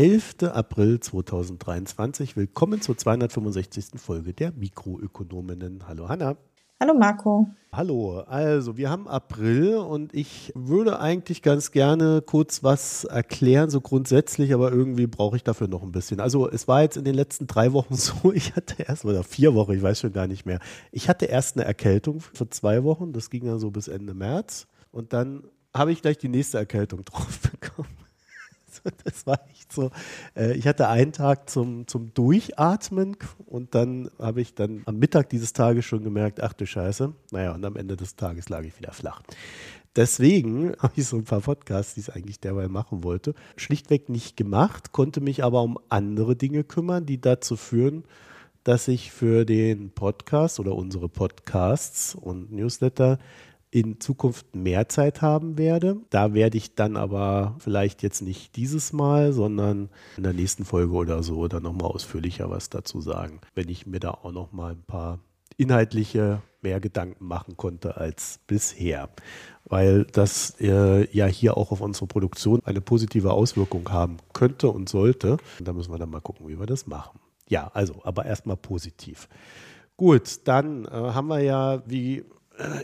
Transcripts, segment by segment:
Dienstag, der 11. April 2023. Willkommen zur 265. Folge der Mikroökonominnen. Hallo Hanna. Hallo Marco. Hallo, also wir haben April und ich würde eigentlich ganz gerne kurz was erklären, so grundsätzlich, aber irgendwie brauche ich dafür noch ein bisschen. Also es war jetzt in den letzten drei Wochen so, ich hatte erst, oder vier Wochen, ich weiß schon gar nicht mehr, ich hatte erst eine Erkältung für zwei Wochen, das ging dann so bis Ende März und dann habe ich gleich die nächste Erkältung drauf bekommen. Das war echt so. Äh, ich hatte einen Tag zum, zum Durchatmen und dann habe ich dann am Mittag dieses Tages schon gemerkt, ach du Scheiße. Naja, und am Ende des Tages lag ich wieder flach. Deswegen habe ich so ein paar Podcasts, die ich eigentlich derweil machen wollte, schlichtweg nicht gemacht, konnte mich aber um andere Dinge kümmern, die dazu führen, dass ich für den Podcast oder unsere Podcasts und Newsletter in Zukunft mehr Zeit haben werde. Da werde ich dann aber vielleicht jetzt nicht dieses Mal, sondern in der nächsten Folge oder so dann nochmal ausführlicher was dazu sagen, wenn ich mir da auch nochmal ein paar inhaltliche mehr Gedanken machen konnte als bisher, weil das äh, ja hier auch auf unsere Produktion eine positive Auswirkung haben könnte und sollte. Und da müssen wir dann mal gucken, wie wir das machen. Ja, also, aber erstmal positiv. Gut, dann äh, haben wir ja, wie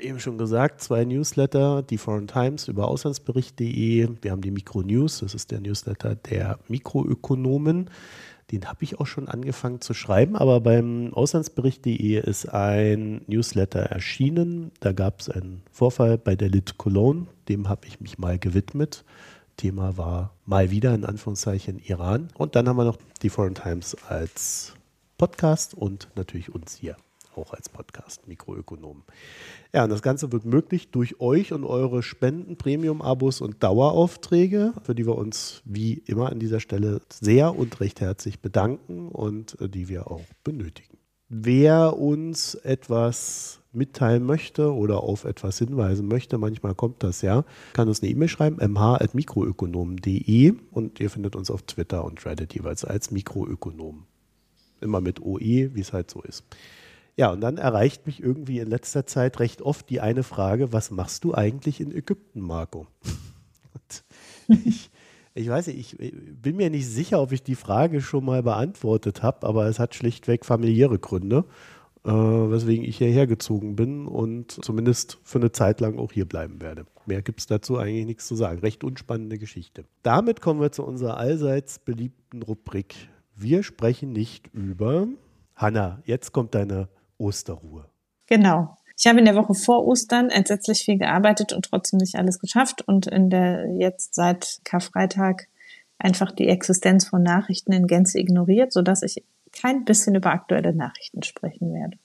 eben schon gesagt, zwei Newsletter, die Foreign Times über Auslandsbericht.de. Wir haben die Mikro News, das ist der Newsletter der Mikroökonomen. Den habe ich auch schon angefangen zu schreiben, aber beim Auslandsbericht.de ist ein Newsletter erschienen. Da gab es einen Vorfall bei der Lit Cologne, dem habe ich mich mal gewidmet. Thema war mal wieder in Anführungszeichen Iran. Und dann haben wir noch die Foreign Times als Podcast und natürlich uns hier auch als Podcast, Mikroökonomen. Ja, und das Ganze wird möglich durch euch und eure Spenden, Premium-Abos und Daueraufträge, für die wir uns wie immer an dieser Stelle sehr und recht herzlich bedanken und äh, die wir auch benötigen. Wer uns etwas mitteilen möchte oder auf etwas hinweisen möchte, manchmal kommt das ja, kann uns eine E-Mail schreiben, mh.mikroökonomen.de und ihr findet uns auf Twitter und Reddit jeweils als Mikroökonomen. Immer mit OE, wie es halt so ist. Ja, und dann erreicht mich irgendwie in letzter Zeit recht oft die eine Frage, was machst du eigentlich in Ägypten, Marco? ich, ich weiß nicht, ich bin mir nicht sicher, ob ich die Frage schon mal beantwortet habe, aber es hat schlichtweg familiäre Gründe, äh, weswegen ich hierher gezogen bin und zumindest für eine Zeit lang auch hier bleiben werde. Mehr gibt es dazu eigentlich nichts zu sagen. Recht unspannende Geschichte. Damit kommen wir zu unserer allseits beliebten Rubrik. Wir sprechen nicht über. Hanna, jetzt kommt deine Osterruhe. Genau. Ich habe in der Woche vor Ostern entsetzlich viel gearbeitet und trotzdem nicht alles geschafft und in der jetzt seit Karfreitag einfach die Existenz von Nachrichten in Gänze ignoriert, sodass ich kein bisschen über aktuelle Nachrichten sprechen werde.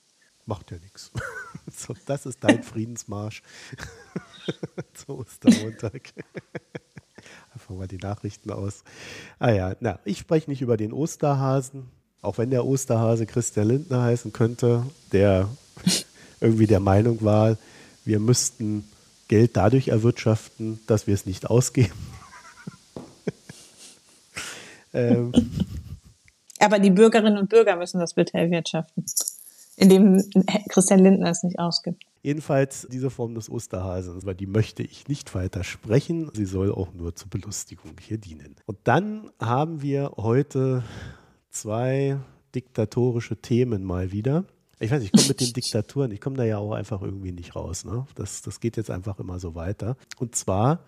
Macht ja nichts. So, das ist dein Friedensmarsch zu Ostermontag. Einfach mal die Nachrichten aus. Ah ja, na, ich spreche nicht über den Osterhasen auch wenn der Osterhase Christian Lindner heißen könnte, der irgendwie der Meinung war, wir müssten Geld dadurch erwirtschaften, dass wir es nicht ausgeben. ähm. Aber die Bürgerinnen und Bürger müssen das bitte erwirtschaften, indem Christian Lindner es nicht ausgibt. Jedenfalls diese Form des Osterhasens, weil die möchte ich nicht weiter sprechen. Sie soll auch nur zur Belustigung hier dienen. Und dann haben wir heute zwei diktatorische Themen mal wieder. Ich weiß, ich komme mit den Diktaturen, ich komme da ja auch einfach irgendwie nicht raus. Ne? Das, das geht jetzt einfach immer so weiter. Und zwar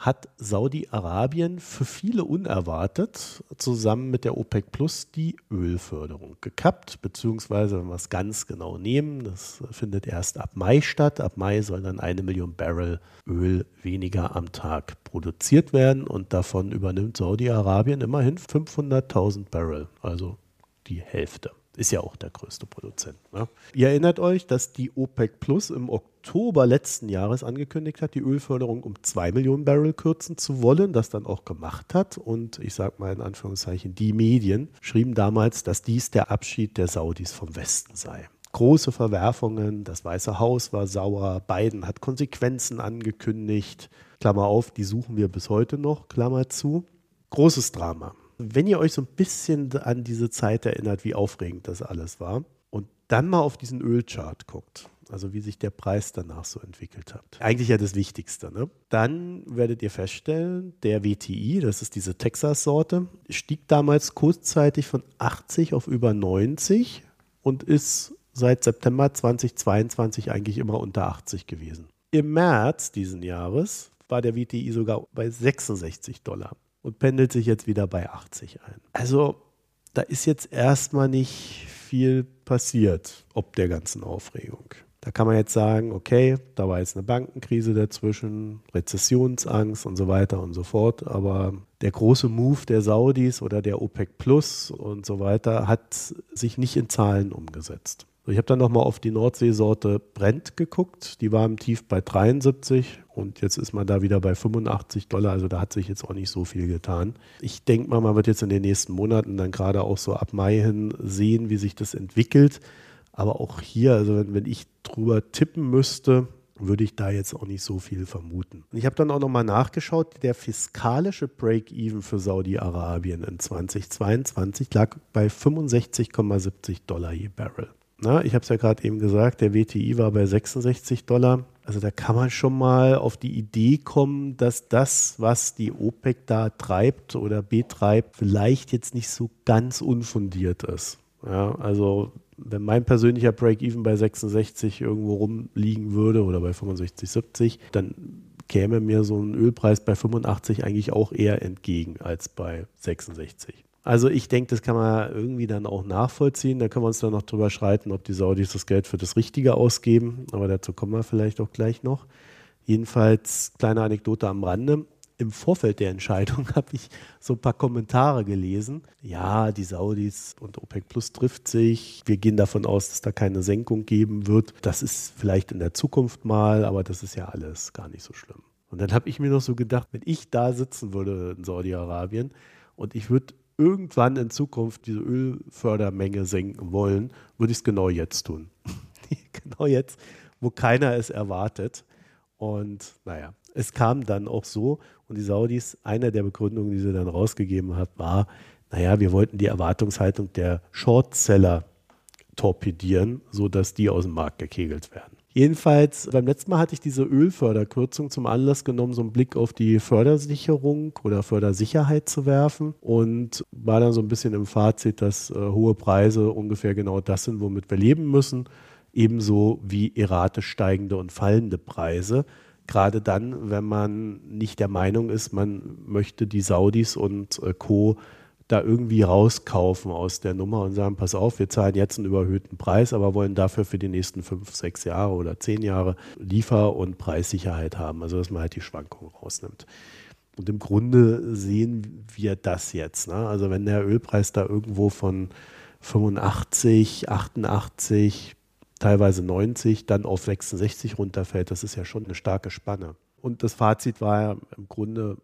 hat Saudi-Arabien für viele unerwartet zusammen mit der OPEC Plus die Ölförderung gekappt, beziehungsweise wenn wir es ganz genau nehmen, das findet erst ab Mai statt. Ab Mai soll dann eine Million Barrel Öl weniger am Tag produziert werden und davon übernimmt Saudi-Arabien immerhin 500.000 Barrel, also die Hälfte ist ja auch der größte Produzent. Ne? Ihr erinnert euch, dass die OPEC Plus im Oktober letzten Jahres angekündigt hat, die Ölförderung um 2 Millionen Barrel kürzen zu wollen, das dann auch gemacht hat. Und ich sage mal in Anführungszeichen, die Medien schrieben damals, dass dies der Abschied der Saudis vom Westen sei. Große Verwerfungen, das Weiße Haus war sauer, Biden hat Konsequenzen angekündigt. Klammer auf, die suchen wir bis heute noch, Klammer zu. Großes Drama wenn ihr euch so ein bisschen an diese Zeit erinnert, wie aufregend das alles war, und dann mal auf diesen Ölchart guckt, Also wie sich der Preis danach so entwickelt hat. Eigentlich ja das Wichtigste. Ne? Dann werdet ihr feststellen, der WTI, das ist diese Texas-Sorte, stieg damals kurzzeitig von 80 auf über 90 und ist seit September 2022 eigentlich immer unter 80 gewesen. Im März diesen Jahres war der WTI sogar bei 66 Dollar und pendelt sich jetzt wieder bei 80 ein. Also da ist jetzt erstmal nicht viel passiert, ob der ganzen Aufregung. Da kann man jetzt sagen, okay, da war jetzt eine Bankenkrise dazwischen, Rezessionsangst und so weiter und so fort. Aber der große Move der Saudis oder der OPEC Plus und so weiter hat sich nicht in Zahlen umgesetzt. Ich habe dann nochmal auf die Nordseesorte Brent geguckt. Die war im Tief bei 73 und jetzt ist man da wieder bei 85 Dollar. Also da hat sich jetzt auch nicht so viel getan. Ich denke mal, man wird jetzt in den nächsten Monaten dann gerade auch so ab Mai hin sehen, wie sich das entwickelt. Aber auch hier, also wenn, wenn ich drüber tippen müsste, würde ich da jetzt auch nicht so viel vermuten. Ich habe dann auch nochmal nachgeschaut, der fiskalische Break-Even für Saudi-Arabien in 2022 lag bei 65,70 Dollar je Barrel. Na, ich habe es ja gerade eben gesagt, der WTI war bei 66 Dollar. Also da kann man schon mal auf die Idee kommen, dass das, was die OPEC da treibt oder betreibt, vielleicht jetzt nicht so ganz unfundiert ist. Ja, also wenn mein persönlicher Break-Even bei 66 irgendwo rumliegen würde oder bei 65, 70, dann käme mir so ein Ölpreis bei 85 eigentlich auch eher entgegen als bei 66. Also ich denke, das kann man irgendwie dann auch nachvollziehen. Da können wir uns dann noch drüber schreiten, ob die Saudis das Geld für das Richtige ausgeben. Aber dazu kommen wir vielleicht auch gleich noch. Jedenfalls kleine Anekdote am Rande. Im Vorfeld der Entscheidung habe ich so ein paar Kommentare gelesen. Ja, die Saudis und OPEC Plus trifft sich. Wir gehen davon aus, dass da keine Senkung geben wird. Das ist vielleicht in der Zukunft mal, aber das ist ja alles gar nicht so schlimm. Und dann habe ich mir noch so gedacht, wenn ich da sitzen würde in Saudi-Arabien und ich würde irgendwann in Zukunft diese Ölfördermenge senken wollen, würde ich es genau jetzt tun. genau jetzt, wo keiner es erwartet. Und naja, es kam dann auch so. Und die Saudis, eine der Begründungen, die sie dann rausgegeben hat, war, naja, wir wollten die Erwartungshaltung der Shortseller torpedieren, sodass die aus dem Markt gekegelt werden. Jedenfalls, beim letzten Mal hatte ich diese Ölförderkürzung zum Anlass genommen, so einen Blick auf die Fördersicherung oder Fördersicherheit zu werfen und war dann so ein bisschen im Fazit, dass äh, hohe Preise ungefähr genau das sind, womit wir leben müssen, ebenso wie erratisch steigende und fallende Preise. Gerade dann, wenn man nicht der Meinung ist, man möchte die Saudis und äh, Co da irgendwie rauskaufen aus der Nummer und sagen, pass auf, wir zahlen jetzt einen überhöhten Preis, aber wollen dafür für die nächsten fünf, sechs Jahre oder zehn Jahre Liefer- und Preissicherheit haben, also dass man halt die Schwankungen rausnimmt. Und im Grunde sehen wir das jetzt. Ne? Also wenn der Ölpreis da irgendwo von 85, 88, teilweise 90, dann auf 66 runterfällt, das ist ja schon eine starke Spanne. Und das Fazit war ja im Grunde,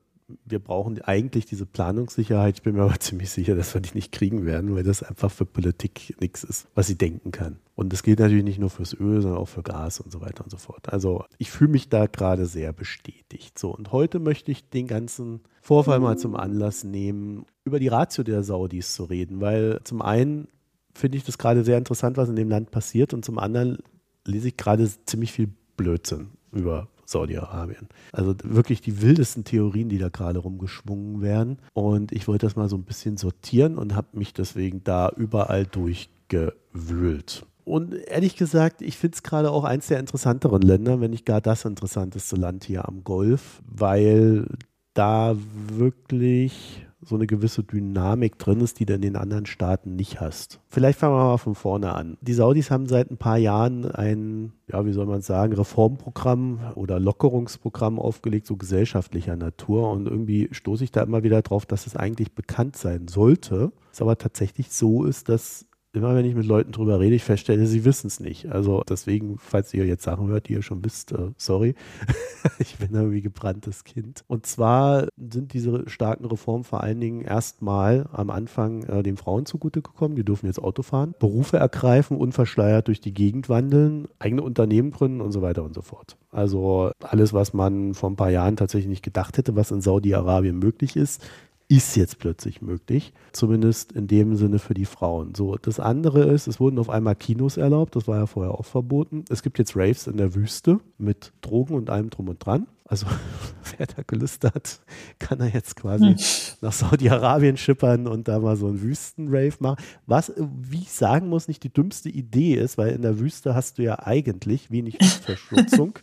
wir brauchen eigentlich diese Planungssicherheit. Ich bin mir aber ziemlich sicher, dass wir die nicht kriegen werden, weil das einfach für Politik nichts ist, was sie denken kann. Und das gilt natürlich nicht nur fürs Öl, sondern auch für Gas und so weiter und so fort. Also ich fühle mich da gerade sehr bestätigt. So, und heute möchte ich den ganzen Vorfall mal zum Anlass nehmen, über die Ratio der Saudis zu reden, weil zum einen finde ich das gerade sehr interessant, was in dem Land passiert, und zum anderen lese ich gerade ziemlich viel Blödsinn über Saudi-Arabien. Also wirklich die wildesten Theorien, die da gerade rumgeschwungen werden. Und ich wollte das mal so ein bisschen sortieren und habe mich deswegen da überall durchgewühlt. Und ehrlich gesagt, ich finde es gerade auch eins der interessanteren Länder, wenn nicht gar das interessanteste Land hier am Golf, weil da wirklich so eine gewisse Dynamik drin ist, die du in den anderen Staaten nicht hast. Vielleicht fangen wir mal von vorne an. Die Saudis haben seit ein paar Jahren ein, ja, wie soll man sagen, Reformprogramm oder Lockerungsprogramm aufgelegt, so gesellschaftlicher Natur. Und irgendwie stoße ich da immer wieder drauf, dass es eigentlich bekannt sein sollte. Es aber tatsächlich so ist, dass immer wenn ich mit Leuten drüber rede, ich feststelle, sie wissen es nicht. Also deswegen, falls ihr jetzt Sachen hört, die ihr schon wisst, äh, sorry. ich bin irgendwie gebranntes Kind. Und zwar sind diese starken Reformen vor allen Dingen erstmal am Anfang äh, den Frauen zugute gekommen. Die dürfen jetzt Auto fahren, Berufe ergreifen, unverschleiert durch die Gegend wandeln, eigene Unternehmen gründen und so weiter und so fort. Also alles, was man vor ein paar Jahren tatsächlich nicht gedacht hätte, was in Saudi-Arabien möglich ist, ist jetzt plötzlich möglich, zumindest in dem Sinne für die Frauen. So, das andere ist, es wurden auf einmal Kinos erlaubt, das war ja vorher auch verboten. Es gibt jetzt Raves in der Wüste mit Drogen und allem drum und dran. Also wer da Gelüste hat, kann er jetzt quasi hm. nach Saudi-Arabien schippern und da mal so einen Wüstenrave machen. Was, wie ich sagen muss, nicht die dümmste Idee ist, weil in der Wüste hast du ja eigentlich wenig Luftverschmutzung.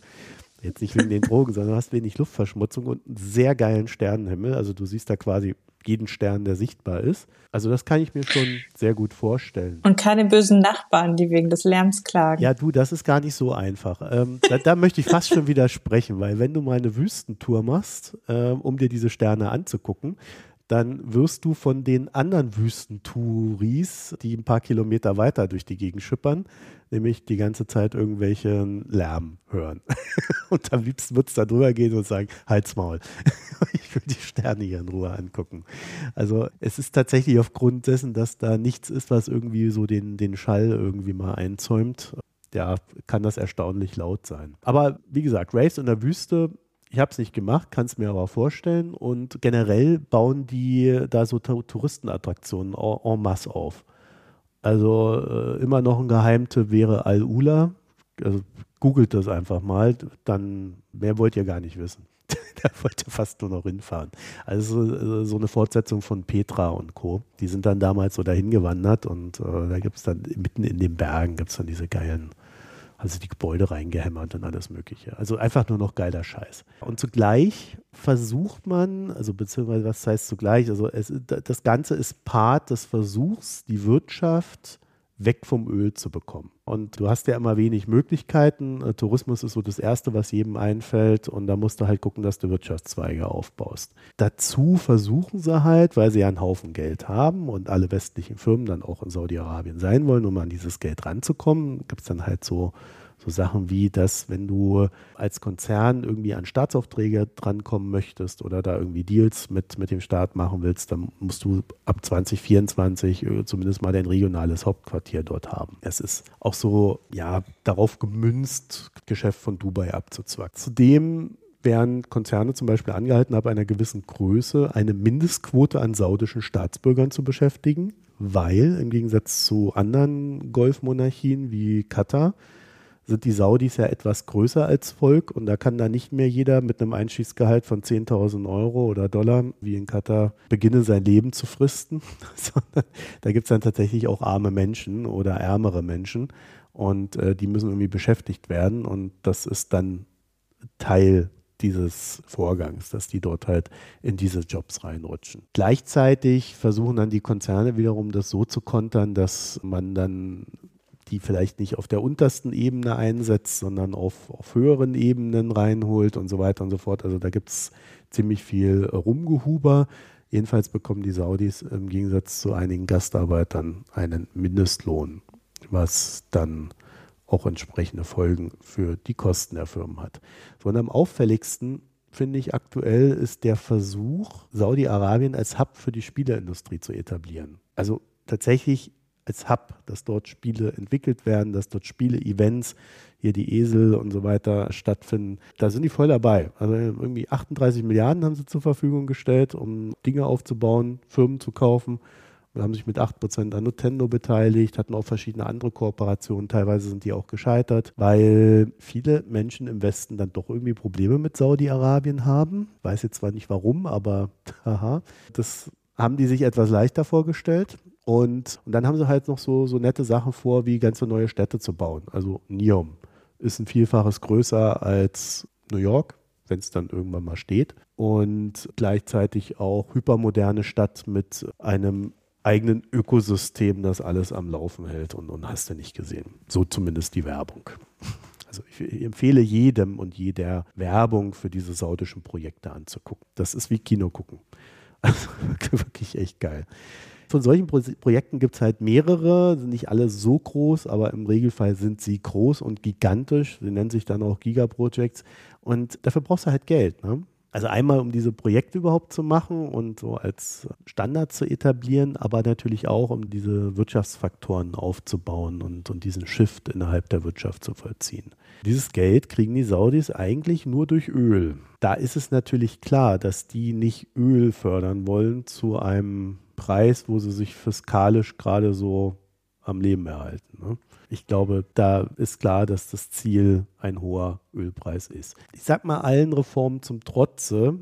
Jetzt nicht wegen den Drogen, sondern du hast wenig Luftverschmutzung und einen sehr geilen Sternenhimmel. Also du siehst da quasi jeden Stern, der sichtbar ist. Also das kann ich mir schon sehr gut vorstellen. Und keine bösen Nachbarn, die wegen des Lärms klagen. Ja, du, das ist gar nicht so einfach. Ähm, da, da, möchte ich fast schon widersprechen, weil wenn du mal eine Wüstentour machst, ähm, um dir diese Sterne anzugucken, dann wirst du von den anderen Wüstentouris, die ein paar Kilometer weiter durch die Gegend schippern, nämlich die ganze Zeit irgendwelchen Lärm hören. und am liebsten wird es da drüber gehen und sagen, halt's Maul. ich will die Sterne hier in Ruhe angucken. Also es ist tatsächlich aufgrund dessen, dass da nichts ist, was irgendwie so den, den Schall irgendwie mal einzäumt. Ja, kann das erstaunlich laut sein. Aber wie gesagt, Raves in der Wüste ich habe es nicht gemacht, kann es mir aber vorstellen. Und generell bauen die da so Touristenattraktionen en masse auf. Also äh, immer noch ein Geheimtipp wäre Al-Ula. Also googelt das einfach mal, dann mehr wollt ihr gar nicht wissen. da wollt ihr fast nur noch hinfahren. Also so eine Fortsetzung von Petra und Co. Die sind dann damals so dahin gewandert und äh, da gibt es dann mitten in den Bergen gibt es dann diese geilen also die Gebäude reingehämmert und alles Mögliche. Also einfach nur noch geiler Scheiß. Und zugleich versucht man, also beziehungsweise was heißt zugleich, also es, das Ganze ist Part des Versuchs, die Wirtschaft weg vom Öl zu bekommen. Und du hast ja immer wenig Möglichkeiten. Äh, Tourismus ist so das Erste, was jedem einfällt. Und da musst du halt gucken, dass du Wirtschaftszweige aufbaust. Dazu versuchen sie halt, weil sie ja einen Haufen Geld haben und alle westlichen Firmen dann auch in Saudi-Arabien sein wollen, um an dieses Geld ranzukommen, gibt es dann halt so so Sachen wie, dass wenn du als Konzern irgendwie an Staatsaufträge drankommen möchtest oder da irgendwie Deals mit, mit dem Staat machen willst, dann musst du ab 2024 äh, zumindest mal dein regionales Hauptquartier dort haben. Es ist auch so, ja, darauf gemünzt, Geschäft von Dubai abzuzwacken. Zudem werden Konzerne zum Beispiel angehalten, ab einer gewissen Größe eine Mindestquote an saudischen Staatsbürgern zu beschäftigen, weil im Gegensatz zu anderen Golfmonarchien wie Katar sind die Saudis ja etwas größer als Volk und da kann da nicht mehr jeder mit einem Einschießgehalt von 10.000 Euro oder Dollar, wie in Katar, beginnen sein Leben zu fristen, sondern da gibt es dann tatsächlich auch arme Menschen oder ärmere Menschen und äh, die müssen irgendwie beschäftigt werden und das ist dann Teil dieses Vorgangs, dass die dort halt in diese Jobs reinrutschen. Gleichzeitig versuchen dann die Konzerne wiederum das so zu kontern, dass man dann die vielleicht nicht auf der untersten Ebene einsetzt, sondern auf, auf höheren Ebenen reinholt und so weiter und so fort. Also da gibt es ziemlich viel Rumgehuber. Jedenfalls bekommen die Saudis im Gegensatz zu einigen Gastarbeitern einen Mindestlohn, was dann auch entsprechende Folgen für die Kosten der Firmen hat. So, und am auffälligsten finde ich aktuell ist der Versuch, Saudi-Arabien als Hub für die Spieleindustrie zu etablieren. Also tatsächlich als Hub, dass dort Spiele entwickelt werden, dass dort Spiele-Events, hier die Esel und so weiter stattfinden. Da sind die voll dabei. Also irgendwie 38 Milliarden haben sie zur Verfügung gestellt, um Dinge aufzubauen, Firmen zu kaufen. Wir haben sich mit 8% an Nintendo beteiligt, hatten auch verschiedene andere Kooperationen. Teilweise sind die auch gescheitert, weil viele Menschen im Westen dann doch irgendwie Probleme mit Saudi-Arabien haben. Weiß jetzt zwar nicht warum, aber haha. Das haben die sich etwas leichter vorgestellt. Und, und dann haben sie halt noch so, so nette Sachen vor, wie ganze neue Städte zu bauen. Also Neom ist ein Vielfaches größer als New York, wenn es dann irgendwann mal steht. Und gleichzeitig auch hypermoderne Stadt mit einem eigenen Ökosystem, das alles am Laufen hält und, und hast du nicht gesehen. So zumindest die Werbung. Also ich empfehle jedem und jeder Werbung für diese saudischen Projekte anzugucken. Das ist wie Kino gucken. Also wirklich echt geil. Von solchen Pro Projekten gibt es halt mehrere, sind nicht alle so groß, aber im Regelfall sind sie groß und gigantisch. Sie nennen sich dann auch Gigaprojects. Und dafür brauchst du halt Geld. Ne? Also einmal, um diese Projekte überhaupt zu machen und so als Standard zu etablieren, aber natürlich auch, um diese Wirtschaftsfaktoren aufzubauen und, und diesen Shift innerhalb der Wirtschaft zu vollziehen. Dieses Geld kriegen die Saudis eigentlich nur durch Öl. Da ist es natürlich klar, dass die nicht Öl fördern wollen zu einem Preis, wo sie sich fiskalisch gerade so am Leben erhalten. Ne? Ich glaube, da ist klar, dass das Ziel ein hoher Ölpreis ist. Ich sag mal, allen Reformen zum Trotze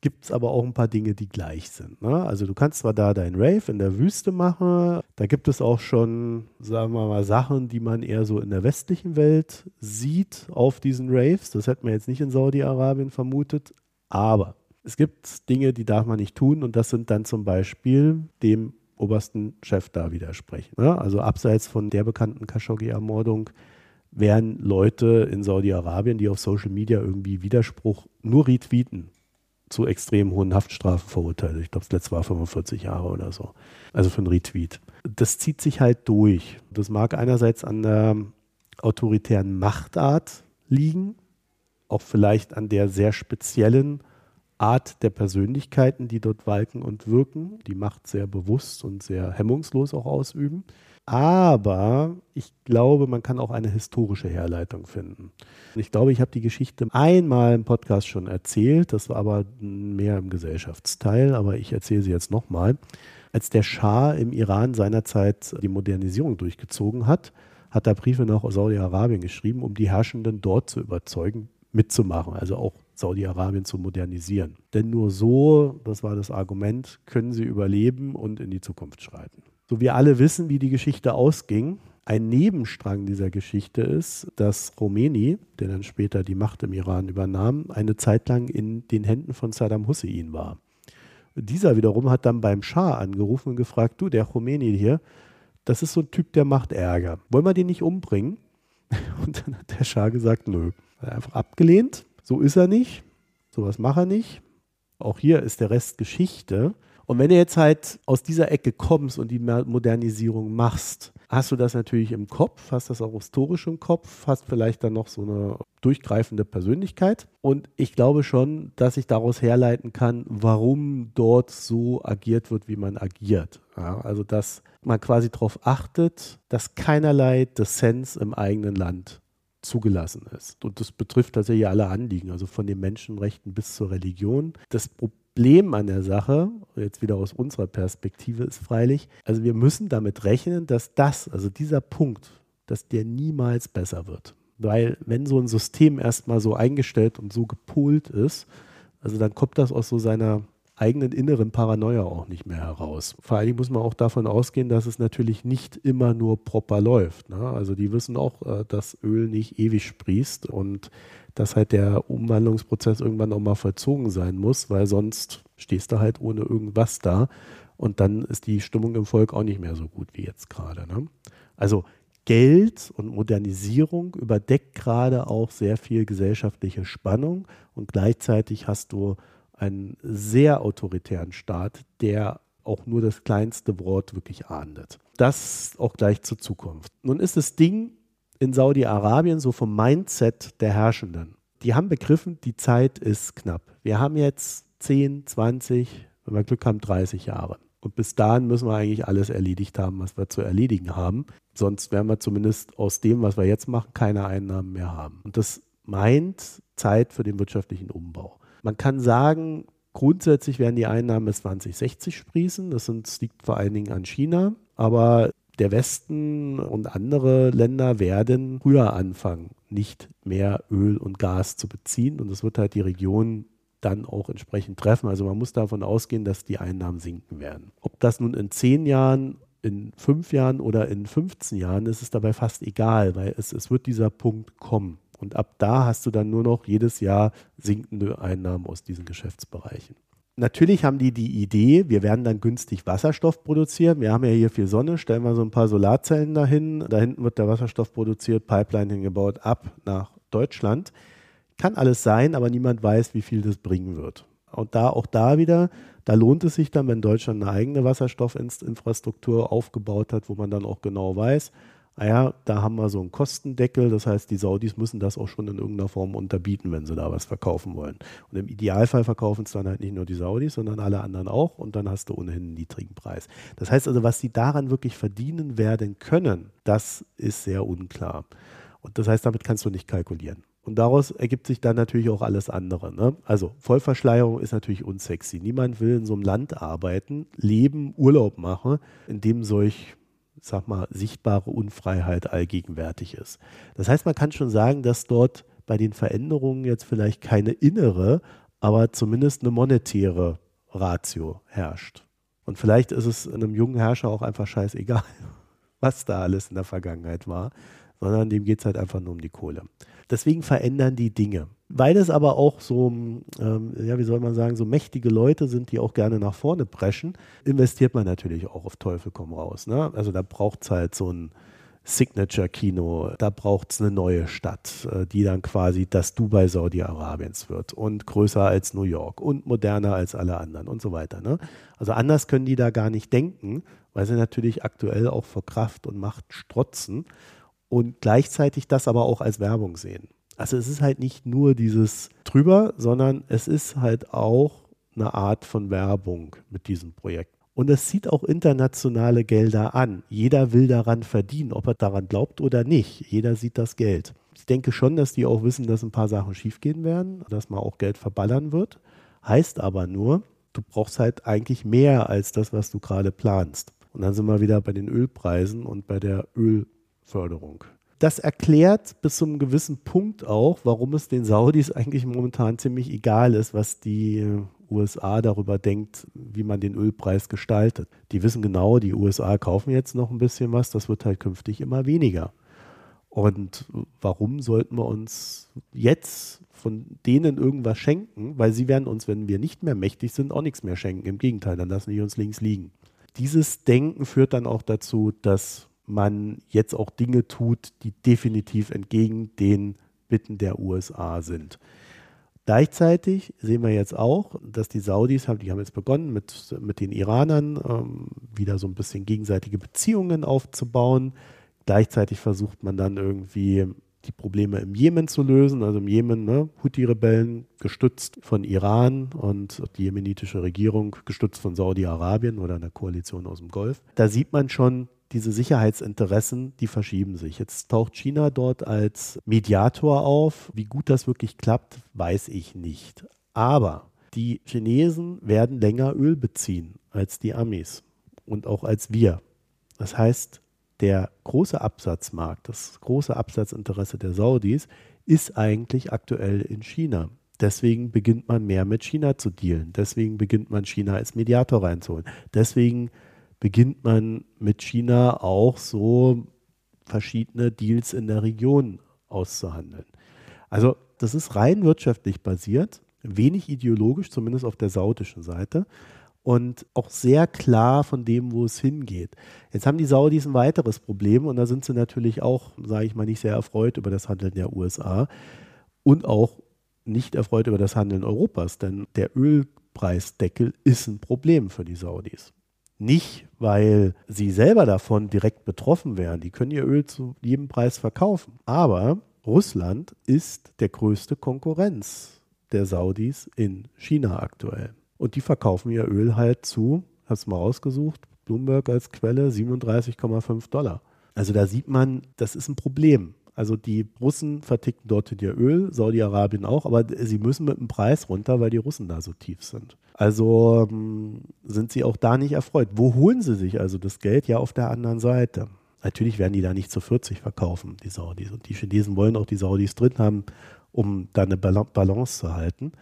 gibt es aber auch ein paar Dinge, die gleich sind. Ne? Also du kannst zwar da dein Rave in der Wüste machen, da gibt es auch schon, sagen wir mal, Sachen, die man eher so in der westlichen Welt sieht auf diesen Raves. Das hätte man jetzt nicht in Saudi-Arabien vermutet, aber es gibt Dinge, die darf man nicht tun und das sind dann zum Beispiel dem obersten Chef da widersprechen. Ja, also abseits von der bekannten Khashoggi-Ermordung werden Leute in Saudi-Arabien, die auf Social Media irgendwie Widerspruch nur retweeten, zu extrem hohen Haftstrafen verurteilt. Ich glaube, das letzte war 45 Jahre oder so. Also für einen Retweet. Das zieht sich halt durch. Das mag einerseits an der autoritären Machtart liegen, auch vielleicht an der sehr speziellen Art der Persönlichkeiten, die dort walken und wirken, die Macht sehr bewusst und sehr hemmungslos auch ausüben. Aber ich glaube, man kann auch eine historische Herleitung finden. Ich glaube, ich habe die Geschichte einmal im Podcast schon erzählt, das war aber mehr im Gesellschaftsteil, aber ich erzähle sie jetzt nochmal. Als der Schah im Iran seinerzeit die Modernisierung durchgezogen hat, hat er Briefe nach Saudi-Arabien geschrieben, um die Herrschenden dort zu überzeugen, mitzumachen, also auch Saudi-Arabien zu modernisieren. Denn nur so, das war das Argument, können sie überleben und in die Zukunft schreiten. So wir alle wissen, wie die Geschichte ausging. Ein Nebenstrang dieser Geschichte ist, dass Khomeini, der dann später die Macht im Iran übernahm, eine Zeit lang in den Händen von Saddam Hussein war. Dieser wiederum hat dann beim Schah angerufen und gefragt, du, der Khomeini hier, das ist so ein Typ, der macht Ärger. Wollen wir den nicht umbringen? Und dann hat der Schah gesagt, nö. Er hat einfach abgelehnt so ist er nicht, sowas macht er nicht. Auch hier ist der Rest Geschichte. Und wenn du jetzt halt aus dieser Ecke kommst und die Modernisierung machst, hast du das natürlich im Kopf, hast das auch historisch im Kopf, hast vielleicht dann noch so eine durchgreifende Persönlichkeit. Und ich glaube schon, dass ich daraus herleiten kann, warum dort so agiert wird, wie man agiert. Ja, also, dass man quasi darauf achtet, dass keinerlei Dissens im eigenen Land zugelassen ist. Und das betrifft tatsächlich alle Anliegen, also von den Menschenrechten bis zur Religion. Das Problem an der Sache, jetzt wieder aus unserer Perspektive, ist freilich, also wir müssen damit rechnen, dass das, also dieser Punkt, dass der niemals besser wird. Weil wenn so ein System erstmal so eingestellt und so gepolt ist, also dann kommt das aus so seiner eigenen inneren Paranoia auch nicht mehr heraus. Vor allem muss man auch davon ausgehen, dass es natürlich nicht immer nur proper läuft. Ne? Also die wissen auch, äh, dass Öl nicht ewig sprießt und dass halt der Umwandlungsprozess irgendwann auch mal vollzogen sein muss, weil sonst stehst du halt ohne irgendwas da und dann ist die Stimmung im Volk auch nicht mehr so gut wie jetzt gerade. Ne? Also Geld und Modernisierung überdeckt gerade auch sehr viel gesellschaftliche Spannung und gleichzeitig hast du einen sehr autoritären Staat, der auch nur das kleinste Wort wirklich ahndet. Das auch gleich zur Zukunft. Nun ist das Ding in Saudi-Arabien so vom Mindset der Herrschenden. Die haben begriffen, die Zeit ist knapp. Wir haben jetzt 10, 20, wenn wir Glück haben, 30 Jahre. Und bis dahin müssen wir eigentlich alles erledigt haben, was wir zu erledigen haben. Sonst werden wir zumindest aus dem, was wir jetzt machen, keine Einnahmen mehr haben. Und das meint Zeit für den wirtschaftlichen Umbau. Man kann sagen, grundsätzlich werden die Einnahmen bis 2060 sprießen. Das, sind, liegt vor allen Dingen an China. Aber der Westen und andere Länder werden früher anfangen, nicht mehr Öl und Gas zu beziehen. Und das wird halt die Region dann auch entsprechend treffen. Also man muss davon ausgehen, dass die Einnahmen sinken werden. Ob das nun in zehn Jahren, in fünf Jahren oder in 15 Jahren ist, ist dabei fast egal, weil es, es wird dieser Punkt kommen. Und ab da hast du dann nur noch jedes Jahr sinkende Einnahmen aus diesen Geschäftsbereichen. Natürlich haben die die Idee, wir werden dann günstig Wasserstoff produzieren. Wir haben ja hier viel Sonne, stellen wir so ein paar Solarzellen dahin. Da hinten wird der Wasserstoff produziert, Pipeline hingebaut, ab nach Deutschland. Kann alles sein, aber niemand weiß, wie viel das bringen wird. Und da auch da wieder, da lohnt es sich dann, wenn Deutschland eine eigene Wasserstoffinfrastruktur aufgebaut hat, wo man dann auch genau weiß, ah da haben wir so einen Kostendeckel, das heißt, die Saudis müssen das auch schon in irgendeiner Form unterbieten, wenn sie da was verkaufen wollen. Und im Idealfall verkaufen es dann halt nicht nur die Saudis, sondern alle anderen auch und dann hast du ohnehin einen niedrigen Preis. Das heißt also, was sie daran wirklich verdienen werden können, das ist sehr unklar. Und das heißt, damit kannst du nicht kalkulieren. Und daraus ergibt sich dann natürlich auch alles andere. Ne? Also Vollverschleierung ist natürlich unsexy. Niemand will in so einem Land arbeiten, leben, Urlaub machen, in dem solch sag mal, sichtbare Unfreiheit allgegenwärtig ist. Das heißt, man kann schon sagen, dass dort bei den Veränderungen jetzt vielleicht keine innere, aber zumindest eine monetäre Ratio herrscht. Und vielleicht ist es einem jungen Herrscher auch einfach scheißegal, was da alles in der Vergangenheit war, sondern dem geht es halt einfach nur um die Kohle. Deswegen verändern die Dinge. Weil es aber auch so, ähm, ja, wie soll man sagen, so mächtige Leute sind, die auch gerne nach vorne preschen, investiert man natürlich auch auf Teufel komm raus. Ne? Also da braucht es halt so ein Signature-Kino, da braucht es eine neue Stadt, äh, die dann quasi das Dubai Saudi-Arabiens wird und größer als New York und moderner als alle anderen und so weiter. Ne? Also anders können die da gar nicht denken, weil sie natürlich aktuell auch vor Kraft und Macht strotzen und gleichzeitig das aber auch als Werbung sehen. Also es ist halt nicht nur dieses drüber, sondern es ist halt auch eine Art von Werbung mit diesem Projekt. Und es zieht auch internationale Gelder an. Jeder will daran verdienen, ob er daran glaubt oder nicht. Jeder sieht das Geld. Ich denke schon, dass die auch wissen, dass ein paar Sachen schiefgehen werden, dass man auch Geld verballern wird. Heißt aber nur, du brauchst halt eigentlich mehr als das, was du gerade planst. Und dann sind wir wieder bei den Ölpreisen und bei der Ölförderung das erklärt bis zu einem gewissen Punkt auch, warum es den Saudis eigentlich momentan ziemlich egal ist, was die äh, USA darüber denkt, wie man den Ölpreis gestaltet. Die wissen genau, die USA kaufen jetzt noch ein bisschen was, das wird halt künftig immer weniger. Und warum sollten wir uns jetzt von denen irgendwas schenken? Weil sie werden uns, wenn wir nicht mehr mächtig sind, auch nichts mehr schenken. Im Gegenteil, dann lassen die uns links liegen. Dieses Denken führt dann auch dazu, dass man jetzt auch Dinge tut, die definitiv entgegen den Bitten der USA sind. Gleichzeitig sehen wir jetzt auch, dass die Saudis haben, die haben jetzt begonnen mit, mit den Iranern ähm, wieder so ein bisschen gegenseitige Beziehungen aufzubauen. Gleichzeitig versucht man dann irgendwie die Probleme im Jemen zu lösen. Also im Jemen, ne, Houthi-Rebellen gestützt von Iran und die jemenitische Regierung gestützt von Saudi-Arabien oder einer Koalition aus dem Golf. Da sieht man schon, diese Sicherheitsinteressen, die verschieben sich. Jetzt taucht China dort als Mediator auf. Wie gut das wirklich klappt, weiß ich nicht. Aber die Chinesen werden länger Öl beziehen als die Amis und auch als wir. Das heißt, der große Absatzmarkt, das große Absatzinteresse der Saudis ist eigentlich aktuell in China. Deswegen beginnt man mehr mit China zu dealen. Deswegen beginnt man China als Mediator reinzuholen. Deswegen beginnt man mit China auch so verschiedene Deals in der Region auszuhandeln. Also das ist rein wirtschaftlich basiert, wenig ideologisch, zumindest auf der saudischen Seite und auch sehr klar von dem, wo es hingeht. Jetzt haben die Saudis ein weiteres Problem und da sind sie natürlich auch, sage ich mal, nicht sehr erfreut über das Handeln der USA und auch nicht erfreut über das Handeln Europas, denn der Ölpreisdeckel ist ein Problem für die Saudis. Nicht, weil sie selber davon direkt betroffen wären. Die können ihr Öl zu jedem Preis verkaufen. Aber Russland ist der größte Konkurrenz der Saudis in China aktuell. Und die verkaufen ihr Öl halt zu, hast du mal rausgesucht, Bloomberg als Quelle 37,5 Dollar. Also da sieht man, das ist ein Problem. Also die Russen verticken dort ihr Öl, Saudi-Arabien auch, aber sie müssen mit dem Preis runter, weil die Russen da so tief sind. Also ähm, sind sie auch da nicht erfreut. Wo holen sie sich also das Geld? Ja, auf der anderen Seite. Natürlich werden die da nicht zu 40 verkaufen, die Saudis. Und die Chinesen wollen auch die Saudis drin haben, um da eine Balance zu halten.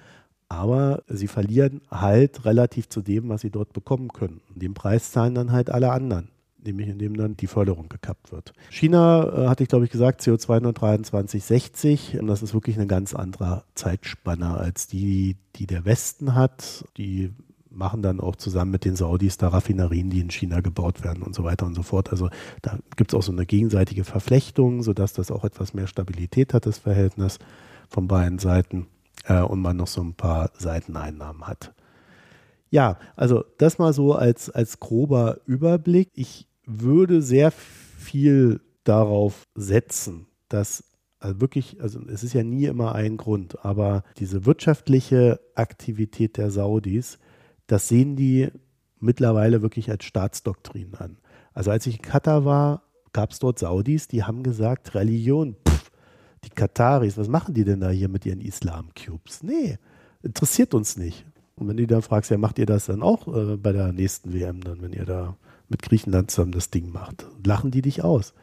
Aber sie verlieren halt relativ zu dem, was sie dort bekommen können. Den Preis zahlen dann halt alle anderen nämlich indem dann die Förderung gekappt wird. China, äh, hatte ich glaube ich gesagt, CO2-neutral 2060. Und das ist wirklich eine ganz andere Zeitspanne als die, die der Westen hat. Die machen dann auch zusammen mit den Saudis da Raffinerien, die in China gebaut werden und so weiter und so fort. Also da gibt es auch so eine gegenseitige Verflechtung, sodass das auch etwas mehr Stabilität hat, das Verhältnis von beiden Seiten äh, und man noch so ein paar Seiteneinnahmen hat. Ja, also das mal so als, als grober Überblick. Ich würde sehr viel darauf setzen, dass also wirklich, also es ist ja nie immer ein Grund, aber diese wirtschaftliche Aktivität der Saudis, das sehen die mittlerweile wirklich als Staatsdoktrin an. Also als ich in Katar war, gab es dort Saudis, die haben gesagt, Religion, pff, die Kataris, was machen die denn da hier mit ihren Islam-Cubes? Nee, interessiert uns nicht. Und wenn du dann fragst, ja, macht ihr das dann auch äh, bei der nächsten WM, dann, wenn ihr da mit Griechenland zusammen das Ding macht? Lachen die dich aus.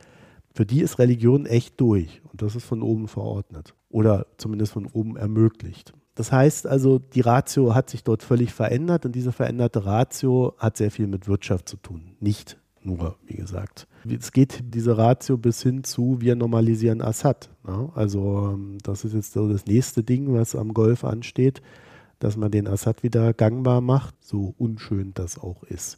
Für die ist Religion echt durch und das ist von oben verordnet oder zumindest von oben ermöglicht. Das heißt also, die Ratio hat sich dort völlig verändert und diese veränderte Ratio hat sehr viel mit Wirtschaft zu tun, nicht nur, wie gesagt. Es geht diese Ratio bis hin zu, wir normalisieren Assad. Ne? Also ähm, das ist jetzt so das nächste Ding, was am Golf ansteht, dass man den Assad wieder gangbar macht, so unschön das auch ist.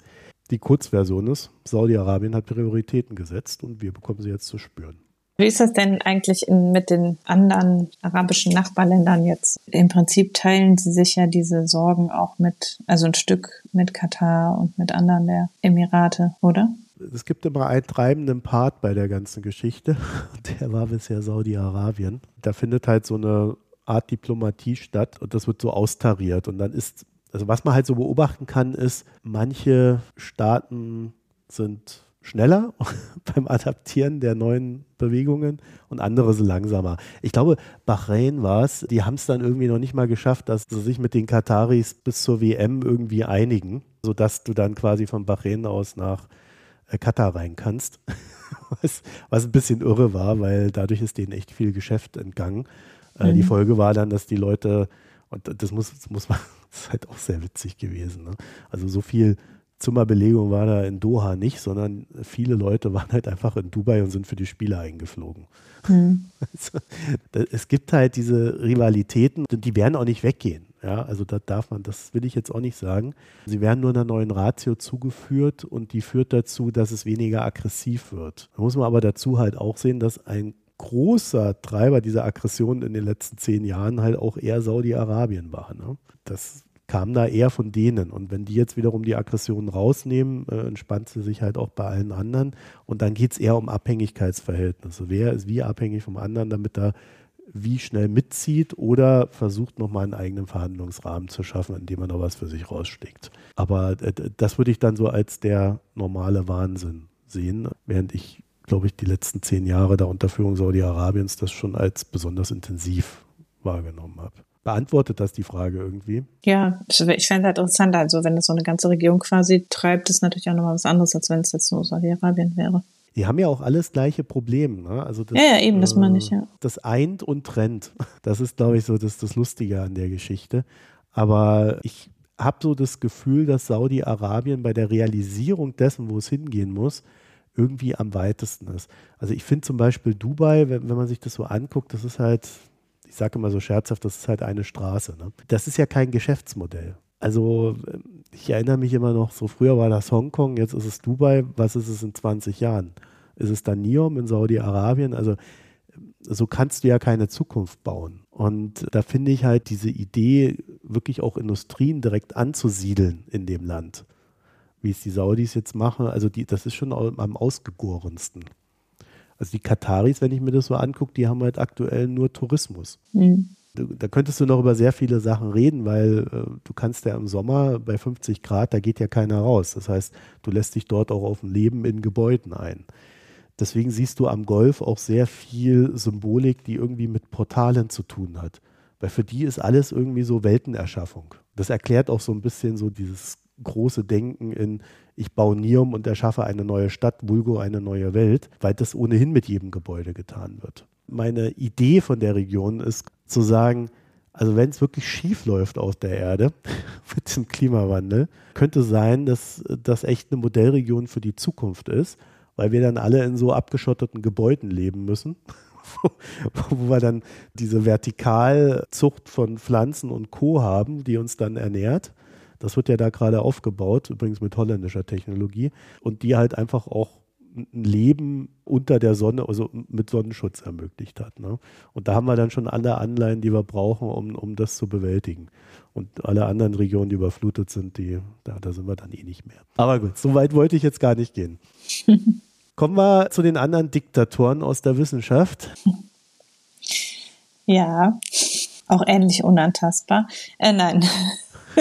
Die Kurzversion ist, Saudi-Arabien hat Prioritäten gesetzt und wir bekommen sie jetzt zu spüren. Wie ist das denn eigentlich in, mit den anderen arabischen Nachbarländern jetzt? Im Prinzip teilen sie sich ja diese Sorgen auch mit, also ein Stück mit Katar und mit anderen der Emirate, oder? Es gibt immer einen treibenden Part bei der ganzen Geschichte. Der war bisher Saudi-Arabien. Da findet halt so eine Art Diplomatie statt und das wird so austariert. Und dann ist also was man halt so beobachten kann, ist, manche Staaten sind schneller beim Adaptieren der neuen Bewegungen und andere sind langsamer. Ich glaube, Bahrain war es, die haben es dann irgendwie noch nicht mal geschafft, dass sie sich mit den Kataris bis zur WM irgendwie einigen, sodass du dann quasi von Bahrain aus nach äh, Katar rein kannst. was, was ein bisschen irre war, weil dadurch ist denen echt viel Geschäft entgangen. Äh, mhm. Die Folge war dann, dass die Leute, und das muss, das muss man das ist halt auch sehr witzig gewesen. Ne? Also so viel Zimmerbelegung war da in Doha nicht, sondern viele Leute waren halt einfach in Dubai und sind für die Spiele eingeflogen. Mhm. Also, es gibt halt diese Rivalitäten, die werden auch nicht weggehen. Ja, also da darf man, das will ich jetzt auch nicht sagen. Sie werden nur einer neuen Ratio zugeführt und die führt dazu, dass es weniger aggressiv wird. Da muss man aber dazu halt auch sehen, dass ein großer Treiber dieser Aggression in den letzten zehn Jahren halt auch eher Saudi-Arabien war. Ne? Das kam da eher von denen. Und wenn die jetzt wiederum die Aggression rausnehmen, äh, entspannt sie sich halt auch bei allen anderen. Und dann geht es eher um Abhängigkeitsverhältnisse. Wer ist wie abhängig vom anderen, damit er wie schnell mitzieht oder versucht nochmal einen eigenen Verhandlungsrahmen zu schaffen, indem man noch was für sich raussteckt. Aber äh, das würde ich dann so als der normale Wahnsinn sehen, während ich glaube ich, die letzten zehn Jahre der Unterführung Saudi-Arabiens das schon als besonders intensiv wahrgenommen habe. Beantwortet das die Frage irgendwie? Ja, ich fände es halt interessant. Also, wenn das so eine ganze Region quasi treibt, ist natürlich auch nochmal was anderes, als wenn es jetzt nur Saudi-Arabien wäre. Die haben ja auch alles gleiche Probleme. Ne? Also das, ja, ja, eben, das äh, meine ich, ja. Das eint und trennt. Das ist, glaube ich, so das, das Lustige an der Geschichte. Aber ich habe so das Gefühl, dass Saudi-Arabien bei der Realisierung dessen, wo es hingehen muss, irgendwie am weitesten ist. Also ich finde zum Beispiel Dubai, wenn, wenn, man sich das so anguckt, das ist halt, ich sage immer so scherzhaft, das ist halt eine Straße. Ne? Das ist ja kein Geschäftsmodell. Also ich erinnere mich immer noch, so früher war das Hongkong, jetzt ist es Dubai, was ist es in 20 Jahren? Ist es dann Niom in Saudi-Arabien? Also so kannst du ja keine Zukunft bauen. Und da finde ich halt diese Idee, wirklich auch Industrien direkt anzusiedeln in dem Land wie es die Saudis jetzt machen, also die, das ist schon am ausgegorensten. Also die Kataris, wenn ich mir das so angucke, die haben halt aktuell nur Tourismus. Mhm. Da könntest du noch über sehr viele Sachen reden, weil äh, du kannst ja im Sommer bei 50 Grad, da geht ja keiner raus. Das heißt, du lässt dich dort auch auf ein Leben in Gebäuden ein. Deswegen siehst du am Golf auch sehr viel Symbolik, die irgendwie mit Portalen zu tun hat. Weil für die ist alles irgendwie so Weltenerschaffung. Das erklärt auch so ein bisschen so dieses große Denken in, ich baue Nium und erschaffe eine neue Stadt, Vulgo eine neue Welt, weil das ohnehin mit jedem Gebäude getan wird. Meine Idee von der Region ist zu sagen, also wenn es wirklich schief läuft auf der Erde mit dem Klimawandel, könnte sein, dass das echt eine Modellregion für die Zukunft ist, weil wir dann alle in so abgeschotteten Gebäuden leben müssen, wo wir dann diese Vertikalzucht von Pflanzen und Co haben, die uns dann ernährt das wird ja da gerade aufgebaut, übrigens mit holländischer Technologie. Und die halt einfach auch ein Leben unter der Sonne, also mit Sonnenschutz ermöglicht hat. Ne? Und da haben wir dann schon alle Anleihen, die wir brauchen, um, um das zu bewältigen. Und alle anderen Regionen, die überflutet sind, die, da, da sind wir dann eh nicht mehr. Aber gut, so weit wollte ich jetzt gar nicht gehen. Kommen wir zu den anderen Diktatoren aus der Wissenschaft. Ja, auch ähnlich unantastbar. Äh, nein.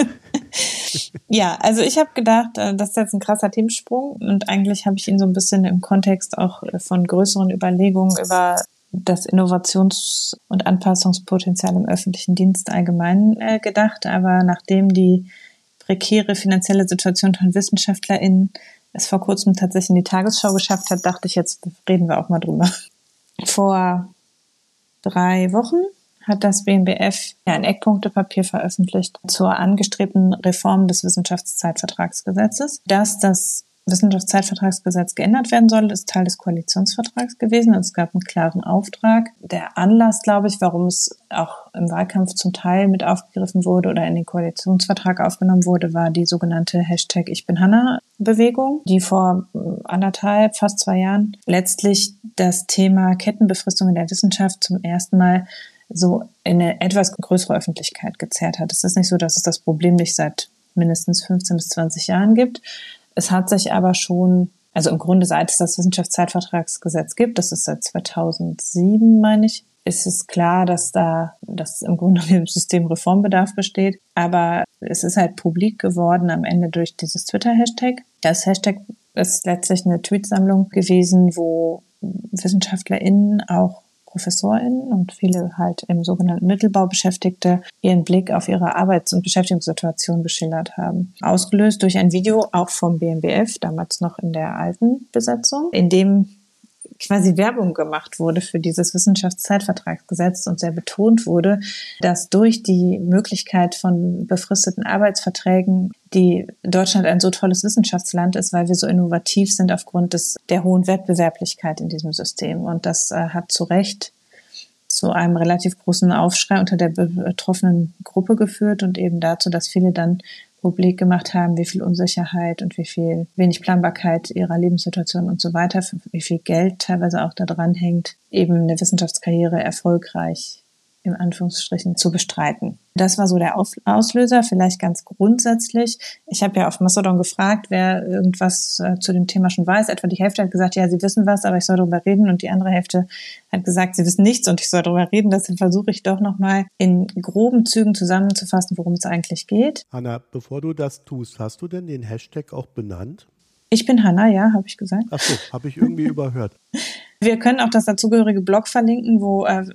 ja, also ich habe gedacht, äh, das ist jetzt ein krasser Themensprung und eigentlich habe ich ihn so ein bisschen im Kontext auch von größeren Überlegungen über das Innovations- und Anpassungspotenzial im öffentlichen Dienst allgemein äh, gedacht. Aber nachdem die prekäre finanzielle Situation von WissenschaftlerInnen es vor kurzem tatsächlich in die Tagesschau geschafft hat, dachte ich, jetzt reden wir auch mal drüber. Vor drei Wochen hat das BMBF ein Eckpunktepapier veröffentlicht zur angestrebten Reform des Wissenschaftszeitvertragsgesetzes, dass das Wissenschaftszeitvertragsgesetz geändert werden soll, ist Teil des Koalitionsvertrags gewesen. Also es gab einen klaren Auftrag. Der Anlass, glaube ich, warum es auch im Wahlkampf zum Teil mit aufgegriffen wurde oder in den Koalitionsvertrag aufgenommen wurde, war die sogenannte Hashtag Ich bin Hanna Bewegung, die vor äh, anderthalb, fast zwei Jahren letztlich das Thema Kettenbefristung in der Wissenschaft zum ersten Mal so in eine etwas größere Öffentlichkeit gezerrt hat. Es ist nicht so, dass es das Problem nicht seit mindestens 15 bis 20 Jahren gibt, es hat sich aber schon, also im Grunde seit es das Wissenschaftszeitvertragsgesetz gibt, das ist seit 2007, meine ich, ist es klar, dass da, dass im Grunde im System Reformbedarf besteht. Aber es ist halt publik geworden am Ende durch dieses Twitter-Hashtag. Das Hashtag ist letztlich eine Tweetsammlung gewesen, wo WissenschaftlerInnen auch ProfessorInnen und viele halt im sogenannten Mittelbau Beschäftigte ihren Blick auf ihre Arbeits- und Beschäftigungssituation geschildert haben. Ausgelöst durch ein Video auch vom BMBF, damals noch in der alten Besetzung, in dem quasi Werbung gemacht wurde für dieses Wissenschaftszeitvertragsgesetz und sehr betont wurde, dass durch die Möglichkeit von befristeten Arbeitsverträgen die Deutschland ein so tolles Wissenschaftsland ist, weil wir so innovativ sind aufgrund des, der hohen Wettbewerblichkeit in diesem System. Und das äh, hat zu Recht zu einem relativ großen Aufschrei unter der betroffenen Gruppe geführt und eben dazu, dass viele dann publik gemacht haben, wie viel Unsicherheit und wie viel wenig Planbarkeit ihrer Lebenssituation und so weiter, wie viel Geld teilweise auch da dran hängt, eben eine Wissenschaftskarriere erfolgreich in Anführungsstrichen zu bestreiten. Das war so der Auslöser, vielleicht ganz grundsätzlich. Ich habe ja auf Mastodon gefragt, wer irgendwas äh, zu dem Thema schon weiß. Etwa die Hälfte hat gesagt, ja, sie wissen was, aber ich soll darüber reden. Und die andere Hälfte hat gesagt, sie wissen nichts und ich soll darüber reden. Deshalb versuche ich doch nochmal in groben Zügen zusammenzufassen, worum es eigentlich geht. Hanna, bevor du das tust, hast du denn den Hashtag auch benannt? Ich bin Hanna, ja, habe ich gesagt. Ach so, habe ich irgendwie überhört. Wir können auch das dazugehörige Blog verlinken, wo äh,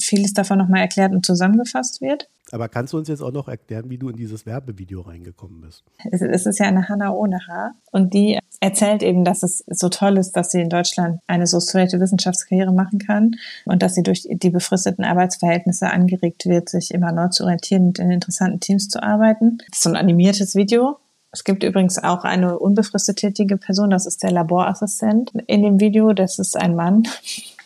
vieles davon nochmal erklärt und zusammengefasst wird. Aber kannst du uns jetzt auch noch erklären, wie du in dieses Werbevideo reingekommen bist? Es, ist ja eine Hanna ohne Haar und die erzählt eben, dass es so toll ist, dass sie in Deutschland eine so straighte Wissenschaftskarriere machen kann und dass sie durch die befristeten Arbeitsverhältnisse angeregt wird, sich immer neu zu orientieren und in interessanten Teams zu arbeiten. Das ist so ein animiertes Video es gibt übrigens auch eine unbefristet tätige Person, das ist der Laborassistent in dem Video, das ist ein Mann.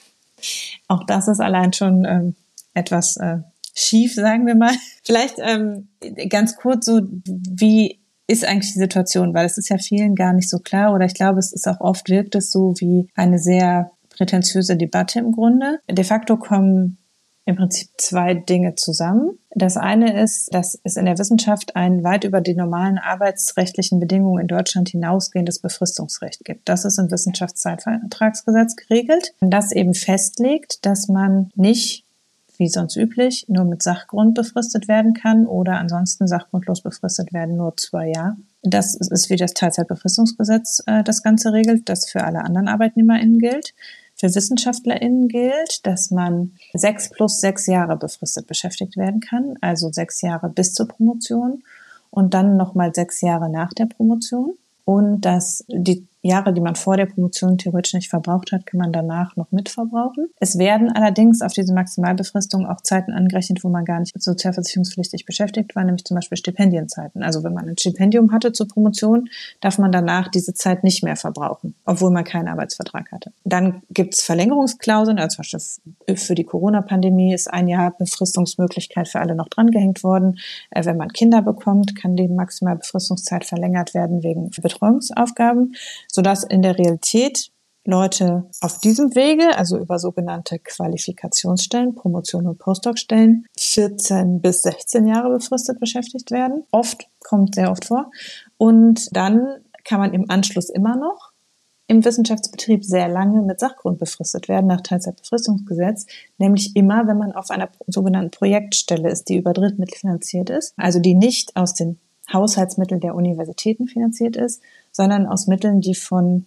Auch das ist allein schon ähm, etwas äh, schief, sagen wir mal. Vielleicht ähm, ganz kurz so, wie ist eigentlich die Situation, weil es ist ja vielen gar nicht so klar oder ich glaube, es ist auch oft wirkt es so wie eine sehr prätentiöse Debatte im Grunde. De facto kommen im Prinzip zwei Dinge zusammen. Das eine ist, dass es in der Wissenschaft ein weit über die normalen arbeitsrechtlichen Bedingungen in Deutschland hinausgehendes Befristungsrecht gibt. Das ist im Wissenschaftszeitvertragsgesetz geregelt, das eben festlegt, dass man nicht wie sonst üblich nur mit Sachgrund befristet werden kann oder ansonsten sachgrundlos befristet werden nur zwei Jahre. Das ist wie das Teilzeitbefristungsgesetz äh, das Ganze regelt, das für alle anderen ArbeitnehmerInnen gilt. Für WissenschaftlerInnen gilt, dass man sechs plus sechs Jahre befristet beschäftigt werden kann, also sechs Jahre bis zur Promotion und dann nochmal sechs Jahre nach der Promotion. Und dass die Jahre, die man vor der Promotion theoretisch nicht verbraucht hat, kann man danach noch mitverbrauchen. Es werden allerdings auf diese Maximalbefristung auch Zeiten angerechnet, wo man gar nicht sozialversicherungspflichtig beschäftigt war, nämlich zum Beispiel Stipendienzeiten. Also wenn man ein Stipendium hatte zur Promotion, darf man danach diese Zeit nicht mehr verbrauchen, obwohl man keinen Arbeitsvertrag hatte. Dann gibt es Verlängerungsklauseln, also zum Beispiel für die Corona-Pandemie ist ein Jahr Befristungsmöglichkeit für alle noch drangehängt worden. Äh, wenn man Kinder bekommt, kann die Maximalbefristungszeit verlängert werden wegen Betreuungsaufgaben sodass in der Realität Leute auf diesem Wege, also über sogenannte Qualifikationsstellen, Promotion und Postdoc-Stellen, 14 bis 16 Jahre befristet beschäftigt werden. Oft, kommt sehr oft vor. Und dann kann man im Anschluss immer noch im Wissenschaftsbetrieb sehr lange mit Sachgrund befristet werden nach Teilzeitbefristungsgesetz, nämlich immer, wenn man auf einer sogenannten Projektstelle ist, die über Drittmittel finanziert ist, also die nicht aus den Haushaltsmitteln der Universitäten finanziert ist, sondern aus Mitteln, die von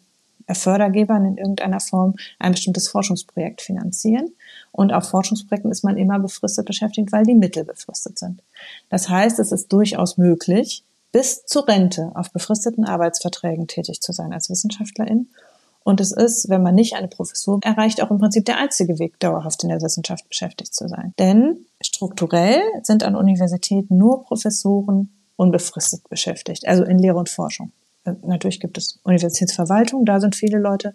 Fördergebern in irgendeiner Form ein bestimmtes Forschungsprojekt finanzieren. Und auf Forschungsprojekten ist man immer befristet beschäftigt, weil die Mittel befristet sind. Das heißt, es ist durchaus möglich, bis zur Rente auf befristeten Arbeitsverträgen tätig zu sein als Wissenschaftlerin. Und es ist, wenn man nicht eine Professur erreicht, auch im Prinzip der einzige Weg, dauerhaft in der Wissenschaft beschäftigt zu sein. Denn strukturell sind an Universitäten nur Professoren unbefristet beschäftigt, also in Lehre und Forschung. Äh, natürlich gibt es Universitätsverwaltung, da sind viele Leute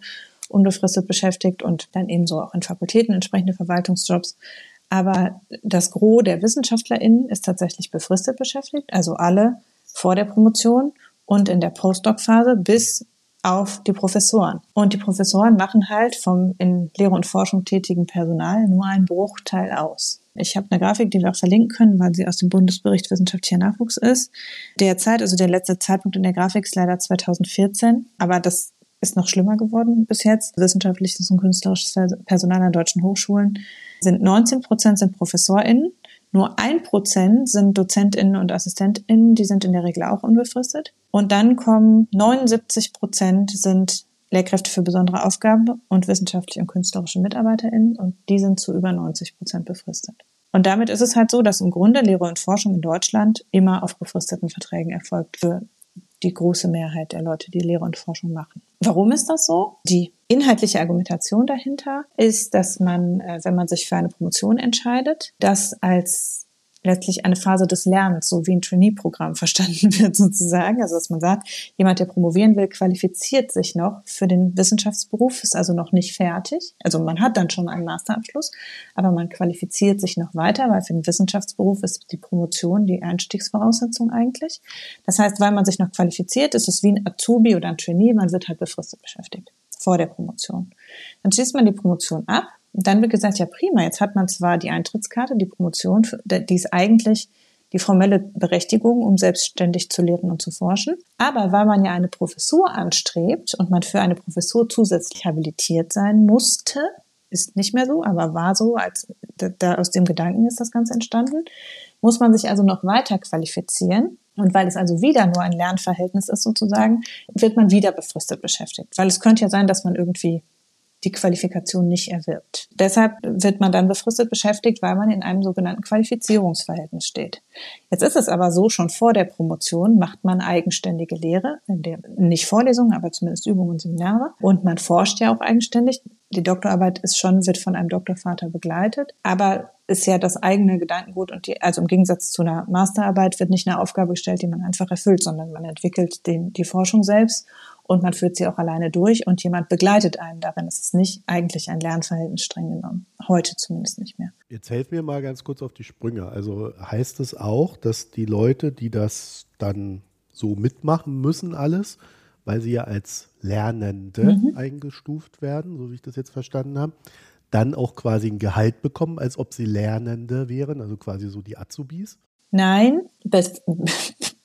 unbefristet beschäftigt und dann ebenso auch in Fakultäten entsprechende Verwaltungsjobs. Aber das Gros der WissenschaftlerInnen ist tatsächlich befristet beschäftigt, also alle vor der Promotion und in der Postdoc-Phase bis auf die Professoren. Und die Professoren machen halt vom in Lehre und Forschung tätigen Personal nur einen Bruchteil aus. Ich habe eine Grafik, die wir auch verlinken können, weil sie aus dem Bundesbericht Wissenschaftlicher Nachwuchs ist. Derzeit, also der letzte Zeitpunkt in der Grafik ist leider 2014, aber das ist noch schlimmer geworden bis jetzt. Wissenschaftliches und künstlerisches Personal an deutschen Hochschulen sind 19 Prozent sind ProfessorInnen, nur ein Prozent sind DozentInnen und AssistentInnen, die sind in der Regel auch unbefristet. Und dann kommen 79 Prozent sind Lehrkräfte für besondere Aufgaben und wissenschaftliche und künstlerische MitarbeiterInnen und die sind zu über 90 Prozent befristet. Und damit ist es halt so, dass im Grunde Lehre und Forschung in Deutschland immer auf befristeten Verträgen erfolgt für die große Mehrheit der Leute, die Lehre und Forschung machen. Warum ist das so? Die inhaltliche Argumentation dahinter ist, dass man, äh, wenn man sich für eine Promotion entscheidet, das als letztlich eine Phase des Lernens, so wie ein Trainee-Programm verstanden wird sozusagen. Also dass man sagt, jemand, der promovieren will, qualifiziert sich noch für den Wissenschaftsberuf, ist also noch nicht fertig. Also man hat dann schon einen Masterabschluss, aber man qualifiziert sich noch weiter, weil für den Wissenschaftsberuf ist die Promotion die Einstiegsvoraussetzung eigentlich. Das heißt, weil man sich noch qualifiziert, ist es wie ein Azubi oder ein Trainee, man wird halt befristet beschäftigt vor der Promotion. Dann schließt man die Promotion ab dann wird gesagt, ja prima, jetzt hat man zwar die Eintrittskarte, die Promotion, die ist eigentlich die formelle Berechtigung, um selbstständig zu lehren und zu forschen. Aber weil man ja eine Professur anstrebt und man für eine Professur zusätzlich habilitiert sein musste, ist nicht mehr so, aber war so, als da aus dem Gedanken ist das Ganze entstanden, muss man sich also noch weiter qualifizieren. Und weil es also wieder nur ein Lernverhältnis ist sozusagen, wird man wieder befristet beschäftigt. Weil es könnte ja sein, dass man irgendwie die Qualifikation nicht erwirbt. Deshalb wird man dann befristet beschäftigt, weil man in einem sogenannten Qualifizierungsverhältnis steht. Jetzt ist es aber so, schon vor der Promotion macht man eigenständige Lehre, in der, nicht Vorlesungen, aber zumindest Übungen und Seminare. Und man forscht ja auch eigenständig. Die Doktorarbeit ist schon, wird von einem Doktorvater begleitet, aber ist ja das eigene Gedankengut und die, also im Gegensatz zu einer Masterarbeit wird nicht eine Aufgabe gestellt, die man einfach erfüllt, sondern man entwickelt den, die Forschung selbst und man führt sie auch alleine durch und jemand begleitet einen darin. Es ist nicht eigentlich ein Lernverhältnis streng genommen. Heute zumindest nicht mehr. Jetzt helf mir mal ganz kurz auf die Sprünge. Also heißt es auch, dass die Leute, die das dann so mitmachen müssen, alles, weil sie ja als Lernende mhm. eingestuft werden, so wie ich das jetzt verstanden habe, dann auch quasi ein Gehalt bekommen, als ob sie Lernende wären, also quasi so die Azubis? Nein,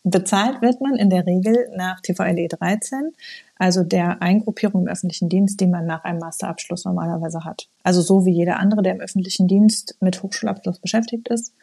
bezahlt wird man in der Regel nach TVLE 13, also der Eingruppierung im öffentlichen Dienst, die man nach einem Masterabschluss normalerweise hat. Also so wie jeder andere, der im öffentlichen Dienst mit Hochschulabschluss beschäftigt ist,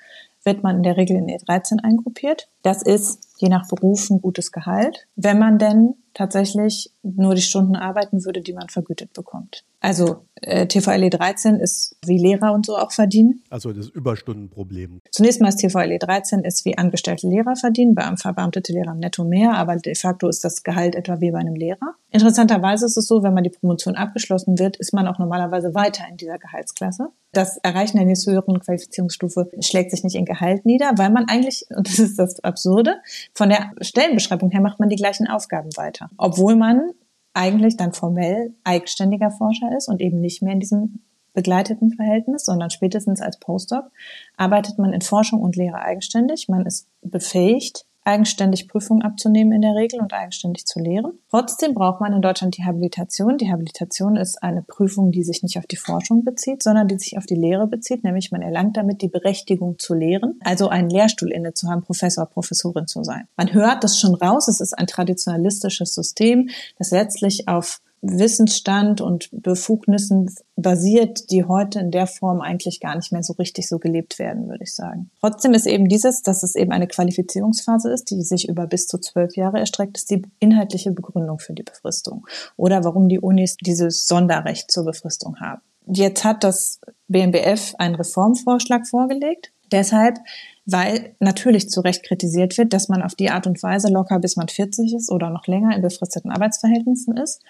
wird man in der Regel in E13 eingruppiert. Das ist je nach Beruf ein gutes Gehalt, wenn man denn tatsächlich nur die Stunden arbeiten würde, die man vergütet bekommt. Also äh, TVLE 13 ist wie Lehrer und so auch verdienen. Also das Überstundenproblem. Zunächst mal ist TVLE 13 ist wie angestellte Lehrer verdienen, bei einem verbeamtete Lehrer netto mehr, aber de facto ist das Gehalt etwa wie bei einem Lehrer. Interessanterweise ist es so, wenn man die Promotion abgeschlossen wird, ist man auch normalerweise weiter in dieser Gehaltsklasse. Das Erreichen der nächsten höheren Qualifizierungsstufe schlägt sich nicht in Gehalt nieder, weil man eigentlich, und das ist das Absurde, von der Stellenbeschreibung her macht man die gleichen Aufgaben weiter. Obwohl man eigentlich dann formell eigenständiger Forscher ist und eben nicht mehr in diesem begleiteten Verhältnis, sondern spätestens als Postdoc arbeitet man in Forschung und Lehre eigenständig. Man ist befähigt, eigenständig Prüfungen abzunehmen in der Regel und eigenständig zu lehren. Trotzdem braucht man in Deutschland die Habilitation. Die Habilitation ist eine Prüfung, die sich nicht auf die Forschung bezieht, sondern die sich auf die Lehre bezieht, nämlich man erlangt damit die Berechtigung zu lehren, also einen Lehrstuhl inne zu haben, Professor, Professorin zu sein. Man hört das schon raus, es ist ein traditionalistisches System, das letztlich auf Wissensstand und Befugnissen basiert, die heute in der Form eigentlich gar nicht mehr so richtig so gelebt werden, würde ich sagen. Trotzdem ist eben dieses, dass es eben eine Qualifizierungsphase ist, die sich über bis zu zwölf Jahre erstreckt, ist die inhaltliche Begründung für die Befristung oder warum die Unis dieses Sonderrecht zur Befristung haben. Jetzt hat das BMBF einen Reformvorschlag vorgelegt. Deshalb weil natürlich zu Recht kritisiert wird, dass man auf die Art und Weise locker bis man 40 ist oder noch länger in befristeten Arbeitsverhältnissen ist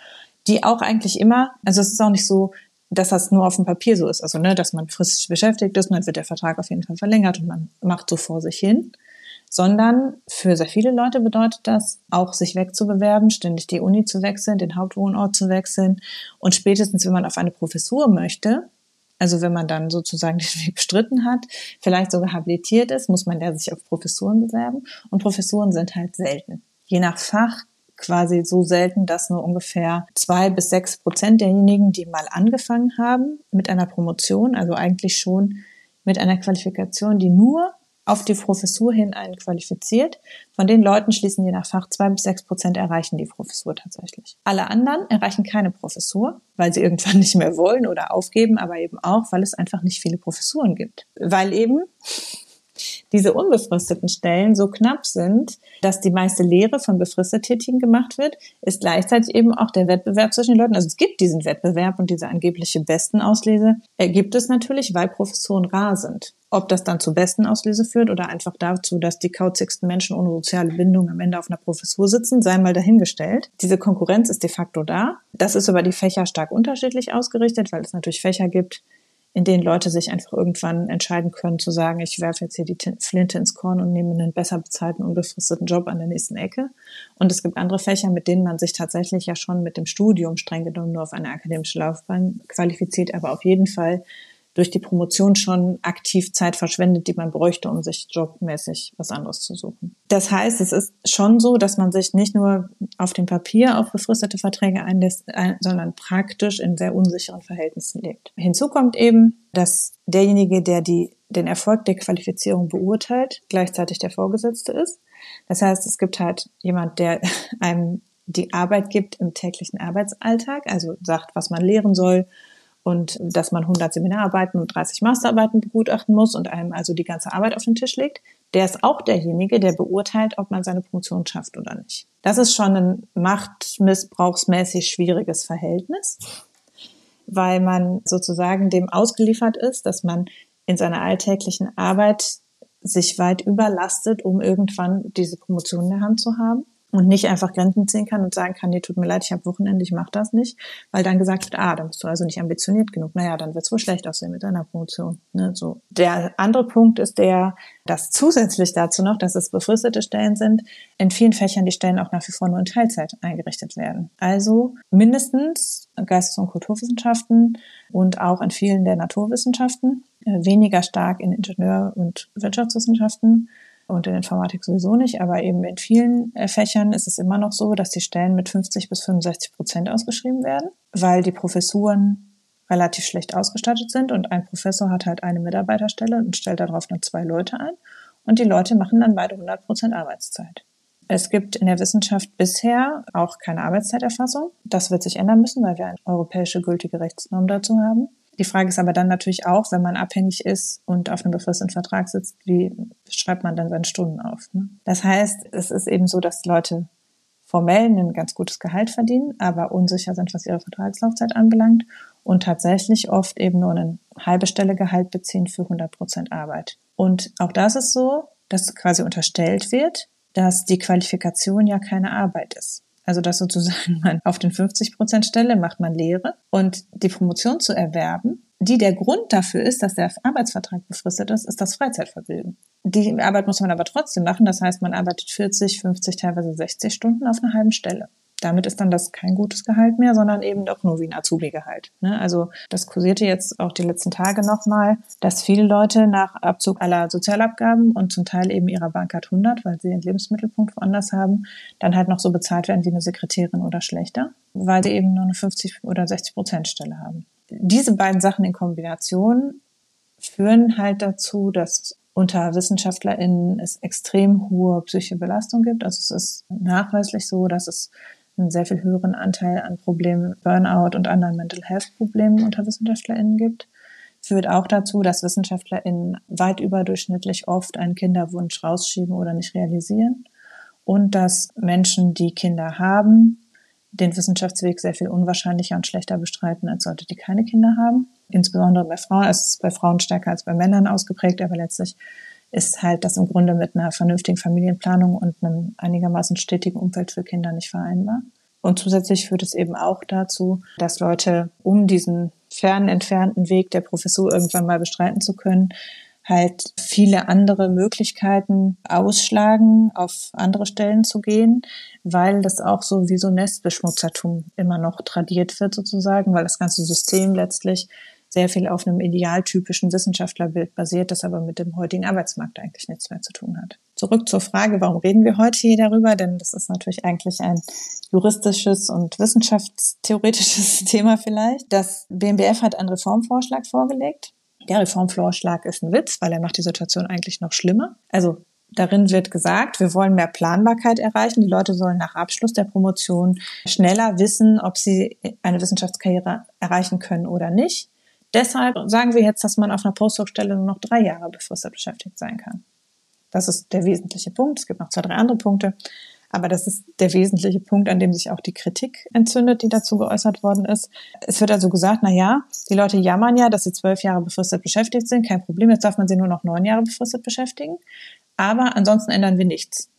die auch eigentlich immer, also es ist auch nicht so, dass das nur auf dem Papier so ist, also ne, dass man frisch beschäftigt ist und dann wird der Vertrag auf jeden Fall verlängert und man macht so vor sich hin, sondern für sehr viele Leute bedeutet das auch sich wegzubewerben, ständig die Uni zu wechseln, den Hauptwohnort zu wechseln. Und spätestens, wenn man auf eine Professur möchte, also wenn man dann sozusagen den Weg bestritten hat, vielleicht sogar habilitiert ist, muss man ja sich auf Professuren bewerben. Und Professuren sind halt selten. Je nach Fach quasi so selten, dass nur ungefähr zwei bis sechs Prozent derjenigen, die mal angefangen haben mit einer Promotion, also eigentlich schon mit einer Qualifikation, die nur auf die Professur hin einen qualifiziert. Von den Leuten schließen je nach Fach zwei bis sechs Prozent erreichen die Professur tatsächlich. Alle anderen erreichen keine Professur, weil sie irgendwann nicht mehr wollen oder aufgeben, aber eben auch, weil es einfach nicht viele Professuren gibt. Weil eben diese unbefristeten Stellen so knapp sind, dass die meiste Lehre von befristet Tätigen gemacht wird, ist gleichzeitig eben auch der Wettbewerb zwischen den Leuten. Also es gibt diesen Wettbewerb und diese angebliche Bestenauslese gibt es natürlich, weil Professoren rar sind. Ob das dann zur besten Auslese führt oder einfach dazu, dass die kauzigsten Menschen ohne soziale Bindung am Ende auf einer Professur sitzen, sei mal dahingestellt. Diese Konkurrenz ist de facto da. Das ist über die Fächer stark unterschiedlich ausgerichtet, weil es natürlich Fächer gibt, in denen Leute sich einfach irgendwann entscheiden können zu sagen, ich werfe jetzt hier die Flinte ins Korn und nehme einen besser bezahlten, unbefristeten Job an der nächsten Ecke. Und es gibt andere Fächer, mit denen man sich tatsächlich ja schon mit dem Studium streng genommen nur auf eine akademische Laufbahn qualifiziert, aber auf jeden Fall durch die Promotion schon aktiv Zeit verschwendet, die man bräuchte, um sich jobmäßig was anderes zu suchen. Das heißt, es ist schon so, dass man sich nicht nur auf dem Papier auf befristete Verträge einlässt, sondern praktisch in sehr unsicheren Verhältnissen lebt. Hinzu kommt eben, dass derjenige, der die, den Erfolg der Qualifizierung beurteilt, gleichzeitig der Vorgesetzte ist. Das heißt, es gibt halt jemand, der einem die Arbeit gibt im täglichen Arbeitsalltag, also sagt, was man lehren soll, und dass man 100 Seminararbeiten und 30 Masterarbeiten begutachten muss und einem also die ganze Arbeit auf den Tisch legt, der ist auch derjenige, der beurteilt, ob man seine Promotion schafft oder nicht. Das ist schon ein machtmissbrauchsmäßig schwieriges Verhältnis, weil man sozusagen dem ausgeliefert ist, dass man in seiner alltäglichen Arbeit sich weit überlastet, um irgendwann diese Promotion in der Hand zu haben und nicht einfach Grenzen ziehen kann und sagen kann, nee, tut mir leid, ich habe Wochenende, ich mache das nicht, weil dann gesagt wird, ah, dann bist du also nicht ambitioniert genug. Naja, dann wird es wohl schlecht aussehen mit deiner Promotion. Ne, so. Der andere Punkt ist der, dass zusätzlich dazu noch, dass es befristete Stellen sind, in vielen Fächern die Stellen auch nach wie vor nur in Teilzeit eingerichtet werden. Also mindestens Geistes- und Kulturwissenschaften und auch in vielen der Naturwissenschaften, äh, weniger stark in Ingenieur- und Wirtschaftswissenschaften und in Informatik sowieso nicht, aber eben in vielen äh, Fächern ist es immer noch so, dass die Stellen mit 50 bis 65 Prozent ausgeschrieben werden, weil die Professuren relativ schlecht ausgestattet sind und ein Professor hat halt eine Mitarbeiterstelle und stellt darauf nur zwei Leute ein und die Leute machen dann beide 100 Prozent Arbeitszeit. Es gibt in der Wissenschaft bisher auch keine Arbeitszeiterfassung. Das wird sich ändern müssen, weil wir eine europäische gültige Rechtsnorm dazu haben. Die Frage ist aber dann natürlich auch, wenn man abhängig ist und auf einem befristeten Vertrag sitzt, wie schreibt man dann seine Stunden auf? Ne? Das heißt, es ist eben so, dass Leute formell ein ganz gutes Gehalt verdienen, aber unsicher sind, was ihre Vertragslaufzeit anbelangt und tatsächlich oft eben nur eine halbe Stelle Gehalt beziehen für 100 Prozent Arbeit. Und auch das ist so, dass quasi unterstellt wird, dass die Qualifikation ja keine Arbeit ist. Also dass sozusagen man auf den 50 Prozent Stelle macht man Lehre und die Promotion zu erwerben, die der Grund dafür ist, dass der Arbeitsvertrag befristet ist, ist das Freizeitvergnügen. Die Arbeit muss man aber trotzdem machen. Das heißt, man arbeitet 40, 50, teilweise 60 Stunden auf einer halben Stelle damit ist dann das kein gutes Gehalt mehr, sondern eben doch nur wie ein Azubi-Gehalt. Ne? Also das kursierte jetzt auch die letzten Tage nochmal, dass viele Leute nach Abzug aller Sozialabgaben und zum Teil eben ihrer Bankcard 100, weil sie den Lebensmittelpunkt woanders haben, dann halt noch so bezahlt werden wie eine Sekretärin oder schlechter, weil sie eben nur eine 50 oder 60 Prozent Stelle haben. Diese beiden Sachen in Kombination führen halt dazu, dass unter WissenschaftlerInnen es extrem hohe psychische Belastung gibt. Also es ist nachweislich so, dass es einen sehr viel höheren Anteil an Problemen, Burnout und anderen Mental Health Problemen unter WissenschaftlerInnen gibt. Führt auch dazu, dass WissenschaftlerInnen weit überdurchschnittlich oft einen Kinderwunsch rausschieben oder nicht realisieren. Und dass Menschen, die Kinder haben, den Wissenschaftsweg sehr viel unwahrscheinlicher und schlechter bestreiten als Leute, die keine Kinder haben. Insbesondere bei Frauen, es ist bei Frauen stärker als bei Männern ausgeprägt, aber letztlich ist halt das im Grunde mit einer vernünftigen Familienplanung und einem einigermaßen stetigen Umfeld für Kinder nicht vereinbar. Und zusätzlich führt es eben auch dazu, dass Leute, um diesen fern entfernten Weg der Professur irgendwann mal bestreiten zu können, halt viele andere Möglichkeiten ausschlagen, auf andere Stellen zu gehen, weil das auch so wie so Nestbeschmutzertum immer noch tradiert wird sozusagen, weil das ganze System letztlich sehr viel auf einem idealtypischen Wissenschaftlerbild basiert, das aber mit dem heutigen Arbeitsmarkt eigentlich nichts mehr zu tun hat. Zurück zur Frage, warum reden wir heute hier darüber? Denn das ist natürlich eigentlich ein juristisches und wissenschaftstheoretisches Thema vielleicht. Das BMBF hat einen Reformvorschlag vorgelegt. Der Reformvorschlag ist ein Witz, weil er macht die Situation eigentlich noch schlimmer. Also Darin wird gesagt, wir wollen mehr Planbarkeit erreichen. Die Leute sollen nach Abschluss der Promotion schneller wissen, ob sie eine Wissenschaftskarriere erreichen können oder nicht. Deshalb sagen wir jetzt, dass man auf einer Postdoc-Stelle nur noch drei Jahre befristet beschäftigt sein kann. Das ist der wesentliche Punkt. Es gibt noch zwei, drei andere Punkte. Aber das ist der wesentliche Punkt, an dem sich auch die Kritik entzündet, die dazu geäußert worden ist. Es wird also gesagt, na ja, die Leute jammern ja, dass sie zwölf Jahre befristet beschäftigt sind. Kein Problem. Jetzt darf man sie nur noch neun Jahre befristet beschäftigen. Aber ansonsten ändern wir nichts.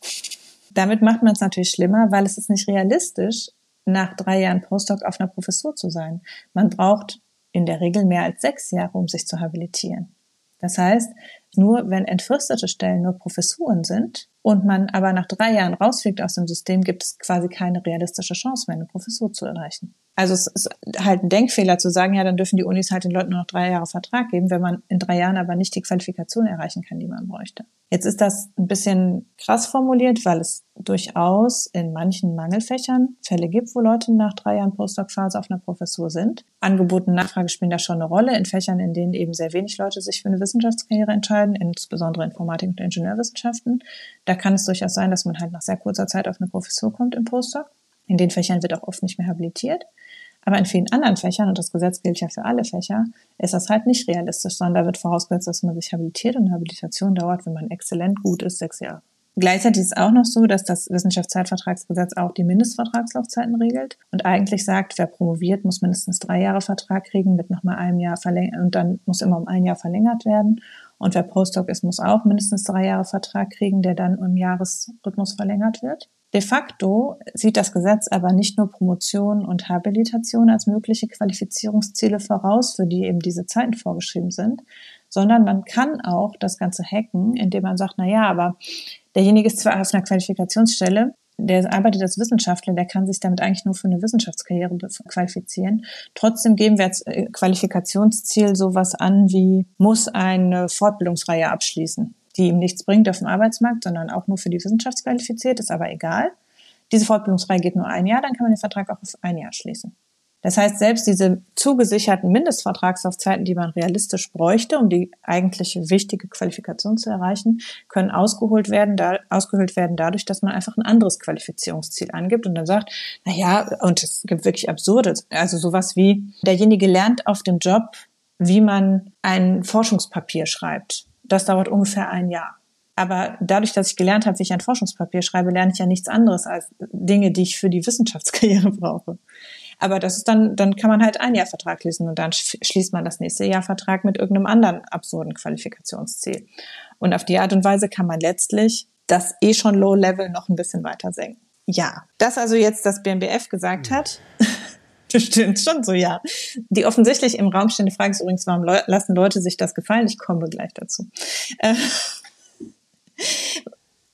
Damit macht man es natürlich schlimmer, weil es ist nicht realistisch, nach drei Jahren Postdoc auf einer Professur zu sein. Man braucht in der Regel mehr als sechs Jahre, um sich zu habilitieren. Das heißt, nur wenn entfristete Stellen nur Professuren sind und man aber nach drei Jahren rausfliegt aus dem System, gibt es quasi keine realistische Chance mehr, eine Professur zu erreichen. Also es ist halt ein Denkfehler zu sagen, ja, dann dürfen die Unis halt den Leuten nur noch drei Jahre Vertrag geben, wenn man in drei Jahren aber nicht die Qualifikation erreichen kann, die man bräuchte. Jetzt ist das ein bisschen krass formuliert, weil es durchaus in manchen Mangelfächern Fälle gibt, wo Leute nach drei Jahren Postdoc-Phase auf einer Professur sind. Angebot und Nachfrage spielen da schon eine Rolle in Fächern, in denen eben sehr wenig Leute sich für eine Wissenschaftskarriere entscheiden, insbesondere Informatik und Ingenieurwissenschaften. Da kann es durchaus sein, dass man halt nach sehr kurzer Zeit auf eine Professur kommt im Postdoc. In den Fächern wird auch oft nicht mehr habilitiert. Aber in vielen anderen Fächern, und das Gesetz gilt ja für alle Fächer, ist das halt nicht realistisch, sondern da wird vorausgesetzt, dass man sich habilitiert und Habilitation dauert, wenn man exzellent gut ist, sechs Jahre. Gleichzeitig ist es auch noch so, dass das Wissenschaftszeitvertragsgesetz auch die Mindestvertragslaufzeiten regelt und eigentlich sagt, wer promoviert, muss mindestens drei Jahre Vertrag kriegen, mit nochmal einem Jahr verlängert und dann muss immer um ein Jahr verlängert werden. Und wer Postdoc ist, muss auch mindestens drei Jahre Vertrag kriegen, der dann im Jahresrhythmus verlängert wird. De facto sieht das Gesetz aber nicht nur Promotion und Habilitation als mögliche Qualifizierungsziele voraus, für die eben diese Zeiten vorgeschrieben sind, sondern man kann auch das Ganze hacken, indem man sagt, na ja, aber derjenige ist zwar auf einer Qualifikationsstelle, der arbeitet als Wissenschaftler, der kann sich damit eigentlich nur für eine Wissenschaftskarriere qualifizieren. Trotzdem geben wir als äh, Qualifikationsziel sowas an wie, muss eine Fortbildungsreihe abschließen die ihm nichts bringt auf dem Arbeitsmarkt, sondern auch nur für die Wissenschaft qualifiziert, ist aber egal. Diese Fortbildungsreihe geht nur ein Jahr, dann kann man den Vertrag auch auf ein Jahr schließen. Das heißt, selbst diese zugesicherten Mindestvertragslaufzeiten, die man realistisch bräuchte, um die eigentliche wichtige Qualifikation zu erreichen, können ausgeholt werden, da, ausgehöhlt werden dadurch, dass man einfach ein anderes Qualifizierungsziel angibt und dann sagt, na ja, und es gibt wirklich absurde, also sowas wie, derjenige lernt auf dem Job, wie man ein Forschungspapier schreibt. Das dauert ungefähr ein Jahr. Aber dadurch, dass ich gelernt habe, wie ich ein Forschungspapier schreibe, lerne ich ja nichts anderes als Dinge, die ich für die Wissenschaftskarriere brauche. Aber das ist dann, dann kann man halt ein Jahr Vertrag lesen und dann schließt man das nächste Jahr Vertrag mit irgendeinem anderen absurden Qualifikationsziel. Und auf die Art und Weise kann man letztlich das eh schon Low Level noch ein bisschen weiter senken. Ja, das also jetzt das BMBF gesagt hat. Bestimmt schon so, ja. Die offensichtlich im Raum stehende Frage ist übrigens, warum lassen Leute sich das gefallen? Ich komme gleich dazu. Äh,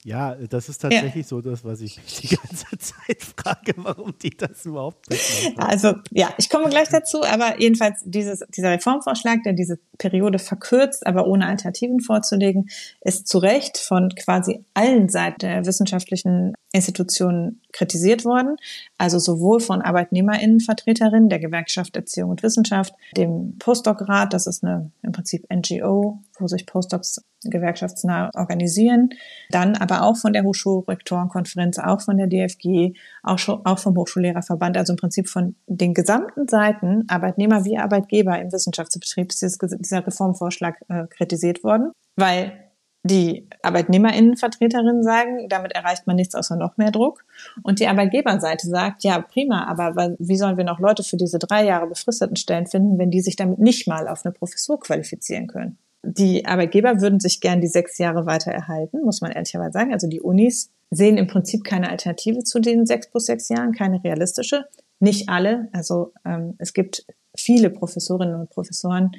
ja, das ist tatsächlich ja. so das, was ich mich die ganze Zeit frage, warum die das überhaupt machen. Also ja, ich komme gleich dazu, aber jedenfalls dieses, dieser Reformvorschlag, der diese Periode verkürzt, aber ohne Alternativen vorzulegen, ist zu Recht von quasi allen Seiten der wissenschaftlichen Institutionen kritisiert worden, also sowohl von Arbeitnehmerinnenvertreterinnen der Gewerkschaft Erziehung und Wissenschaft, dem Postdoc-Rat, das ist eine im Prinzip NGO, wo sich Postdocs gewerkschaftsnah organisieren, dann aber auch von der Hochschulrektorenkonferenz, auch von der DFG, auch, auch vom Hochschullehrerverband, also im Prinzip von den gesamten Seiten, Arbeitnehmer wie Arbeitgeber im Wissenschaftsbetrieb, ist dieser Reformvorschlag äh, kritisiert worden, weil die Arbeitnehmerinnenvertreterinnen sagen, damit erreicht man nichts außer noch mehr Druck. Und die Arbeitgeberseite sagt, ja, prima, aber wie sollen wir noch Leute für diese drei Jahre befristeten Stellen finden, wenn die sich damit nicht mal auf eine Professur qualifizieren können? Die Arbeitgeber würden sich gern die sechs Jahre weiter erhalten, muss man ehrlicherweise sagen. Also die Unis sehen im Prinzip keine Alternative zu den sechs plus sechs Jahren, keine realistische. Nicht alle. Also ähm, es gibt viele Professorinnen und Professoren,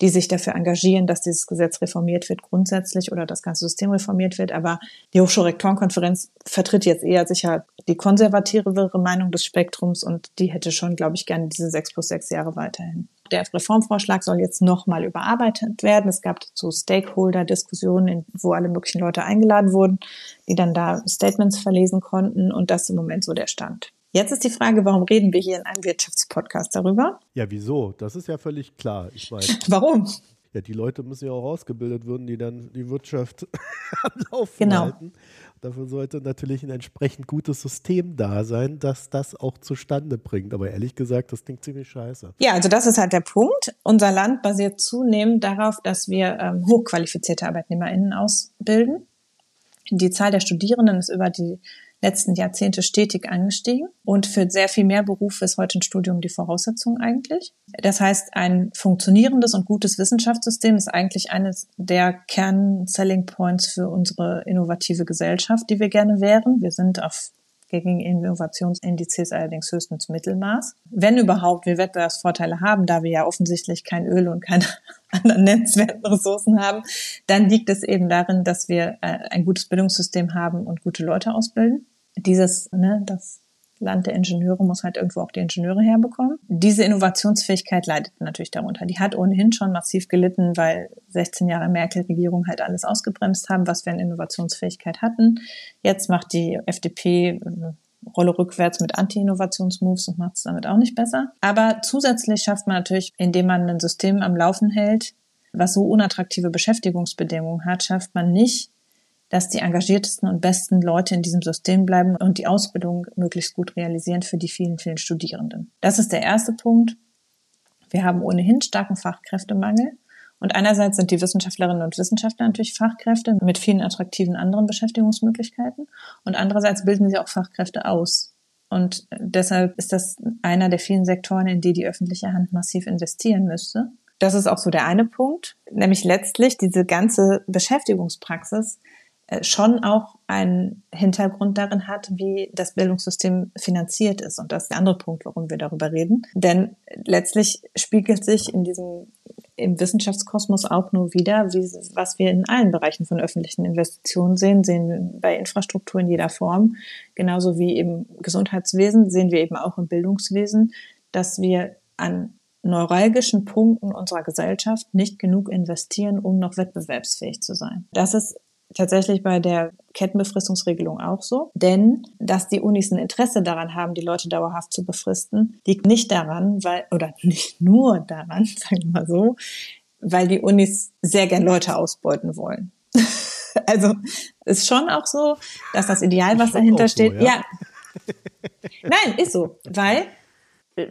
die sich dafür engagieren, dass dieses Gesetz reformiert wird grundsätzlich oder das ganze System reformiert wird. Aber die Hochschulrektorenkonferenz vertritt jetzt eher sicher die konservativere Meinung des Spektrums und die hätte schon, glaube ich, gerne diese sechs plus sechs Jahre weiterhin. Der Reformvorschlag soll jetzt nochmal überarbeitet werden. Es gab dazu Stakeholder-Diskussionen, wo alle möglichen Leute eingeladen wurden, die dann da Statements verlesen konnten und das ist im Moment so der Stand. Jetzt ist die Frage, warum reden wir hier in einem Wirtschaftspodcast darüber? Ja, wieso? Das ist ja völlig klar. Ich weiß. warum? Ja, die Leute müssen ja auch ausgebildet werden, die dann die Wirtschaft am Laufen genau. halten. Dafür sollte natürlich ein entsprechend gutes System da sein, das das auch zustande bringt. Aber ehrlich gesagt, das klingt ziemlich scheiße. Ja, also das ist halt der Punkt. Unser Land basiert zunehmend darauf, dass wir ähm, hochqualifizierte ArbeitnehmerInnen ausbilden. Die Zahl der Studierenden ist über die letzten Jahrzehnte stetig angestiegen und für sehr viel mehr Berufe ist heute ein Studium die Voraussetzung eigentlich. Das heißt, ein funktionierendes und gutes Wissenschaftssystem ist eigentlich eines der Kern-Selling Points für unsere innovative Gesellschaft, die wir gerne wären. Wir sind auf gegen Innovationsindizes allerdings höchstens Mittelmaß. Wenn überhaupt wir Wettbewerbsvorteile haben, da wir ja offensichtlich kein Öl und keine anderen nennenswerten Ressourcen haben, dann liegt es eben darin, dass wir äh, ein gutes Bildungssystem haben und gute Leute ausbilden. Dieses, ne, das Land der Ingenieure muss halt irgendwo auch die Ingenieure herbekommen. Diese Innovationsfähigkeit leidet natürlich darunter. Die hat ohnehin schon massiv gelitten, weil 16 Jahre Merkel-Regierung halt alles ausgebremst haben, was wir an Innovationsfähigkeit hatten. Jetzt macht die FDP äh, Rolle rückwärts mit Anti-Innovationsmoves und macht es damit auch nicht besser. Aber zusätzlich schafft man natürlich, indem man ein System am Laufen hält, was so unattraktive Beschäftigungsbedingungen hat, schafft man nicht, dass die engagiertesten und besten Leute in diesem System bleiben und die Ausbildung möglichst gut realisieren für die vielen, vielen Studierenden. Das ist der erste Punkt. Wir haben ohnehin starken Fachkräftemangel. Und einerseits sind die Wissenschaftlerinnen und Wissenschaftler natürlich Fachkräfte mit vielen attraktiven anderen Beschäftigungsmöglichkeiten. Und andererseits bilden sie auch Fachkräfte aus. Und deshalb ist das einer der vielen Sektoren, in die die öffentliche Hand massiv investieren müsste. Das ist auch so der eine Punkt, nämlich letztlich diese ganze Beschäftigungspraxis schon auch einen Hintergrund darin hat, wie das Bildungssystem finanziert ist. Und das ist der andere Punkt, warum wir darüber reden. Denn letztlich spiegelt sich in diesem im Wissenschaftskosmos auch nur wieder, wie, was wir in allen Bereichen von öffentlichen Investitionen sehen, sehen wir bei Infrastruktur in jeder Form, genauso wie im Gesundheitswesen, sehen wir eben auch im Bildungswesen, dass wir an neuralgischen Punkten unserer Gesellschaft nicht genug investieren, um noch wettbewerbsfähig zu sein. Das ist tatsächlich bei der Kettenbefristungsregelung auch so. Denn dass die Unis ein Interesse daran haben, die Leute dauerhaft zu befristen, liegt nicht daran, weil, oder nicht nur daran, sagen wir mal so, weil die Unis sehr gern Leute ausbeuten wollen. also ist schon auch so, dass das Ideal, was dahinter steht, so, ja. ja. Nein, ist so, weil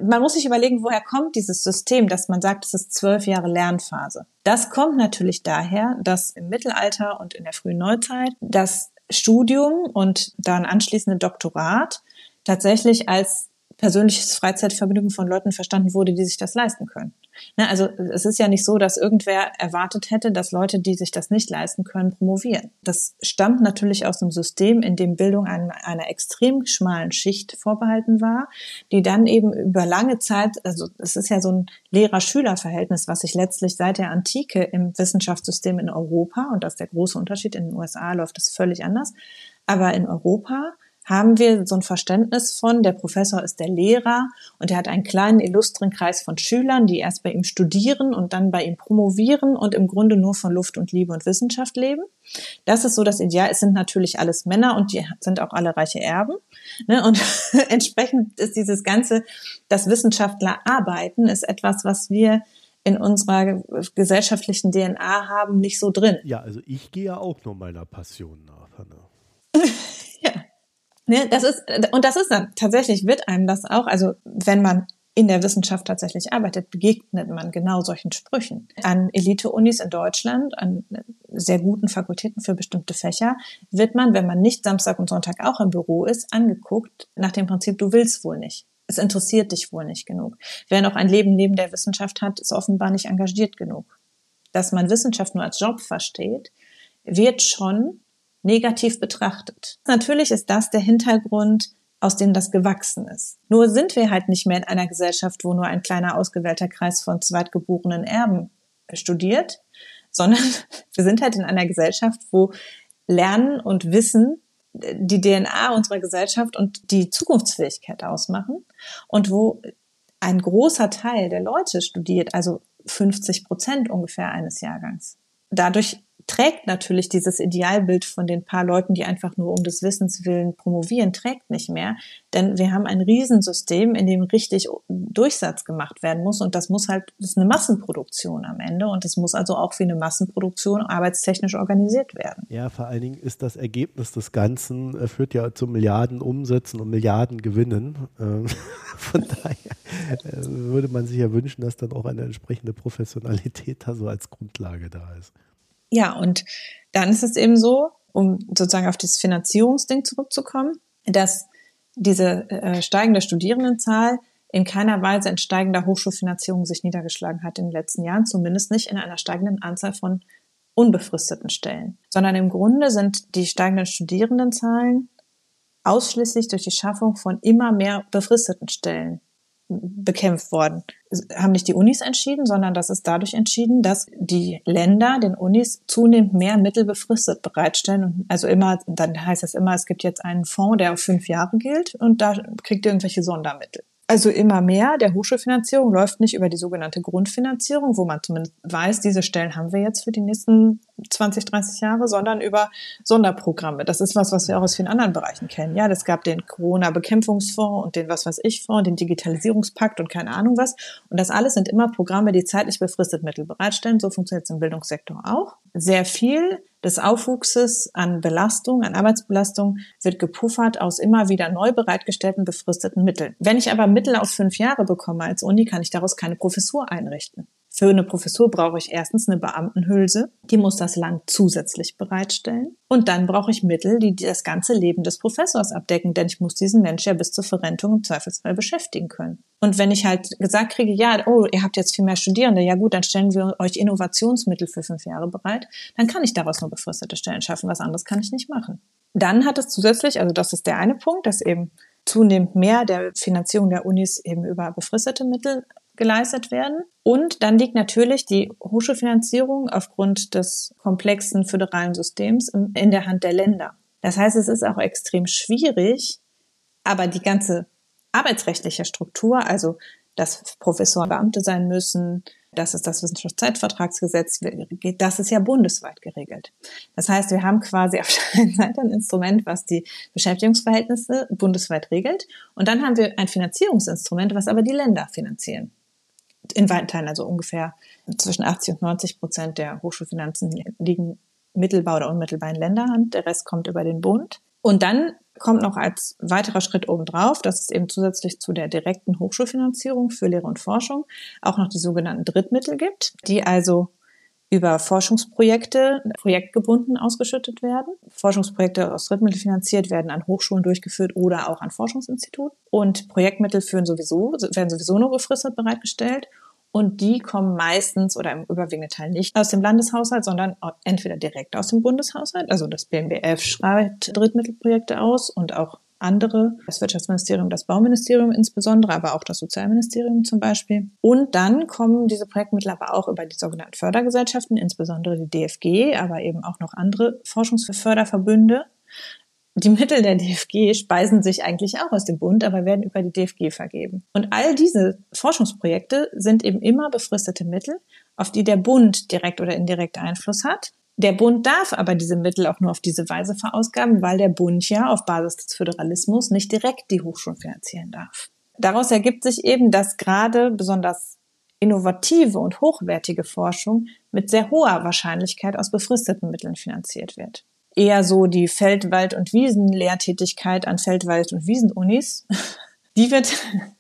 man muss sich überlegen, woher kommt dieses System, dass man sagt, es ist zwölf Jahre Lernphase. Das kommt natürlich daher, dass im Mittelalter und in der frühen Neuzeit das Studium und dann anschließende Doktorat tatsächlich als persönliches Freizeitvergnügen von Leuten verstanden wurde, die sich das leisten können. Ne, also es ist ja nicht so, dass irgendwer erwartet hätte, dass Leute, die sich das nicht leisten können, promovieren. Das stammt natürlich aus einem System, in dem Bildung einer, einer extrem schmalen Schicht vorbehalten war, die dann eben über lange Zeit, also es ist ja so ein Lehrer-Schüler-Verhältnis, was sich letztlich seit der Antike im Wissenschaftssystem in Europa, und das ist der große Unterschied, in den USA läuft das völlig anders, aber in Europa haben wir so ein Verständnis von, der Professor ist der Lehrer und er hat einen kleinen illustren Kreis von Schülern, die erst bei ihm studieren und dann bei ihm promovieren und im Grunde nur von Luft und Liebe und Wissenschaft leben. Das ist so das Ideal. Es sind natürlich alles Männer und die sind auch alle reiche Erben. Ne? Und entsprechend ist dieses ganze, das Wissenschaftler arbeiten, ist etwas, was wir in unserer gesellschaftlichen DNA haben, nicht so drin. Ja, also ich gehe ja auch nur meiner Passion nach. Hanna. Ne, das ist, und das ist dann, tatsächlich wird einem das auch, also wenn man in der Wissenschaft tatsächlich arbeitet, begegnet man genau solchen Sprüchen. An Elite-Unis in Deutschland, an sehr guten Fakultäten für bestimmte Fächer, wird man, wenn man nicht Samstag und Sonntag auch im Büro ist, angeguckt nach dem Prinzip, du willst wohl nicht es interessiert dich wohl nicht genug. Wer noch ein Leben neben der Wissenschaft hat, ist offenbar nicht engagiert genug. Dass man Wissenschaft nur als Job versteht, wird schon negativ betrachtet. Natürlich ist das der Hintergrund, aus dem das gewachsen ist. Nur sind wir halt nicht mehr in einer Gesellschaft, wo nur ein kleiner ausgewählter Kreis von zweitgeborenen Erben studiert, sondern wir sind halt in einer Gesellschaft, wo Lernen und Wissen die DNA unserer Gesellschaft und die Zukunftsfähigkeit ausmachen und wo ein großer Teil der Leute studiert, also 50 Prozent ungefähr eines Jahrgangs. Dadurch trägt natürlich dieses Idealbild von den paar Leuten, die einfach nur um des Wissens willen promovieren, trägt nicht mehr. Denn wir haben ein Riesensystem, in dem richtig Durchsatz gemacht werden muss. Und das muss halt, das ist eine Massenproduktion am Ende. Und das muss also auch wie eine Massenproduktion arbeitstechnisch organisiert werden. Ja, vor allen Dingen ist das Ergebnis des Ganzen, äh, führt ja zu Milliarden Umsätzen und Milliarden Gewinnen. Ähm, von daher äh, würde man sich ja wünschen, dass dann auch eine entsprechende Professionalität da so als Grundlage da ist. Ja, und dann ist es eben so, um sozusagen auf das Finanzierungsding zurückzukommen, dass diese äh, steigende Studierendenzahl in keiner Weise in steigender Hochschulfinanzierung sich niedergeschlagen hat in den letzten Jahren, zumindest nicht in einer steigenden Anzahl von unbefristeten Stellen, sondern im Grunde sind die steigenden Studierendenzahlen ausschließlich durch die Schaffung von immer mehr befristeten Stellen bekämpft worden. Haben nicht die Unis entschieden, sondern das ist dadurch entschieden, dass die Länder den Unis zunehmend mehr Mittel befristet bereitstellen. Also immer, dann heißt es immer, es gibt jetzt einen Fonds, der auf fünf Jahre gilt und da kriegt ihr irgendwelche Sondermittel. Also immer mehr der Hochschulfinanzierung läuft nicht über die sogenannte Grundfinanzierung, wo man zumindest weiß, diese Stellen haben wir jetzt für die nächsten 20, 30 Jahre, sondern über Sonderprogramme. Das ist was, was wir auch aus vielen anderen Bereichen kennen. Ja, es gab den Corona-Bekämpfungsfonds und den was weiß ich Fonds, den Digitalisierungspakt und keine Ahnung was. Und das alles sind immer Programme, die zeitlich befristet Mittel bereitstellen. So funktioniert es im Bildungssektor auch. Sehr viel des Aufwuchses an Belastung, an Arbeitsbelastung wird gepuffert aus immer wieder neu bereitgestellten befristeten Mitteln. Wenn ich aber Mittel auf fünf Jahre bekomme als Uni, kann ich daraus keine Professur einrichten. Für eine Professur brauche ich erstens eine Beamtenhülse, die muss das Land zusätzlich bereitstellen. Und dann brauche ich Mittel, die das ganze Leben des Professors abdecken, denn ich muss diesen Mensch ja bis zur Verrentung im Zweifelsfall beschäftigen können. Und wenn ich halt gesagt kriege, ja, oh, ihr habt jetzt viel mehr Studierende, ja gut, dann stellen wir euch Innovationsmittel für fünf Jahre bereit, dann kann ich daraus nur befristete Stellen schaffen, was anderes kann ich nicht machen. Dann hat es zusätzlich, also das ist der eine Punkt, dass eben zunehmend mehr der Finanzierung der Unis eben über befristete Mittel geleistet werden. Und dann liegt natürlich die Hochschulfinanzierung aufgrund des komplexen föderalen Systems in der Hand der Länder. Das heißt, es ist auch extrem schwierig, aber die ganze arbeitsrechtliche Struktur, also dass Professoren Beamte sein müssen, dass es das Wissenschaftszeitvertragsgesetz das ist ja bundesweit geregelt. Das heißt, wir haben quasi auf der einen Seite ein Instrument, was die Beschäftigungsverhältnisse bundesweit regelt. Und dann haben wir ein Finanzierungsinstrument, was aber die Länder finanzieren in weiten Teilen, also ungefähr zwischen 80 und 90 Prozent der Hochschulfinanzen liegen mittelbar oder unmittelbar in Länderhand. Der Rest kommt über den Bund. Und dann kommt noch als weiterer Schritt obendrauf, dass es eben zusätzlich zu der direkten Hochschulfinanzierung für Lehre und Forschung auch noch die sogenannten Drittmittel gibt, die also über Forschungsprojekte projektgebunden ausgeschüttet werden. Forschungsprojekte aus Drittmitteln finanziert werden an Hochschulen durchgeführt oder auch an Forschungsinstituten. Und Projektmittel führen sowieso, werden sowieso nur befristet bereitgestellt. Und die kommen meistens oder im überwiegenden Teil nicht aus dem Landeshaushalt, sondern entweder direkt aus dem Bundeshaushalt. Also das BMBF schreibt Drittmittelprojekte aus und auch andere, das Wirtschaftsministerium, das Bauministerium insbesondere, aber auch das Sozialministerium zum Beispiel. Und dann kommen diese Projektmittel aber auch über die sogenannten Fördergesellschaften, insbesondere die DFG, aber eben auch noch andere Forschungsförderverbünde die Mittel der DFG speisen sich eigentlich auch aus dem Bund, aber werden über die DFG vergeben. Und all diese Forschungsprojekte sind eben immer befristete Mittel, auf die der Bund direkt oder indirekt Einfluss hat. Der Bund darf aber diese Mittel auch nur auf diese Weise verausgaben, weil der Bund ja auf Basis des Föderalismus nicht direkt die Hochschulen finanzieren darf. Daraus ergibt sich eben, dass gerade besonders innovative und hochwertige Forschung mit sehr hoher Wahrscheinlichkeit aus befristeten Mitteln finanziert wird. Eher so die Feld-, Wald- und Wiesenlehrtätigkeit an Feld-, Wald- und Wiesenunis, die wird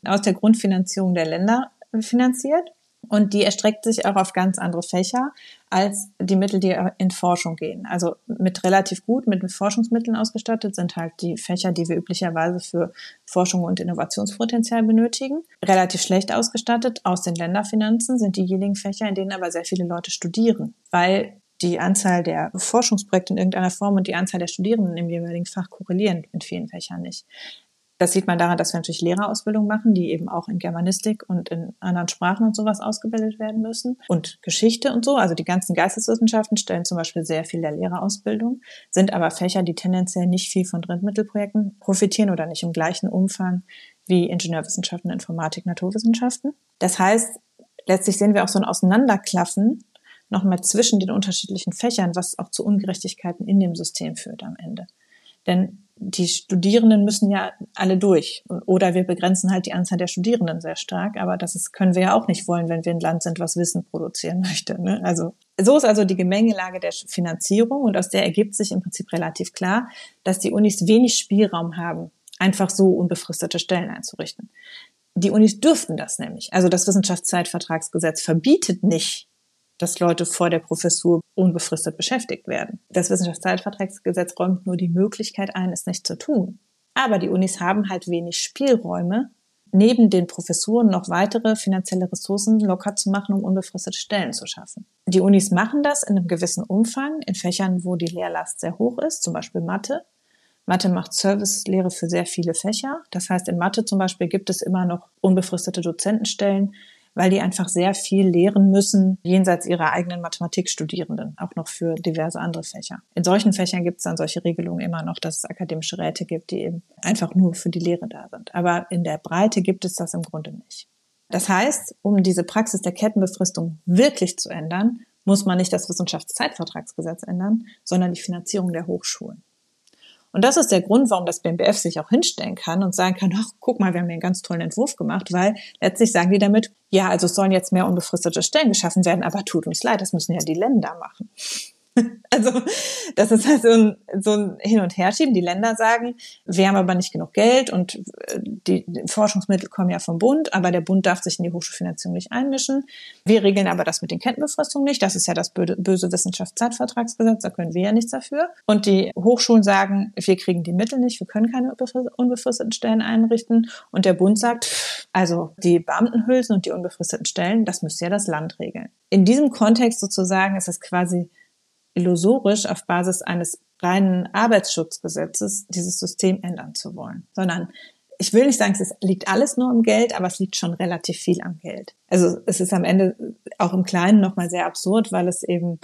aus der Grundfinanzierung der Länder finanziert. Und die erstreckt sich auch auf ganz andere Fächer als die Mittel, die in Forschung gehen. Also mit relativ gut, mit Forschungsmitteln ausgestattet sind halt die Fächer, die wir üblicherweise für Forschung und Innovationspotenzial benötigen. Relativ schlecht ausgestattet aus den Länderfinanzen sind diejenigen Fächer, in denen aber sehr viele Leute studieren, weil die Anzahl der Forschungsprojekte in irgendeiner Form und die Anzahl der Studierenden im jeweiligen Fach korrelieren in vielen Fächern nicht. Das sieht man daran, dass wir natürlich Lehrerausbildung machen, die eben auch in Germanistik und in anderen Sprachen und sowas ausgebildet werden müssen. Und Geschichte und so. Also die ganzen Geisteswissenschaften stellen zum Beispiel sehr viel der Lehrerausbildung, sind aber Fächer, die tendenziell nicht viel von Drittmittelprojekten profitieren oder nicht im gleichen Umfang wie Ingenieurwissenschaften, Informatik, Naturwissenschaften. Das heißt, letztlich sehen wir auch so ein Auseinanderklaffen nochmal zwischen den unterschiedlichen Fächern, was auch zu Ungerechtigkeiten in dem System führt am Ende. Denn die Studierenden müssen ja alle durch. Oder wir begrenzen halt die Anzahl der Studierenden sehr stark. Aber das ist, können wir ja auch nicht wollen, wenn wir ein Land sind, was Wissen produzieren möchte. Ne? Also so ist also die Gemengelage der Finanzierung und aus der ergibt sich im Prinzip relativ klar, dass die Unis wenig Spielraum haben, einfach so unbefristete Stellen einzurichten. Die Unis dürften das nämlich. Also das Wissenschaftszeitvertragsgesetz verbietet nicht, dass Leute vor der Professur unbefristet beschäftigt werden. Das Wissenschaftszeitvertragsgesetz räumt nur die Möglichkeit ein, es nicht zu tun. Aber die Unis haben halt wenig Spielräume, neben den Professuren noch weitere finanzielle Ressourcen locker zu machen, um unbefristete Stellen zu schaffen. Die Unis machen das in einem gewissen Umfang, in Fächern, wo die Lehrlast sehr hoch ist, zum Beispiel Mathe. Mathe macht Servicelehre für sehr viele Fächer. Das heißt, in Mathe zum Beispiel gibt es immer noch unbefristete Dozentenstellen, weil die einfach sehr viel lehren müssen, jenseits ihrer eigenen Mathematikstudierenden, auch noch für diverse andere Fächer. In solchen Fächern gibt es dann solche Regelungen immer noch, dass es akademische Räte gibt, die eben einfach nur für die Lehre da sind. Aber in der Breite gibt es das im Grunde nicht. Das heißt, um diese Praxis der Kettenbefristung wirklich zu ändern, muss man nicht das Wissenschaftszeitvertragsgesetz ändern, sondern die Finanzierung der Hochschulen. Und das ist der Grund, warum das BMBF sich auch hinstellen kann und sagen kann, ach, guck mal, wir haben hier einen ganz tollen Entwurf gemacht, weil letztlich sagen die damit, ja, also es sollen jetzt mehr unbefristete Stellen geschaffen werden, aber tut uns leid, das müssen ja die Länder machen. Also das ist halt so ein, so ein Hin- und Herschieben. Die Länder sagen, wir haben aber nicht genug Geld und äh, die, Forschungsmittel kommen ja vom Bund, aber der Bund darf sich in die Hochschulfinanzierung nicht einmischen. Wir regeln aber das mit den Kettenbefristungen nicht. Das ist ja das böse Wissenschaftszeitvertragsgesetz, da können wir ja nichts dafür. Und die Hochschulen sagen, wir kriegen die Mittel nicht, wir können keine unbefristeten Stellen einrichten. Und der Bund sagt, also die Beamtenhülsen und die unbefristeten Stellen, das müsste ja das Land regeln. In diesem Kontext sozusagen ist es quasi illusorisch auf Basis eines reinen Arbeitsschutzgesetzes dieses System ändern zu wollen, sondern ich will nicht sagen, es liegt alles nur am Geld, aber es liegt schon relativ viel am Geld. Also es ist am Ende auch im Kleinen nochmal sehr absurd, weil es eben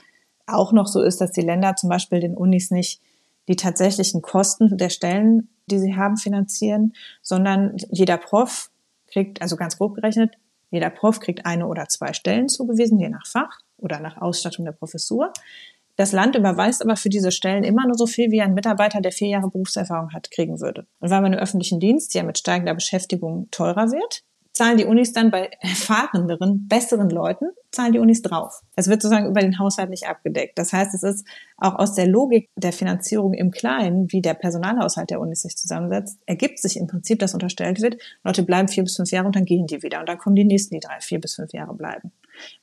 auch noch so ist, dass die Länder zum Beispiel den Unis nicht die tatsächlichen Kosten der Stellen, die sie haben, finanzieren, sondern jeder Prof kriegt, also ganz grob gerechnet, jeder Prof kriegt eine oder zwei Stellen zugewiesen, je nach Fach oder nach Ausstattung der Professur. Das Land überweist aber für diese Stellen immer nur so viel, wie ein Mitarbeiter, der vier Jahre Berufserfahrung hat, kriegen würde. Und weil man im öffentlichen Dienst ja mit steigender Beschäftigung teurer wird, zahlen die Unis dann bei erfahreneren, besseren Leuten, zahlen die Unis drauf. Es wird sozusagen über den Haushalt nicht abgedeckt. Das heißt, es ist auch aus der Logik der Finanzierung im Kleinen, wie der Personalhaushalt der Unis sich zusammensetzt, ergibt sich im Prinzip, dass unterstellt wird, Leute bleiben vier bis fünf Jahre und dann gehen die wieder. Und dann kommen die nächsten, die drei, vier bis fünf Jahre bleiben.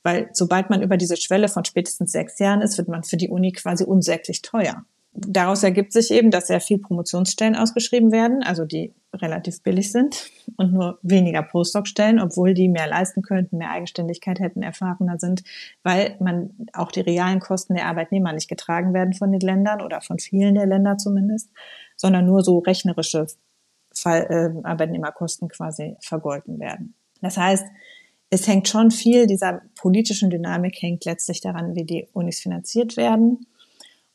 Weil sobald man über diese Schwelle von spätestens sechs Jahren ist, wird man für die Uni quasi unsäglich teuer. Daraus ergibt sich eben, dass sehr viel Promotionsstellen ausgeschrieben werden, also die relativ billig sind und nur weniger Postdoc-Stellen, obwohl die mehr leisten könnten, mehr Eigenständigkeit hätten, erfahrener sind, weil man auch die realen Kosten der Arbeitnehmer nicht getragen werden von den Ländern oder von vielen der Länder zumindest, sondern nur so rechnerische Fall, äh, Arbeitnehmerkosten quasi vergolten werden. Das heißt, es hängt schon viel dieser politischen Dynamik hängt letztlich daran, wie die Unis finanziert werden.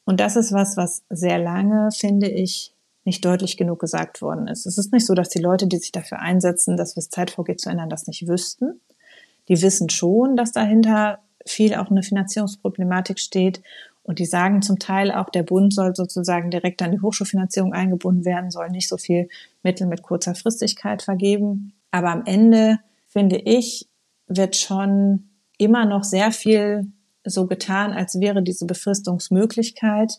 Und das ist was, was sehr lange, finde ich, nicht deutlich genug gesagt worden ist. Es ist nicht so, dass die Leute, die sich dafür einsetzen, dass wir es Zeit vorgeht zu ändern, das nicht wüssten. Die wissen schon, dass dahinter viel auch eine Finanzierungsproblematik steht. Und die sagen zum Teil auch, der Bund soll sozusagen direkt an die Hochschulfinanzierung eingebunden werden, soll nicht so viel Mittel mit kurzer Fristigkeit vergeben. Aber am Ende, finde ich, wird schon immer noch sehr viel so getan, als wäre diese Befristungsmöglichkeit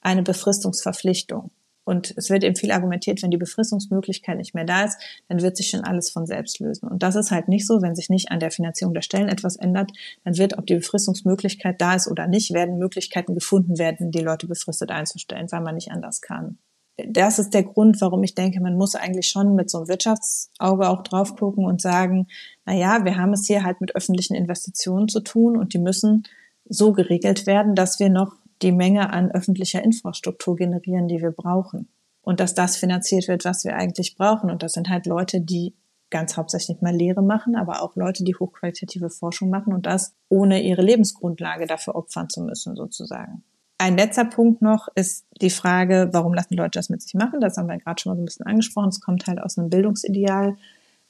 eine Befristungsverpflichtung. Und es wird eben viel argumentiert, wenn die Befristungsmöglichkeit nicht mehr da ist, dann wird sich schon alles von selbst lösen. Und das ist halt nicht so, wenn sich nicht an der Finanzierung der Stellen etwas ändert, dann wird, ob die Befristungsmöglichkeit da ist oder nicht, werden Möglichkeiten gefunden werden, die Leute befristet einzustellen, weil man nicht anders kann. Das ist der Grund, warum ich denke, man muss eigentlich schon mit so einem Wirtschaftsauge auch drauf gucken und sagen, na ja, wir haben es hier halt mit öffentlichen Investitionen zu tun und die müssen so geregelt werden, dass wir noch die Menge an öffentlicher Infrastruktur generieren, die wir brauchen. Und dass das finanziert wird, was wir eigentlich brauchen. Und das sind halt Leute, die ganz hauptsächlich mal Lehre machen, aber auch Leute, die hochqualitative Forschung machen und das ohne ihre Lebensgrundlage dafür opfern zu müssen, sozusagen. Ein letzter Punkt noch ist die Frage, warum lassen Leute das mit sich machen? Das haben wir gerade schon mal so ein bisschen angesprochen. Es kommt halt aus einem Bildungsideal,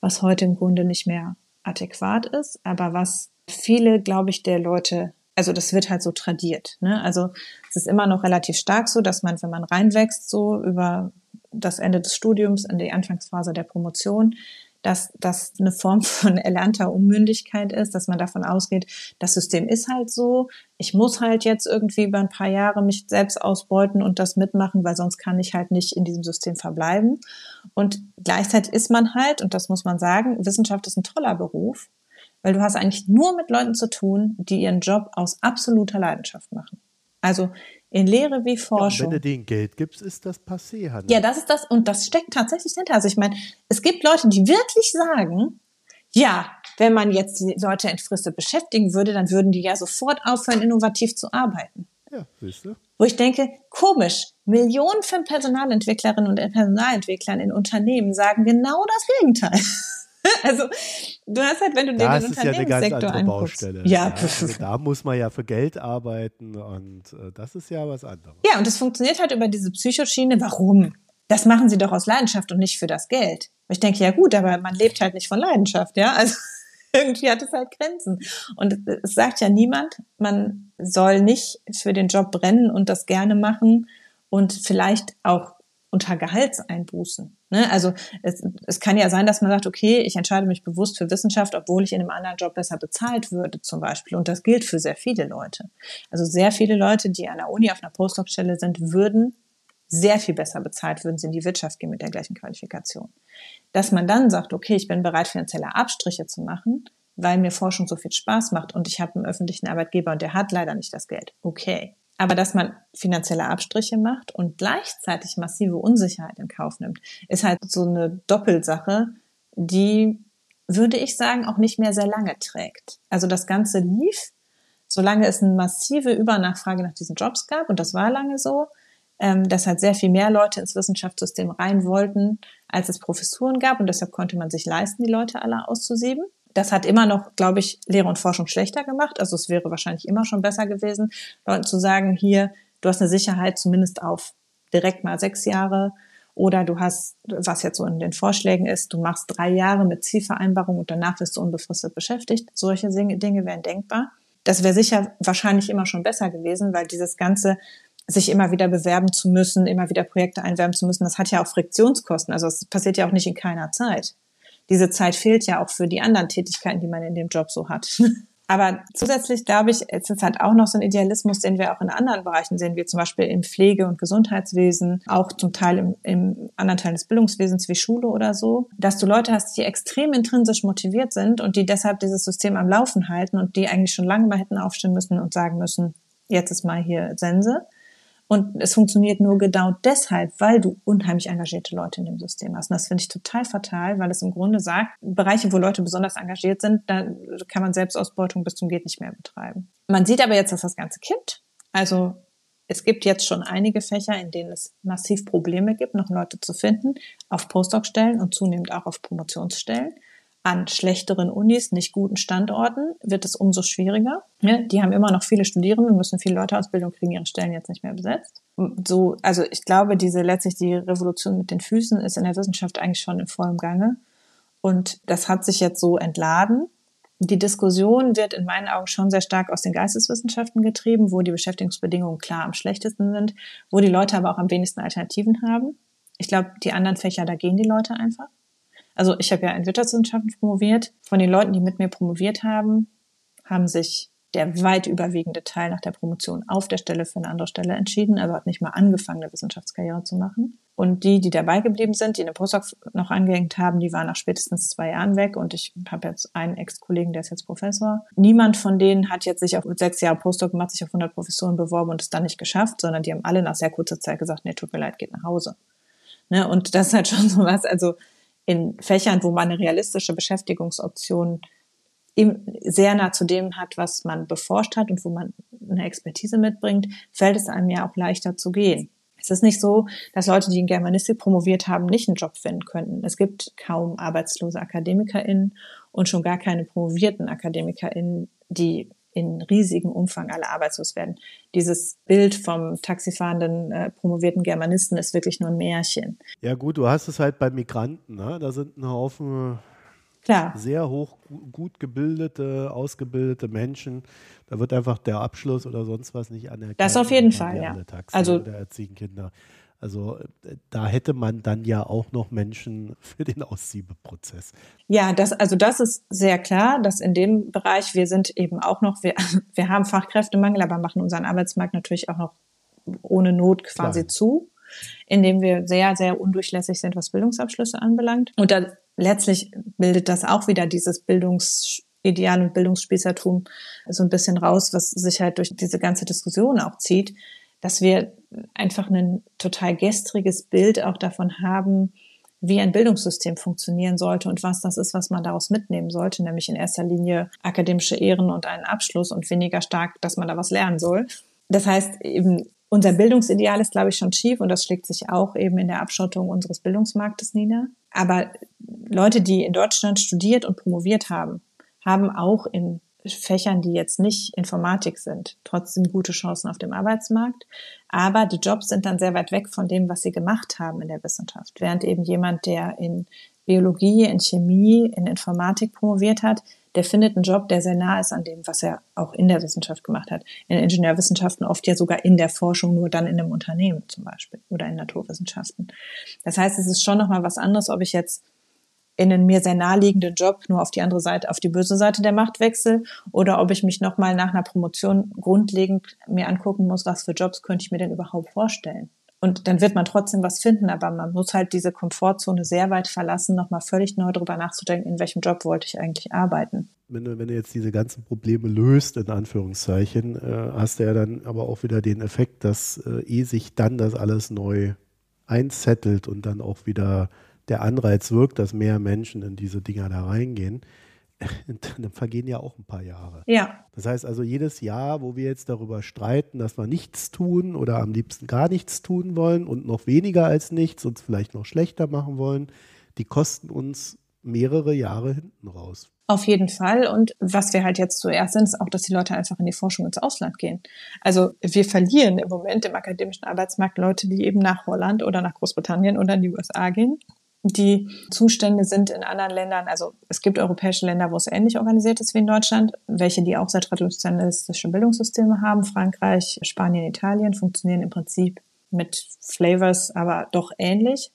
was heute im Grunde nicht mehr adäquat ist, aber was viele, glaube ich, der Leute also das wird halt so tradiert. Ne? Also es ist immer noch relativ stark so, dass man, wenn man reinwächst, so über das Ende des Studiums in die Anfangsphase der Promotion, dass das eine Form von erlernter Unmündigkeit ist, dass man davon ausgeht, das System ist halt so, ich muss halt jetzt irgendwie über ein paar Jahre mich selbst ausbeuten und das mitmachen, weil sonst kann ich halt nicht in diesem System verbleiben. Und gleichzeitig ist man halt, und das muss man sagen, Wissenschaft ist ein toller Beruf, weil du hast eigentlich nur mit Leuten zu tun, die ihren Job aus absoluter Leidenschaft machen. Also in Lehre wie Forschung. Ja, wenn du denen Geld gibst, ist das passé, Hanna. Ja, das ist das und das steckt tatsächlich hinter. Also ich meine, es gibt Leute, die wirklich sagen, ja, wenn man jetzt die Leute entfristet beschäftigen würde, dann würden die ja sofort aufhören, innovativ zu arbeiten. Ja, siehst du. Wo ich denke, komisch, Millionen von Personalentwicklerinnen und Personalentwicklern in Unternehmen sagen genau das Gegenteil. Also du hast halt, wenn du dir den Unternehmenssektor ja anguckst. Ja, ja also da muss man ja für Geld arbeiten und äh, das ist ja was anderes. Ja, und es funktioniert halt über diese Psychoschiene. Warum? Das machen sie doch aus Leidenschaft und nicht für das Geld. Und ich denke, ja gut, aber man lebt halt nicht von Leidenschaft, ja. Also irgendwie hat es halt Grenzen. Und es sagt ja niemand, man soll nicht für den Job brennen und das gerne machen und vielleicht auch unter Gehaltseinbußen. Ne? Also es, es kann ja sein, dass man sagt, okay, ich entscheide mich bewusst für Wissenschaft, obwohl ich in einem anderen Job besser bezahlt würde zum Beispiel. Und das gilt für sehr viele Leute. Also sehr viele Leute, die an der Uni auf einer Postdoc-Stelle sind, würden sehr viel besser bezahlt, würden sie in die Wirtschaft gehen mit der gleichen Qualifikation. Dass man dann sagt, okay, ich bin bereit, finanzielle Abstriche zu machen, weil mir Forschung so viel Spaß macht und ich habe einen öffentlichen Arbeitgeber und der hat leider nicht das Geld. Okay. Aber dass man finanzielle Abstriche macht und gleichzeitig massive Unsicherheit in Kauf nimmt, ist halt so eine Doppelsache, die, würde ich sagen, auch nicht mehr sehr lange trägt. Also das Ganze lief, solange es eine massive Übernachfrage nach diesen Jobs gab, und das war lange so, ähm, dass halt sehr viel mehr Leute ins Wissenschaftssystem rein wollten, als es Professuren gab, und deshalb konnte man sich leisten, die Leute alle auszusieben. Das hat immer noch, glaube ich, Lehre und Forschung schlechter gemacht. Also es wäre wahrscheinlich immer schon besser gewesen, Leuten zu sagen, hier, du hast eine Sicherheit zumindest auf direkt mal sechs Jahre oder du hast, was jetzt so in den Vorschlägen ist, du machst drei Jahre mit Zielvereinbarung und danach wirst du unbefristet beschäftigt. Solche Dinge wären denkbar. Das wäre sicher wahrscheinlich immer schon besser gewesen, weil dieses ganze sich immer wieder bewerben zu müssen, immer wieder Projekte einwerben zu müssen, das hat ja auch Friktionskosten. Also es passiert ja auch nicht in keiner Zeit diese Zeit fehlt ja auch für die anderen Tätigkeiten, die man in dem Job so hat. Aber zusätzlich glaube ich, es ist halt auch noch so ein Idealismus, den wir auch in anderen Bereichen sehen, wie zum Beispiel im Pflege- und Gesundheitswesen, auch zum Teil im, im anderen Teil des Bildungswesens wie Schule oder so, dass du Leute hast, die extrem intrinsisch motiviert sind und die deshalb dieses System am Laufen halten und die eigentlich schon lange mal hätten aufstehen müssen und sagen müssen, jetzt ist mal hier Sense. Und es funktioniert nur genau deshalb, weil du unheimlich engagierte Leute in dem System hast. Und das finde ich total fatal, weil es im Grunde sagt, Bereiche, wo Leute besonders engagiert sind, da kann man Selbstausbeutung bis zum geht nicht mehr betreiben. Man sieht aber jetzt, dass das Ganze kippt. Also es gibt jetzt schon einige Fächer, in denen es massiv Probleme gibt, noch Leute zu finden, auf Postdoc-Stellen und zunehmend auch auf Promotionsstellen. An schlechteren Unis, nicht guten Standorten, wird es umso schwieriger. Die haben immer noch viele Studierende, müssen viele Leute Ausbildung kriegen, ihre Stellen jetzt nicht mehr besetzt. So, also ich glaube, diese letztlich die Revolution mit den Füßen ist in der Wissenschaft eigentlich schon in vollem Gange. Und das hat sich jetzt so entladen. Die Diskussion wird in meinen Augen schon sehr stark aus den Geisteswissenschaften getrieben, wo die Beschäftigungsbedingungen klar am schlechtesten sind, wo die Leute aber auch am wenigsten Alternativen haben. Ich glaube, die anderen Fächer, da gehen die Leute einfach. Also ich habe ja in Wirtschaftswissenschaften promoviert. Von den Leuten, die mit mir promoviert haben, haben sich der weit überwiegende Teil nach der Promotion auf der Stelle für eine andere Stelle entschieden, also hat nicht mal angefangen, eine Wissenschaftskarriere zu machen. Und die, die dabei geblieben sind, die eine Postdoc noch angehängt haben, die waren nach spätestens zwei Jahren weg. Und ich habe jetzt einen Ex-Kollegen, der ist jetzt Professor. Niemand von denen hat jetzt sich auf sechs Jahre Postdoc gemacht, sich auf 100 Professoren beworben und es dann nicht geschafft, sondern die haben alle nach sehr kurzer Zeit gesagt, nee, tut mir leid, geht nach Hause. Ne? Und das ist halt schon so was, also in Fächern, wo man eine realistische Beschäftigungsoption sehr nah zu dem hat, was man beforscht hat und wo man eine Expertise mitbringt, fällt es einem ja auch leichter zu gehen. Es ist nicht so, dass Leute, die in Germanistik promoviert haben, nicht einen Job finden könnten. Es gibt kaum arbeitslose AkademikerInnen und schon gar keine promovierten AkademikerInnen, die in riesigem Umfang alle arbeitslos werden. Dieses Bild vom taxifahrenden äh, promovierten Germanisten ist wirklich nur ein Märchen. Ja gut, du hast es halt bei Migranten, ne? da sind ein Haufen Klar. sehr hoch gut gebildete, ausgebildete Menschen. Da wird einfach der Abschluss oder sonst was nicht anerkannt. Das auf jeden Fall, ja. Taxi also oder erziehen Kinder. Also äh, da hätte man dann ja auch noch Menschen für den Aussiebeprozess. Ja, das, also das ist sehr klar, dass in dem Bereich wir sind eben auch noch, wir, wir haben Fachkräftemangel, aber machen unseren Arbeitsmarkt natürlich auch noch ohne Not quasi klar. zu, indem wir sehr, sehr undurchlässig sind, was Bildungsabschlüsse anbelangt. Und dann letztlich bildet das auch wieder dieses Bildungsideal und Bildungsspießertum so ein bisschen raus, was sich halt durch diese ganze Diskussion auch zieht, dass wir einfach ein total gestriges Bild auch davon haben, wie ein Bildungssystem funktionieren sollte und was das ist, was man daraus mitnehmen sollte, nämlich in erster Linie akademische Ehren und einen Abschluss und weniger stark, dass man da was lernen soll. Das heißt, eben unser Bildungsideal ist, glaube ich, schon schief und das schlägt sich auch eben in der Abschottung unseres Bildungsmarktes nieder. Aber Leute, die in Deutschland studiert und promoviert haben, haben auch in Fächern, die jetzt nicht Informatik sind, trotzdem gute Chancen auf dem Arbeitsmarkt. Aber die Jobs sind dann sehr weit weg von dem, was sie gemacht haben in der Wissenschaft. Während eben jemand, der in Biologie, in Chemie, in Informatik promoviert hat, der findet einen Job, der sehr nah ist an dem, was er auch in der Wissenschaft gemacht hat. In Ingenieurwissenschaften oft ja sogar in der Forschung, nur dann in einem Unternehmen zum Beispiel oder in Naturwissenschaften. Das heißt, es ist schon nochmal was anderes, ob ich jetzt in einen mir sehr naheliegenden Job nur auf die andere Seite, auf die böse Seite der Macht wechsle oder ob ich mich nochmal nach einer Promotion grundlegend mir angucken muss, was für Jobs könnte ich mir denn überhaupt vorstellen. Und dann wird man trotzdem was finden, aber man muss halt diese Komfortzone sehr weit verlassen, nochmal völlig neu darüber nachzudenken, in welchem Job wollte ich eigentlich arbeiten. Wenn du, wenn du jetzt diese ganzen Probleme löst, in Anführungszeichen, äh, hast du ja dann aber auch wieder den Effekt, dass äh, eh sich dann das alles neu einzettelt und dann auch wieder der Anreiz wirkt, dass mehr Menschen in diese Dinger da reingehen, dann vergehen ja auch ein paar Jahre. Ja. Das heißt also, jedes Jahr, wo wir jetzt darüber streiten, dass wir nichts tun oder am liebsten gar nichts tun wollen und noch weniger als nichts und vielleicht noch schlechter machen wollen, die kosten uns mehrere Jahre hinten raus. Auf jeden Fall. Und was wir halt jetzt zuerst sind, ist auch, dass die Leute einfach in die Forschung ins Ausland gehen. Also wir verlieren im Moment im akademischen Arbeitsmarkt Leute, die eben nach Holland oder nach Großbritannien oder in die USA gehen die Zustände sind in anderen Ländern, also es gibt europäische Länder, wo es ähnlich organisiert ist wie in Deutschland, welche die auch sehr traditionalistische Bildungssysteme haben. Frankreich, Spanien, Italien funktionieren im Prinzip mit Flavors, aber doch ähnlich.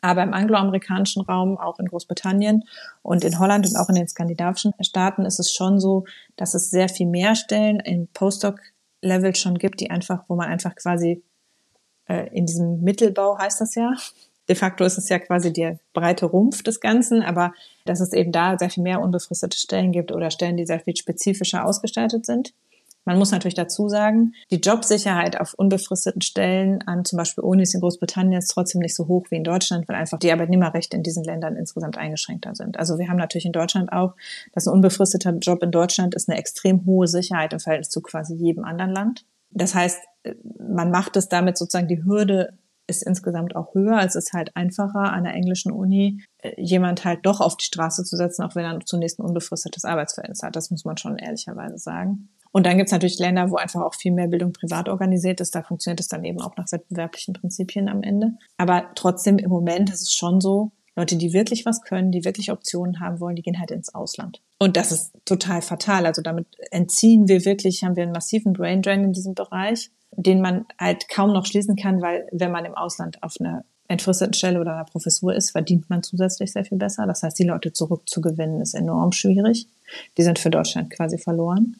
Aber im angloamerikanischen Raum, auch in Großbritannien und in Holland und auch in den skandinavischen Staaten ist es schon so, dass es sehr viel mehr Stellen im Postdoc-Level schon gibt, die einfach, wo man einfach quasi äh, in diesem Mittelbau heißt das ja, de facto ist es ja quasi der breite Rumpf des Ganzen, aber dass es eben da sehr viel mehr unbefristete Stellen gibt oder Stellen, die sehr viel spezifischer ausgestaltet sind. Man muss natürlich dazu sagen, die Jobsicherheit auf unbefristeten Stellen an zum Beispiel Unis in Großbritannien ist trotzdem nicht so hoch wie in Deutschland, weil einfach die Arbeitnehmerrechte in diesen Ländern insgesamt eingeschränkter sind. Also wir haben natürlich in Deutschland auch, dass ein unbefristeter Job in Deutschland ist eine extrem hohe Sicherheit im Verhältnis zu quasi jedem anderen Land. Das heißt, man macht es damit sozusagen die Hürde ist insgesamt auch höher. Es ist halt einfacher, an der englischen Uni äh, jemand halt doch auf die Straße zu setzen, auch wenn er zunächst ein unbefristetes Arbeitsverhältnis hat. Das muss man schon ehrlicherweise sagen. Und dann gibt es natürlich Länder, wo einfach auch viel mehr Bildung privat organisiert ist. Da funktioniert es dann eben auch nach wettbewerblichen Prinzipien am Ende. Aber trotzdem im Moment ist es schon so, Leute, die wirklich was können, die wirklich Optionen haben wollen, die gehen halt ins Ausland. Und das ist total fatal. Also damit entziehen wir wirklich, haben wir einen massiven Brain Drain in diesem Bereich den man halt kaum noch schließen kann, weil wenn man im Ausland auf einer entfristeten Stelle oder einer Professur ist, verdient man zusätzlich sehr viel besser. Das heißt, die Leute zurückzugewinnen ist enorm schwierig. Die sind für Deutschland quasi verloren.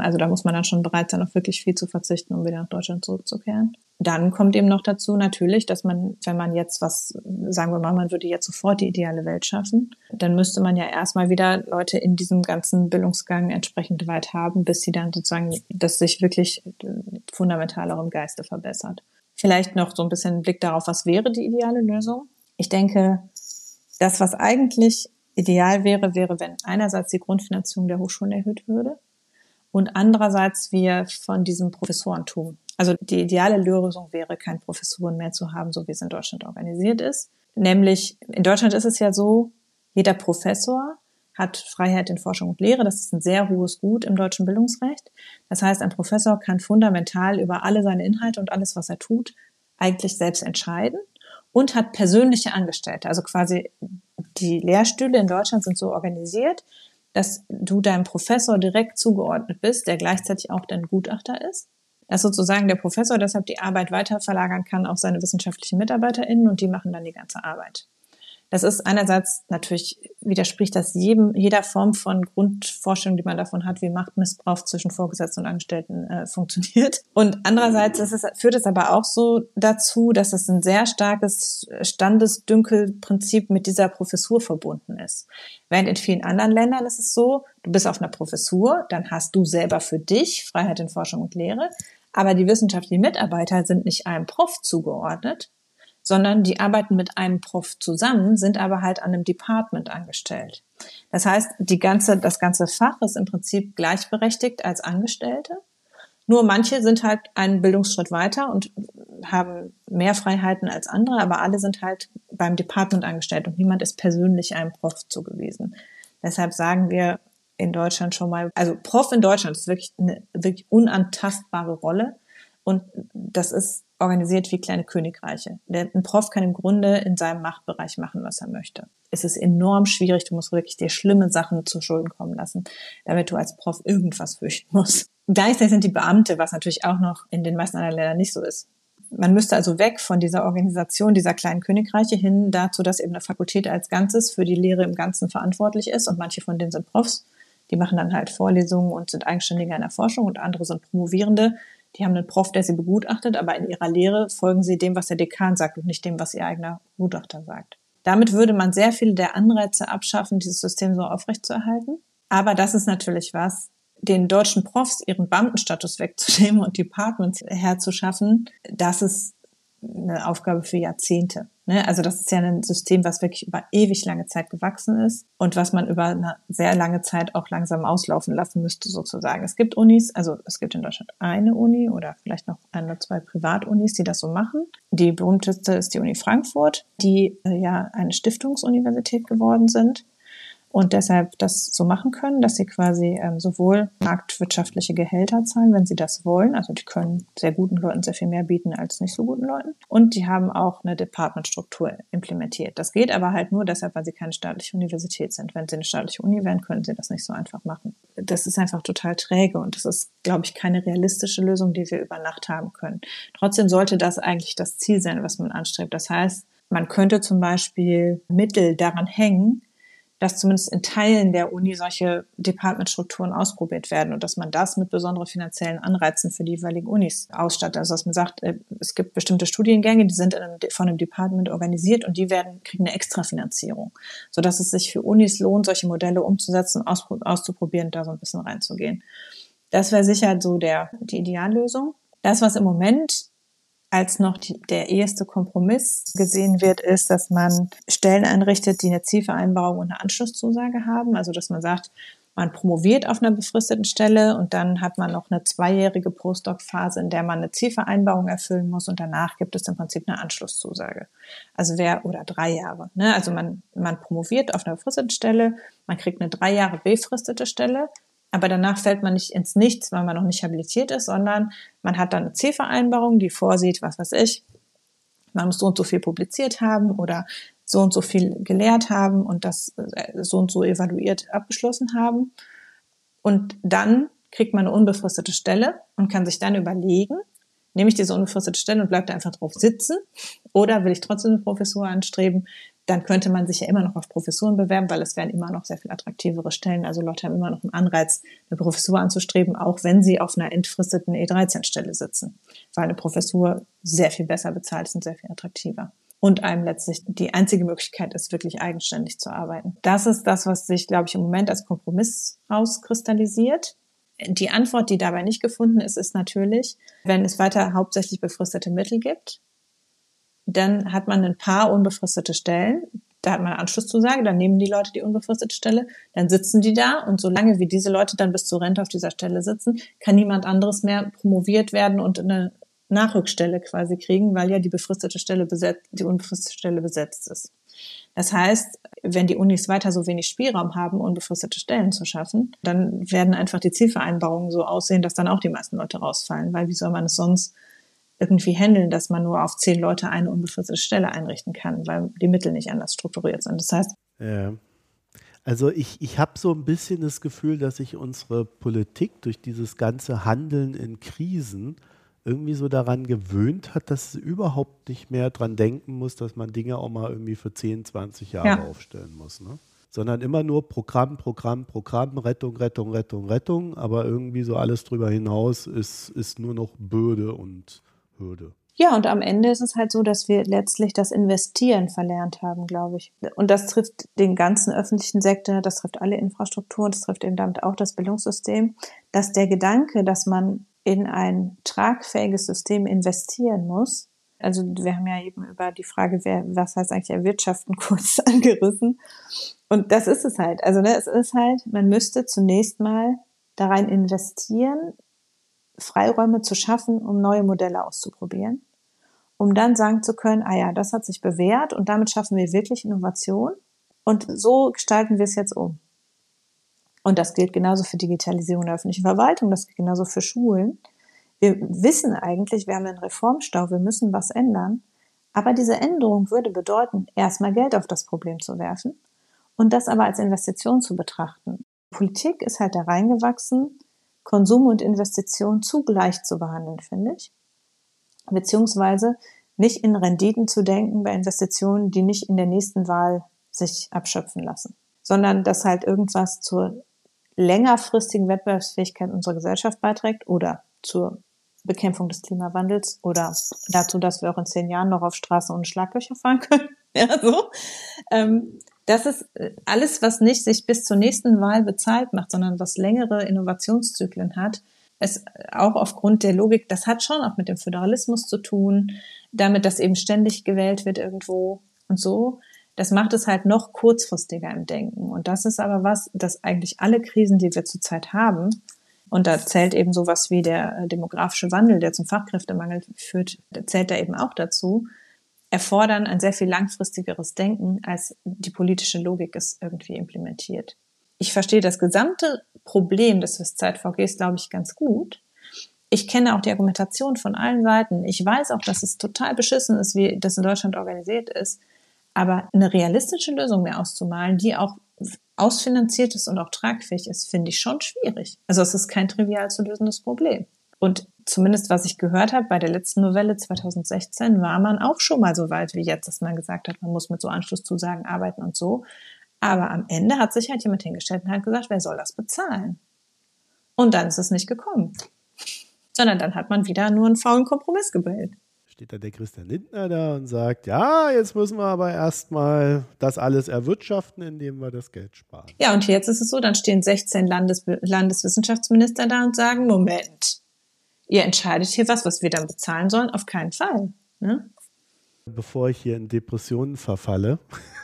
Also da muss man dann schon bereit sein, auf wirklich viel zu verzichten, um wieder nach Deutschland zurückzukehren. Dann kommt eben noch dazu natürlich, dass man, wenn man jetzt was, sagen wir mal, man würde jetzt sofort die ideale Welt schaffen, dann müsste man ja erstmal wieder Leute in diesem ganzen Bildungsgang entsprechend weit haben, bis sie dann sozusagen, dass sich wirklich fundamentalerem Geiste verbessert. Vielleicht noch so ein bisschen Blick darauf, was wäre die ideale Lösung? Ich denke, das, was eigentlich ideal wäre, wäre, wenn einerseits die Grundfinanzierung der Hochschulen erhöht würde und andererseits wir von diesem Professorentum. Also die ideale Lösung wäre, kein Professuren mehr zu haben, so wie es in Deutschland organisiert ist. Nämlich, in Deutschland ist es ja so, jeder Professor hat Freiheit in Forschung und Lehre. Das ist ein sehr hohes Gut im deutschen Bildungsrecht. Das heißt, ein Professor kann fundamental über alle seine Inhalte und alles, was er tut, eigentlich selbst entscheiden und hat persönliche Angestellte. Also quasi die Lehrstühle in Deutschland sind so organisiert, dass du deinem Professor direkt zugeordnet bist, der gleichzeitig auch dein Gutachter ist. Dass sozusagen der Professor deshalb die Arbeit weiter verlagern kann auf seine wissenschaftlichen MitarbeiterInnen und die machen dann die ganze Arbeit. Das ist einerseits natürlich widerspricht das jedem, jeder Form von Grundvorstellung, die man davon hat, wie Machtmissbrauch zwischen Vorgesetzten und Angestellten äh, funktioniert. Und andererseits es, führt es aber auch so dazu, dass es ein sehr starkes Standesdünkelprinzip mit dieser Professur verbunden ist. Während in vielen anderen Ländern ist es so, du bist auf einer Professur, dann hast du selber für dich Freiheit in Forschung und Lehre, aber die wissenschaftlichen Mitarbeiter sind nicht einem Prof zugeordnet, sondern die arbeiten mit einem Prof zusammen, sind aber halt an einem Department angestellt. Das heißt, die ganze, das ganze Fach ist im Prinzip gleichberechtigt als Angestellte. Nur manche sind halt einen Bildungsschritt weiter und haben mehr Freiheiten als andere, aber alle sind halt beim Department angestellt und niemand ist persönlich einem Prof zugewiesen. Deshalb sagen wir in Deutschland schon mal, also Prof in Deutschland ist wirklich eine wirklich unantastbare Rolle. Und das ist organisiert wie kleine Königreiche. Der, ein Prof kann im Grunde in seinem Machtbereich machen, was er möchte. Es ist enorm schwierig. Du musst wirklich dir schlimme Sachen zu Schulden kommen lassen, damit du als Prof irgendwas fürchten musst. Gleichzeitig sind die Beamte, was natürlich auch noch in den meisten anderen Ländern nicht so ist. Man müsste also weg von dieser Organisation dieser kleinen Königreiche hin dazu, dass eben eine Fakultät als Ganzes für die Lehre im Ganzen verantwortlich ist und manche von denen sind Profs. Die machen dann halt Vorlesungen und sind Eigenständige in der Forschung und andere sind Promovierende, die haben einen Prof, der sie begutachtet, aber in ihrer Lehre folgen sie dem, was der Dekan sagt und nicht dem, was ihr eigener Gutachter sagt. Damit würde man sehr viele der Anreize abschaffen, dieses System so aufrechtzuerhalten. Aber das ist natürlich was, den deutschen Profs ihren Beamtenstatus wegzunehmen und Departments herzuschaffen, das ist eine Aufgabe für Jahrzehnte. Ne? Also das ist ja ein System, was wirklich über ewig lange Zeit gewachsen ist und was man über eine sehr lange Zeit auch langsam auslaufen lassen müsste sozusagen. Es gibt Unis, also es gibt in Deutschland eine Uni oder vielleicht noch ein oder zwei Privatunis, die das so machen. Die berühmteste ist die Uni Frankfurt, die äh, ja eine Stiftungsuniversität geworden sind und deshalb das so machen können, dass sie quasi ähm, sowohl marktwirtschaftliche Gehälter zahlen, wenn sie das wollen. Also die können sehr guten Leuten sehr viel mehr bieten als nicht so guten Leuten. Und die haben auch eine Departmentstruktur implementiert. Das geht aber halt nur deshalb, weil sie keine staatliche Universität sind. Wenn sie eine staatliche Uni wären, können sie das nicht so einfach machen. Das ist einfach total träge und das ist, glaube ich, keine realistische Lösung, die wir über Nacht haben können. Trotzdem sollte das eigentlich das Ziel sein, was man anstrebt. Das heißt, man könnte zum Beispiel Mittel daran hängen, dass zumindest in Teilen der Uni solche Departmentstrukturen ausprobiert werden und dass man das mit besonderen finanziellen Anreizen für die jeweiligen Unis ausstattet. Also dass man sagt, äh, es gibt bestimmte Studiengänge, die sind einem, von einem Department organisiert und die werden kriegen eine Extrafinanzierung, sodass es sich für Unis lohnt, solche Modelle umzusetzen, aus, auszuprobieren, da so ein bisschen reinzugehen. Das wäre sicher so der die Ideallösung. Das, was im Moment als noch die, der eheste Kompromiss gesehen wird, ist, dass man Stellen einrichtet, die eine Zielvereinbarung und eine Anschlusszusage haben. Also dass man sagt, man promoviert auf einer befristeten Stelle und dann hat man noch eine zweijährige Postdoc-Phase, in der man eine Zielvereinbarung erfüllen muss und danach gibt es im Prinzip eine Anschlusszusage. Also wer, oder drei Jahre. Ne? Also man, man promoviert auf einer befristeten Stelle, man kriegt eine drei Jahre befristete Stelle, aber danach fällt man nicht ins Nichts, weil man noch nicht habilitiert ist, sondern man hat dann eine Zielvereinbarung, die vorsieht, was weiß ich, man muss so und so viel publiziert haben oder so und so viel gelehrt haben und das äh, so und so evaluiert abgeschlossen haben. Und dann kriegt man eine unbefristete Stelle und kann sich dann überlegen, nehme ich diese unbefristete Stelle und bleibe da einfach drauf sitzen oder will ich trotzdem eine Professur anstreben, dann könnte man sich ja immer noch auf Professuren bewerben, weil es werden immer noch sehr viel attraktivere Stellen. Also Leute haben immer noch einen Anreiz, eine Professur anzustreben, auch wenn sie auf einer entfristeten E13-Stelle sitzen, weil eine Professur sehr viel besser bezahlt ist und sehr viel attraktiver und einem letztlich die einzige Möglichkeit ist, wirklich eigenständig zu arbeiten. Das ist das, was sich, glaube ich, im Moment als Kompromiss rauskristallisiert. Die Antwort, die dabei nicht gefunden ist, ist natürlich, wenn es weiter hauptsächlich befristete Mittel gibt, dann hat man ein paar unbefristete Stellen. Da hat man Anschlusszusage, dann nehmen die Leute die unbefristete Stelle, dann sitzen die da und solange wie diese Leute dann bis zur Rente auf dieser Stelle sitzen, kann niemand anderes mehr promoviert werden und eine Nachrückstelle quasi kriegen, weil ja die befristete Stelle besetzt, die unbefristete Stelle besetzt ist. Das heißt, wenn die Unis weiter so wenig Spielraum haben, unbefristete Stellen zu schaffen, dann werden einfach die Zielvereinbarungen so aussehen, dass dann auch die meisten Leute rausfallen, weil wie soll man es sonst irgendwie handeln, dass man nur auf zehn Leute eine unbefristete Stelle einrichten kann, weil die Mittel nicht anders strukturiert sind. Das heißt, ja. Also ich, ich habe so ein bisschen das Gefühl, dass sich unsere Politik durch dieses ganze Handeln in Krisen irgendwie so daran gewöhnt hat, dass es überhaupt nicht mehr dran denken muss, dass man Dinge auch mal irgendwie für 10, 20 Jahre ja. aufstellen muss. Ne? Sondern immer nur Programm, Programm, Programm, Rettung, Rettung, Rettung, Rettung. Aber irgendwie so alles drüber hinaus ist, ist nur noch Böde und Hürde. Ja, und am Ende ist es halt so, dass wir letztlich das Investieren verlernt haben, glaube ich. Und das trifft den ganzen öffentlichen Sektor, das trifft alle Infrastrukturen, das trifft eben damit auch das Bildungssystem, dass der Gedanke, dass man in ein tragfähiges System investieren muss. Also wir haben ja eben über die Frage, wer, was heißt eigentlich erwirtschaften, kurz angerissen. Und das ist es halt. Also ne, es ist halt, man müsste zunächst mal da rein investieren, Freiräume zu schaffen, um neue Modelle auszuprobieren, um dann sagen zu können, ah ja, das hat sich bewährt und damit schaffen wir wirklich Innovation und so gestalten wir es jetzt um. Und das gilt genauso für Digitalisierung der öffentlichen Verwaltung, das gilt genauso für Schulen. Wir wissen eigentlich, wir haben einen Reformstau, wir müssen was ändern. Aber diese Änderung würde bedeuten, erstmal Geld auf das Problem zu werfen und das aber als Investition zu betrachten. Politik ist halt da reingewachsen, Konsum und Investition zugleich zu behandeln, finde ich. Beziehungsweise nicht in Renditen zu denken bei Investitionen, die nicht in der nächsten Wahl sich abschöpfen lassen, sondern dass halt irgendwas zur längerfristigen Wettbewerbsfähigkeit unserer Gesellschaft beiträgt oder zur Bekämpfung des Klimawandels oder dazu, dass wir auch in zehn Jahren noch auf Straßen ohne Schlaglöcher fahren können. ja, so. Ähm, das ist äh, alles, was nicht sich bis zur nächsten Wahl bezahlt macht, sondern was längere Innovationszyklen hat, es auch aufgrund der Logik, das hat schon auch mit dem Föderalismus zu tun, damit, dass eben ständig gewählt wird irgendwo und so. Das macht es halt noch kurzfristiger im Denken. Und das ist aber was, dass eigentlich alle Krisen, die wir zurzeit haben, und da zählt eben sowas wie der äh, demografische Wandel, der zum Fachkräftemangel führt, zählt da eben auch dazu, erfordern ein sehr viel langfristigeres Denken, als die politische Logik es irgendwie implementiert. Ich verstehe das gesamte Problem des Zeit-VGs, glaube ich, ganz gut. Ich kenne auch die Argumentation von allen Seiten. Ich weiß auch, dass es total beschissen ist, wie das in Deutschland organisiert ist. Aber eine realistische Lösung mehr auszumalen, die auch ausfinanziert ist und auch tragfähig ist, finde ich schon schwierig. Also es ist kein trivial zu lösendes Problem. Und zumindest was ich gehört habe bei der letzten Novelle 2016, war man auch schon mal so weit wie jetzt, dass man gesagt hat, man muss mit so Anschlusszusagen arbeiten und so. Aber am Ende hat sich halt jemand hingestellt und hat gesagt, wer soll das bezahlen? Und dann ist es nicht gekommen. Sondern dann hat man wieder nur einen faulen Kompromiss gebildet steht da der Christian Lindner da und sagt, ja, jetzt müssen wir aber erstmal das alles erwirtschaften, indem wir das Geld sparen. Ja, und jetzt ist es so, dann stehen 16 Landes Landeswissenschaftsminister da und sagen, Moment, ihr entscheidet hier was, was wir dann bezahlen sollen? Auf keinen Fall. Ne? Bevor ich hier in Depressionen verfalle,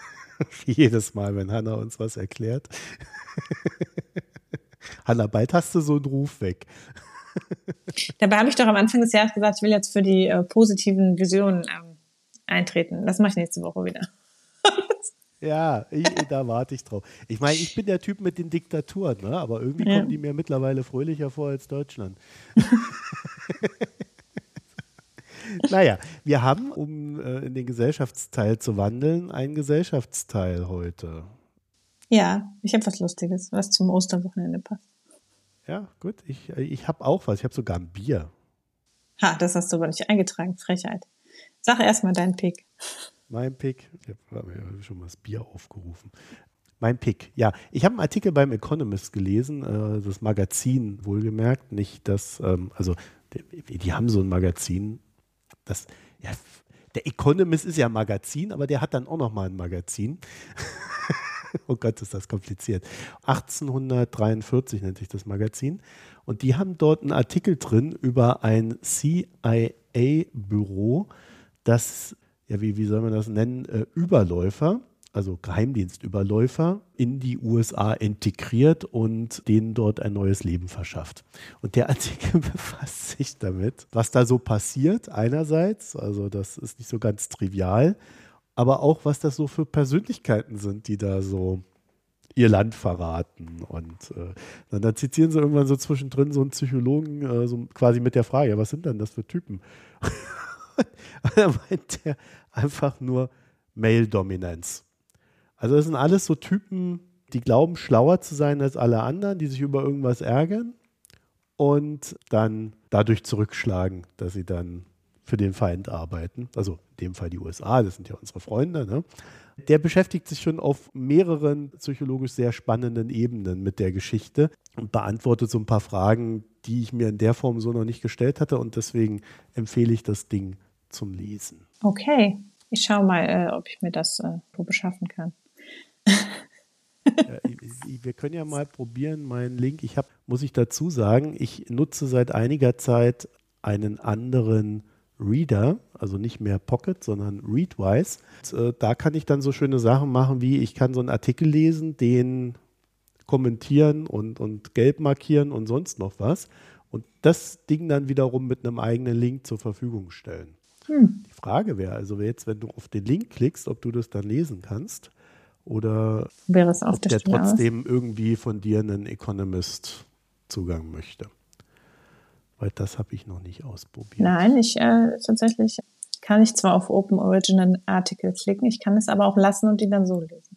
wie jedes Mal, wenn Hanna uns was erklärt, Hanna, bald hast du so einen Ruf weg. Dabei habe ich doch am Anfang des Jahres gesagt, ich will jetzt für die äh, positiven Visionen ähm, eintreten. Das mache ich nächste Woche wieder. ja, ich, da warte ich drauf. Ich meine, ich bin der Typ mit den Diktaturen, ne? aber irgendwie ja. kommen die mir mittlerweile fröhlicher vor als Deutschland. naja, wir haben, um äh, in den Gesellschaftsteil zu wandeln, einen Gesellschaftsteil heute. Ja, ich habe was Lustiges, was zum Osterwochenende passt. Ja, gut. Ich, ich habe auch was. Ich habe sogar ein Bier. Ha, das hast du aber nicht eingetragen. Frechheit. Sag erstmal deinen Pick. Mein Pick. Ich habe schon mal das Bier aufgerufen. Mein Pick. Ja, ich habe einen Artikel beim Economist gelesen, äh, das Magazin wohlgemerkt. Nicht das, ähm, also die, haben so ein Magazin, das, ja, der Economist ist ja Magazin, aber der hat dann auch noch mal ein Magazin. oh Gott, ist das kompliziert. 1843 nennt sich das Magazin. Und die haben dort einen Artikel drin über ein CIA-Büro, das, ja, wie, wie soll man das nennen, äh, Überläufer, also Geheimdienstüberläufer, in die USA integriert und denen dort ein neues Leben verschafft. Und der Artikel befasst sich damit, was da so passiert, einerseits, also das ist nicht so ganz trivial, aber auch, was das so für Persönlichkeiten sind, die da so ihr Land verraten. Und äh, dann, zitieren sie irgendwann so zwischendrin so einen Psychologen äh, so quasi mit der Frage, was sind denn das für Typen? und dann meint der einfach nur Male-Dominanz. Also das sind alles so Typen, die glauben, schlauer zu sein als alle anderen, die sich über irgendwas ärgern und dann dadurch zurückschlagen, dass sie dann für den Feind arbeiten. Also in dem Fall die USA, das sind ja unsere Freunde. Ne? Der beschäftigt sich schon auf mehreren psychologisch sehr spannenden Ebenen mit der Geschichte und beantwortet so ein paar Fragen, die ich mir in der Form so noch nicht gestellt hatte. Und deswegen empfehle ich das Ding zum Lesen. Okay, ich schaue mal, äh, ob ich mir das äh, wo beschaffen kann. Ja, wir können ja mal probieren, meinen Link. Ich habe, muss ich dazu sagen, ich nutze seit einiger Zeit einen anderen Reader, also nicht mehr Pocket, sondern Readwise. Und, äh, da kann ich dann so schöne Sachen machen, wie ich kann so einen Artikel lesen, den kommentieren und, und gelb markieren und sonst noch was. Und das Ding dann wiederum mit einem eigenen Link zur Verfügung stellen. Hm. Die Frage wäre also jetzt, wenn du auf den Link klickst, ob du das dann lesen kannst oder wäre es auf ob der, der trotzdem aus? irgendwie von dir einen Economist Zugang möchte weil das habe ich noch nicht ausprobiert. Nein, ich äh, tatsächlich kann ich zwar auf Open Original Article klicken, ich kann es aber auch lassen und die dann so lesen.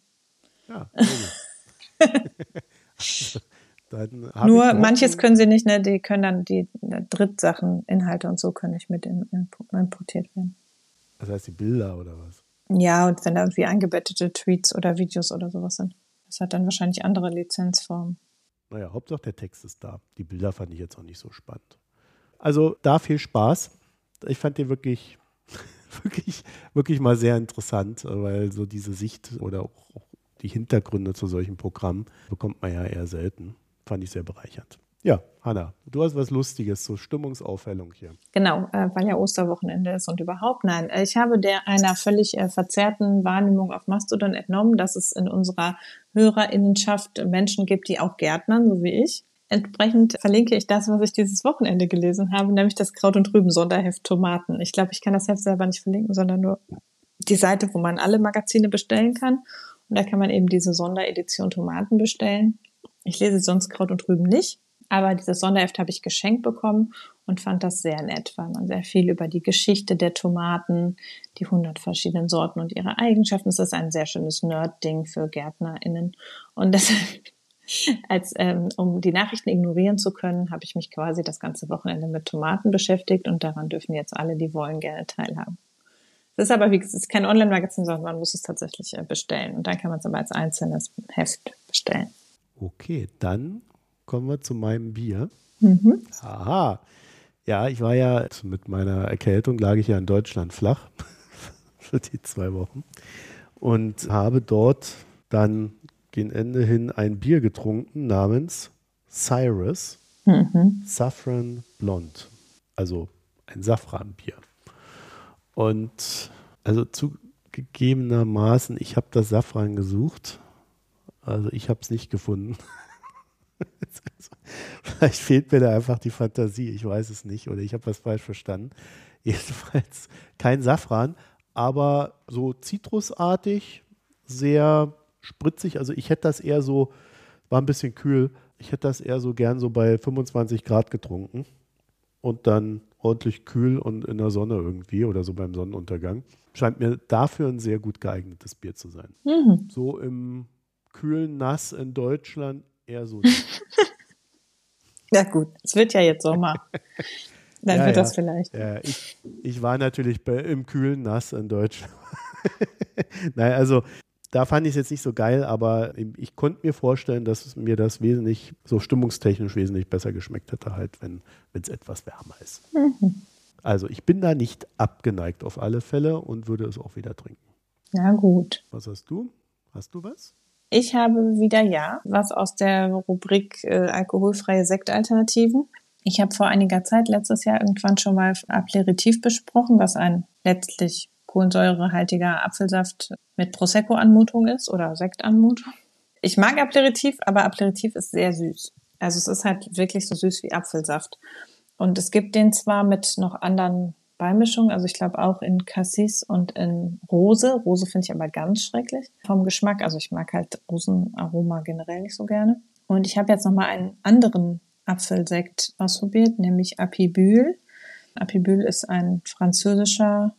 Ja, dann Nur manches können sie nicht, ne? Die können dann die ne, Drittsachen, Inhalte und so können nicht mit in, in, importiert werden. Das heißt die Bilder oder was? Ja, und wenn da irgendwie eingebettete Tweets oder Videos oder sowas sind. Das hat dann wahrscheinlich andere Lizenzformen. Naja, Hauptsache der Text ist da. Die Bilder fand ich jetzt auch nicht so spannend. Also da viel Spaß. Ich fand den wirklich, wirklich, wirklich mal sehr interessant, weil so diese Sicht oder auch die Hintergründe zu solchen Programmen bekommt man ja eher selten. Fand ich sehr bereichernd. Ja, Hanna, du hast was Lustiges zur Stimmungsaufhellung hier. Genau, äh, weil ja Osterwochenende ist und überhaupt nein. Äh, ich habe der einer völlig äh, verzerrten Wahrnehmung auf Mastodon entnommen, dass es in unserer Hörerinnenschaft Menschen gibt, die auch Gärtnern, so wie ich. Entsprechend verlinke ich das, was ich dieses Wochenende gelesen habe, nämlich das Kraut und Rüben Sonderheft Tomaten. Ich glaube, ich kann das Heft selber nicht verlinken, sondern nur die Seite, wo man alle Magazine bestellen kann. Und da kann man eben diese Sonderedition Tomaten bestellen. Ich lese sonst Kraut und Rüben nicht, aber dieses Sonderheft habe ich geschenkt bekommen und fand das sehr nett, weil man sehr viel über die Geschichte der Tomaten, die hundert verschiedenen Sorten und ihre Eigenschaften. Es ist ein sehr schönes Nerd-Ding für GärtnerInnen. Und deshalb als ähm, um die Nachrichten ignorieren zu können, habe ich mich quasi das ganze Wochenende mit Tomaten beschäftigt und daran dürfen jetzt alle, die wollen, gerne teilhaben. Es ist aber, wie gesagt, kein Online-Magazin, sondern man muss es tatsächlich äh, bestellen und dann kann man es aber als einzelnes Heft bestellen. Okay, dann kommen wir zu meinem Bier. Mhm. Aha. Ja, ich war ja mit meiner Erkältung lag ich ja in Deutschland flach für die zwei Wochen und habe dort dann gegen Ende hin ein Bier getrunken namens Cyrus mhm. Saffron Blond. Also ein Safranbier. Und also zugegebenermaßen, ich habe das Safran gesucht. Also ich habe es nicht gefunden. Vielleicht fehlt mir da einfach die Fantasie, ich weiß es nicht oder ich habe was falsch verstanden. Jedenfalls kein Safran, aber so zitrusartig, sehr spritzig. Also ich hätte das eher so, war ein bisschen kühl, ich hätte das eher so gern so bei 25 Grad getrunken und dann ordentlich kühl und in der Sonne irgendwie oder so beim Sonnenuntergang. Scheint mir dafür ein sehr gut geeignetes Bier zu sein. Mhm. So im kühlen Nass in Deutschland eher so. ja gut, es wird ja jetzt Sommer. Dann ja, wird ja. das vielleicht. Ja, ich, ich war natürlich bei, im kühlen Nass in Deutschland. Nein, also da fand ich es jetzt nicht so geil, aber ich konnte mir vorstellen, dass mir das wesentlich, so stimmungstechnisch wesentlich besser geschmeckt hätte, halt, wenn es etwas wärmer ist. Mhm. Also ich bin da nicht abgeneigt auf alle Fälle und würde es auch wieder trinken. Ja, gut. Was hast du? Hast du was? Ich habe wieder ja, was aus der Rubrik äh, alkoholfreie Sektalternativen. Ich habe vor einiger Zeit, letztes Jahr, irgendwann schon mal Aperitif besprochen, was ein letztlich kohlensäurehaltiger Apfelsaft mit Prosecco-Anmutung ist oder Sektanmutung. Ich mag Aperitif, aber Aperitif ist sehr süß. Also es ist halt wirklich so süß wie Apfelsaft. Und es gibt den zwar mit noch anderen Beimischungen, also ich glaube auch in Cassis und in Rose. Rose finde ich aber ganz schrecklich vom Geschmack. Also ich mag halt Rosenaroma generell nicht so gerne. Und ich habe jetzt noch mal einen anderen Apfelsekt ausprobiert, nämlich Apibül. Apibül ist ein französischer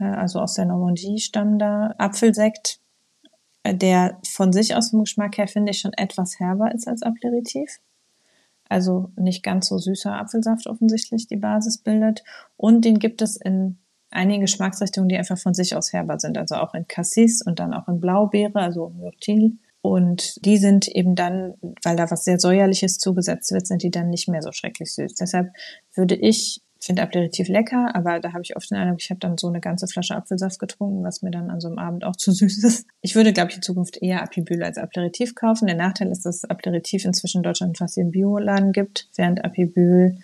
äh, also aus der Normandie stammender Apfelsekt, äh, der von sich aus vom Geschmack her, finde ich, schon etwas herber ist als Aperitif. Also nicht ganz so süßer Apfelsaft offensichtlich die Basis bildet. Und den gibt es in einigen Geschmacksrichtungen, die einfach von sich aus herber sind. Also auch in Cassis und dann auch in Blaubeere, also Myrtil. Und die sind eben dann, weil da was sehr säuerliches zugesetzt wird, sind die dann nicht mehr so schrecklich süß. Deshalb würde ich finde Aperitif lecker, aber da habe ich oft den Eindruck, ich habe dann so eine ganze Flasche Apfelsaft getrunken, was mir dann an so einem Abend auch zu süß ist. Ich würde, glaube ich, in Zukunft eher Apibül als Aperitif kaufen. Der Nachteil ist, dass Aperitif inzwischen in Deutschland fast im Bioladen gibt, während Apibül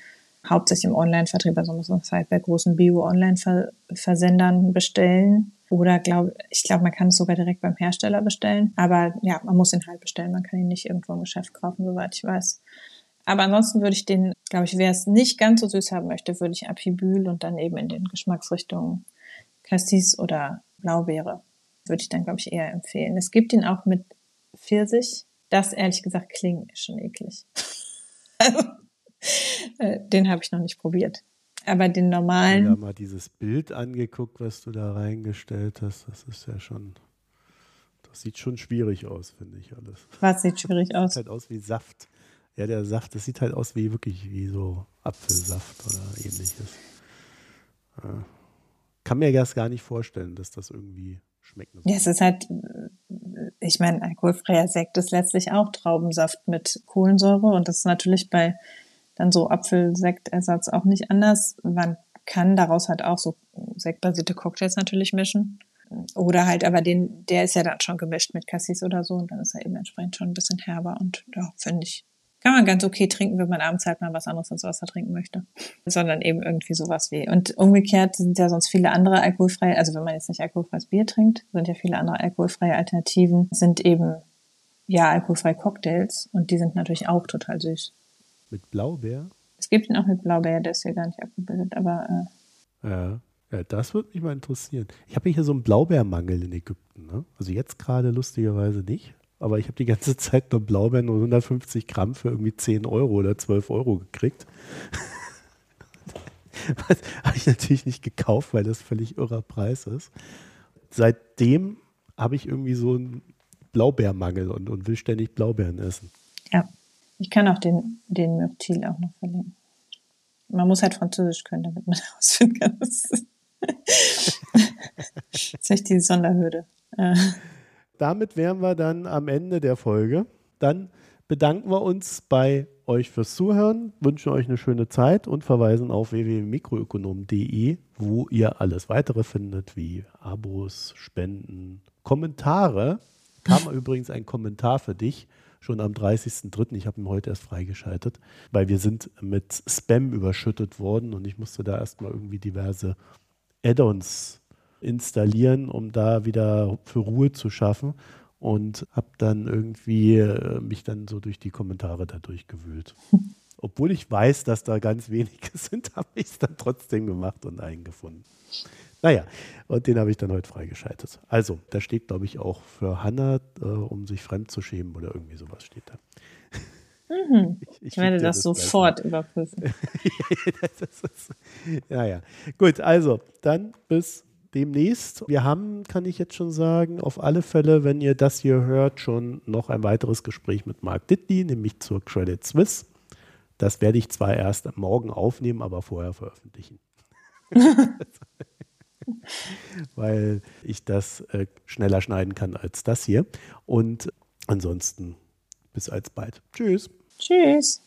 hauptsächlich im Online-Vertrieb, also muss man es halt bei großen Bio-Online-Versendern bestellen. Oder glaube ich glaube, man kann es sogar direkt beim Hersteller bestellen. Aber ja, man muss ihn halt bestellen. Man kann ihn nicht irgendwo im Geschäft kaufen, soweit ich weiß. Aber ansonsten würde ich den, glaube ich, wer es nicht ganz so süß haben möchte, würde ich Apibül und dann eben in den Geschmacksrichtungen Cassis oder Blaubeere würde ich dann, glaube ich, eher empfehlen. Es gibt ihn auch mit Pfirsich. Das, ehrlich gesagt, klingt schon eklig. also, äh, den habe ich noch nicht probiert. Aber den normalen. Ich habe mal dieses Bild angeguckt, was du da reingestellt hast. Das ist ja schon. Das sieht schon schwierig aus, finde ich alles. Was sieht schwierig aus? Sieht halt aus wie Saft. Ja, der Saft, das sieht halt aus wie wirklich wie so Apfelsaft oder ähnliches. Ja. Kann mir das gar nicht vorstellen, dass das irgendwie schmeckt. Ja, es ist halt, ich meine, alkoholfreier Sekt ist letztlich auch Traubensaft mit Kohlensäure und das ist natürlich bei dann so Apfelsektersatz auch nicht anders. Man kann daraus halt auch so sektbasierte Cocktails natürlich mischen. Oder halt, aber den, der ist ja dann schon gemischt mit Cassis oder so und dann ist er eben entsprechend schon ein bisschen herber und ja, finde ich, kann man ganz okay trinken, wenn man abends halt mal was anderes als Wasser trinken möchte. Sondern eben irgendwie sowas wie. Und umgekehrt sind ja sonst viele andere alkoholfreie, also wenn man jetzt nicht alkoholfreies Bier trinkt, sind ja viele andere alkoholfreie Alternativen, sind eben ja alkoholfreie Cocktails und die sind natürlich auch total süß. Mit Blaubeer? Es gibt ihn auch mit Blaubeer, der ist hier gar nicht abgebildet, aber äh, ja. Ja, das würde mich mal interessieren. Ich habe hier so einen Blaubeermangel in Ägypten. Ne? Also jetzt gerade lustigerweise nicht. Aber ich habe die ganze Zeit nur Blaubeeren und 150 Gramm für irgendwie 10 Euro oder 12 Euro gekriegt. habe ich natürlich nicht gekauft, weil das völlig irrer Preis ist. Seitdem habe ich irgendwie so einen Blaubeermangel und, und will ständig Blaubeeren essen. Ja, ich kann auch den, den Myrtil auch noch verlinken. Man muss halt Französisch können, damit man herausfinden kann. Das ist, echt die Sonderhürde. Damit wären wir dann am Ende der Folge. Dann bedanken wir uns bei euch fürs Zuhören, wünschen euch eine schöne Zeit und verweisen auf www.mikroökonom.de, wo ihr alles weitere findet, wie Abos, Spenden, Kommentare. Kam übrigens ein Kommentar für dich schon am 30.03. Ich habe ihn heute erst freigeschaltet, weil wir sind mit Spam überschüttet worden und ich musste da erstmal irgendwie diverse Add-ons installieren, um da wieder für Ruhe zu schaffen und habe dann irgendwie äh, mich dann so durch die Kommentare da durchgewühlt. obwohl ich weiß, dass da ganz wenige sind, habe ich es dann trotzdem gemacht und einen gefunden. Naja, und den habe ich dann heute freigeschaltet. Also, da steht, glaube ich, auch für Hanna, äh, um sich fremd zu schämen oder irgendwie sowas steht da. Mhm. Ich, ich, ich, werde das, das sofort überprüfen. ja, ja. Gut, also dann bis demnächst. Wir haben, kann ich jetzt schon sagen, auf alle Fälle, wenn ihr das hier hört, schon noch ein weiteres Gespräch mit Mark Ditley, nämlich zur Credit Suisse. Das werde ich zwar erst morgen aufnehmen, aber vorher veröffentlichen. Weil ich das äh, schneller schneiden kann als das hier. Und ansonsten bis alsbald. Tschüss. Tschüss.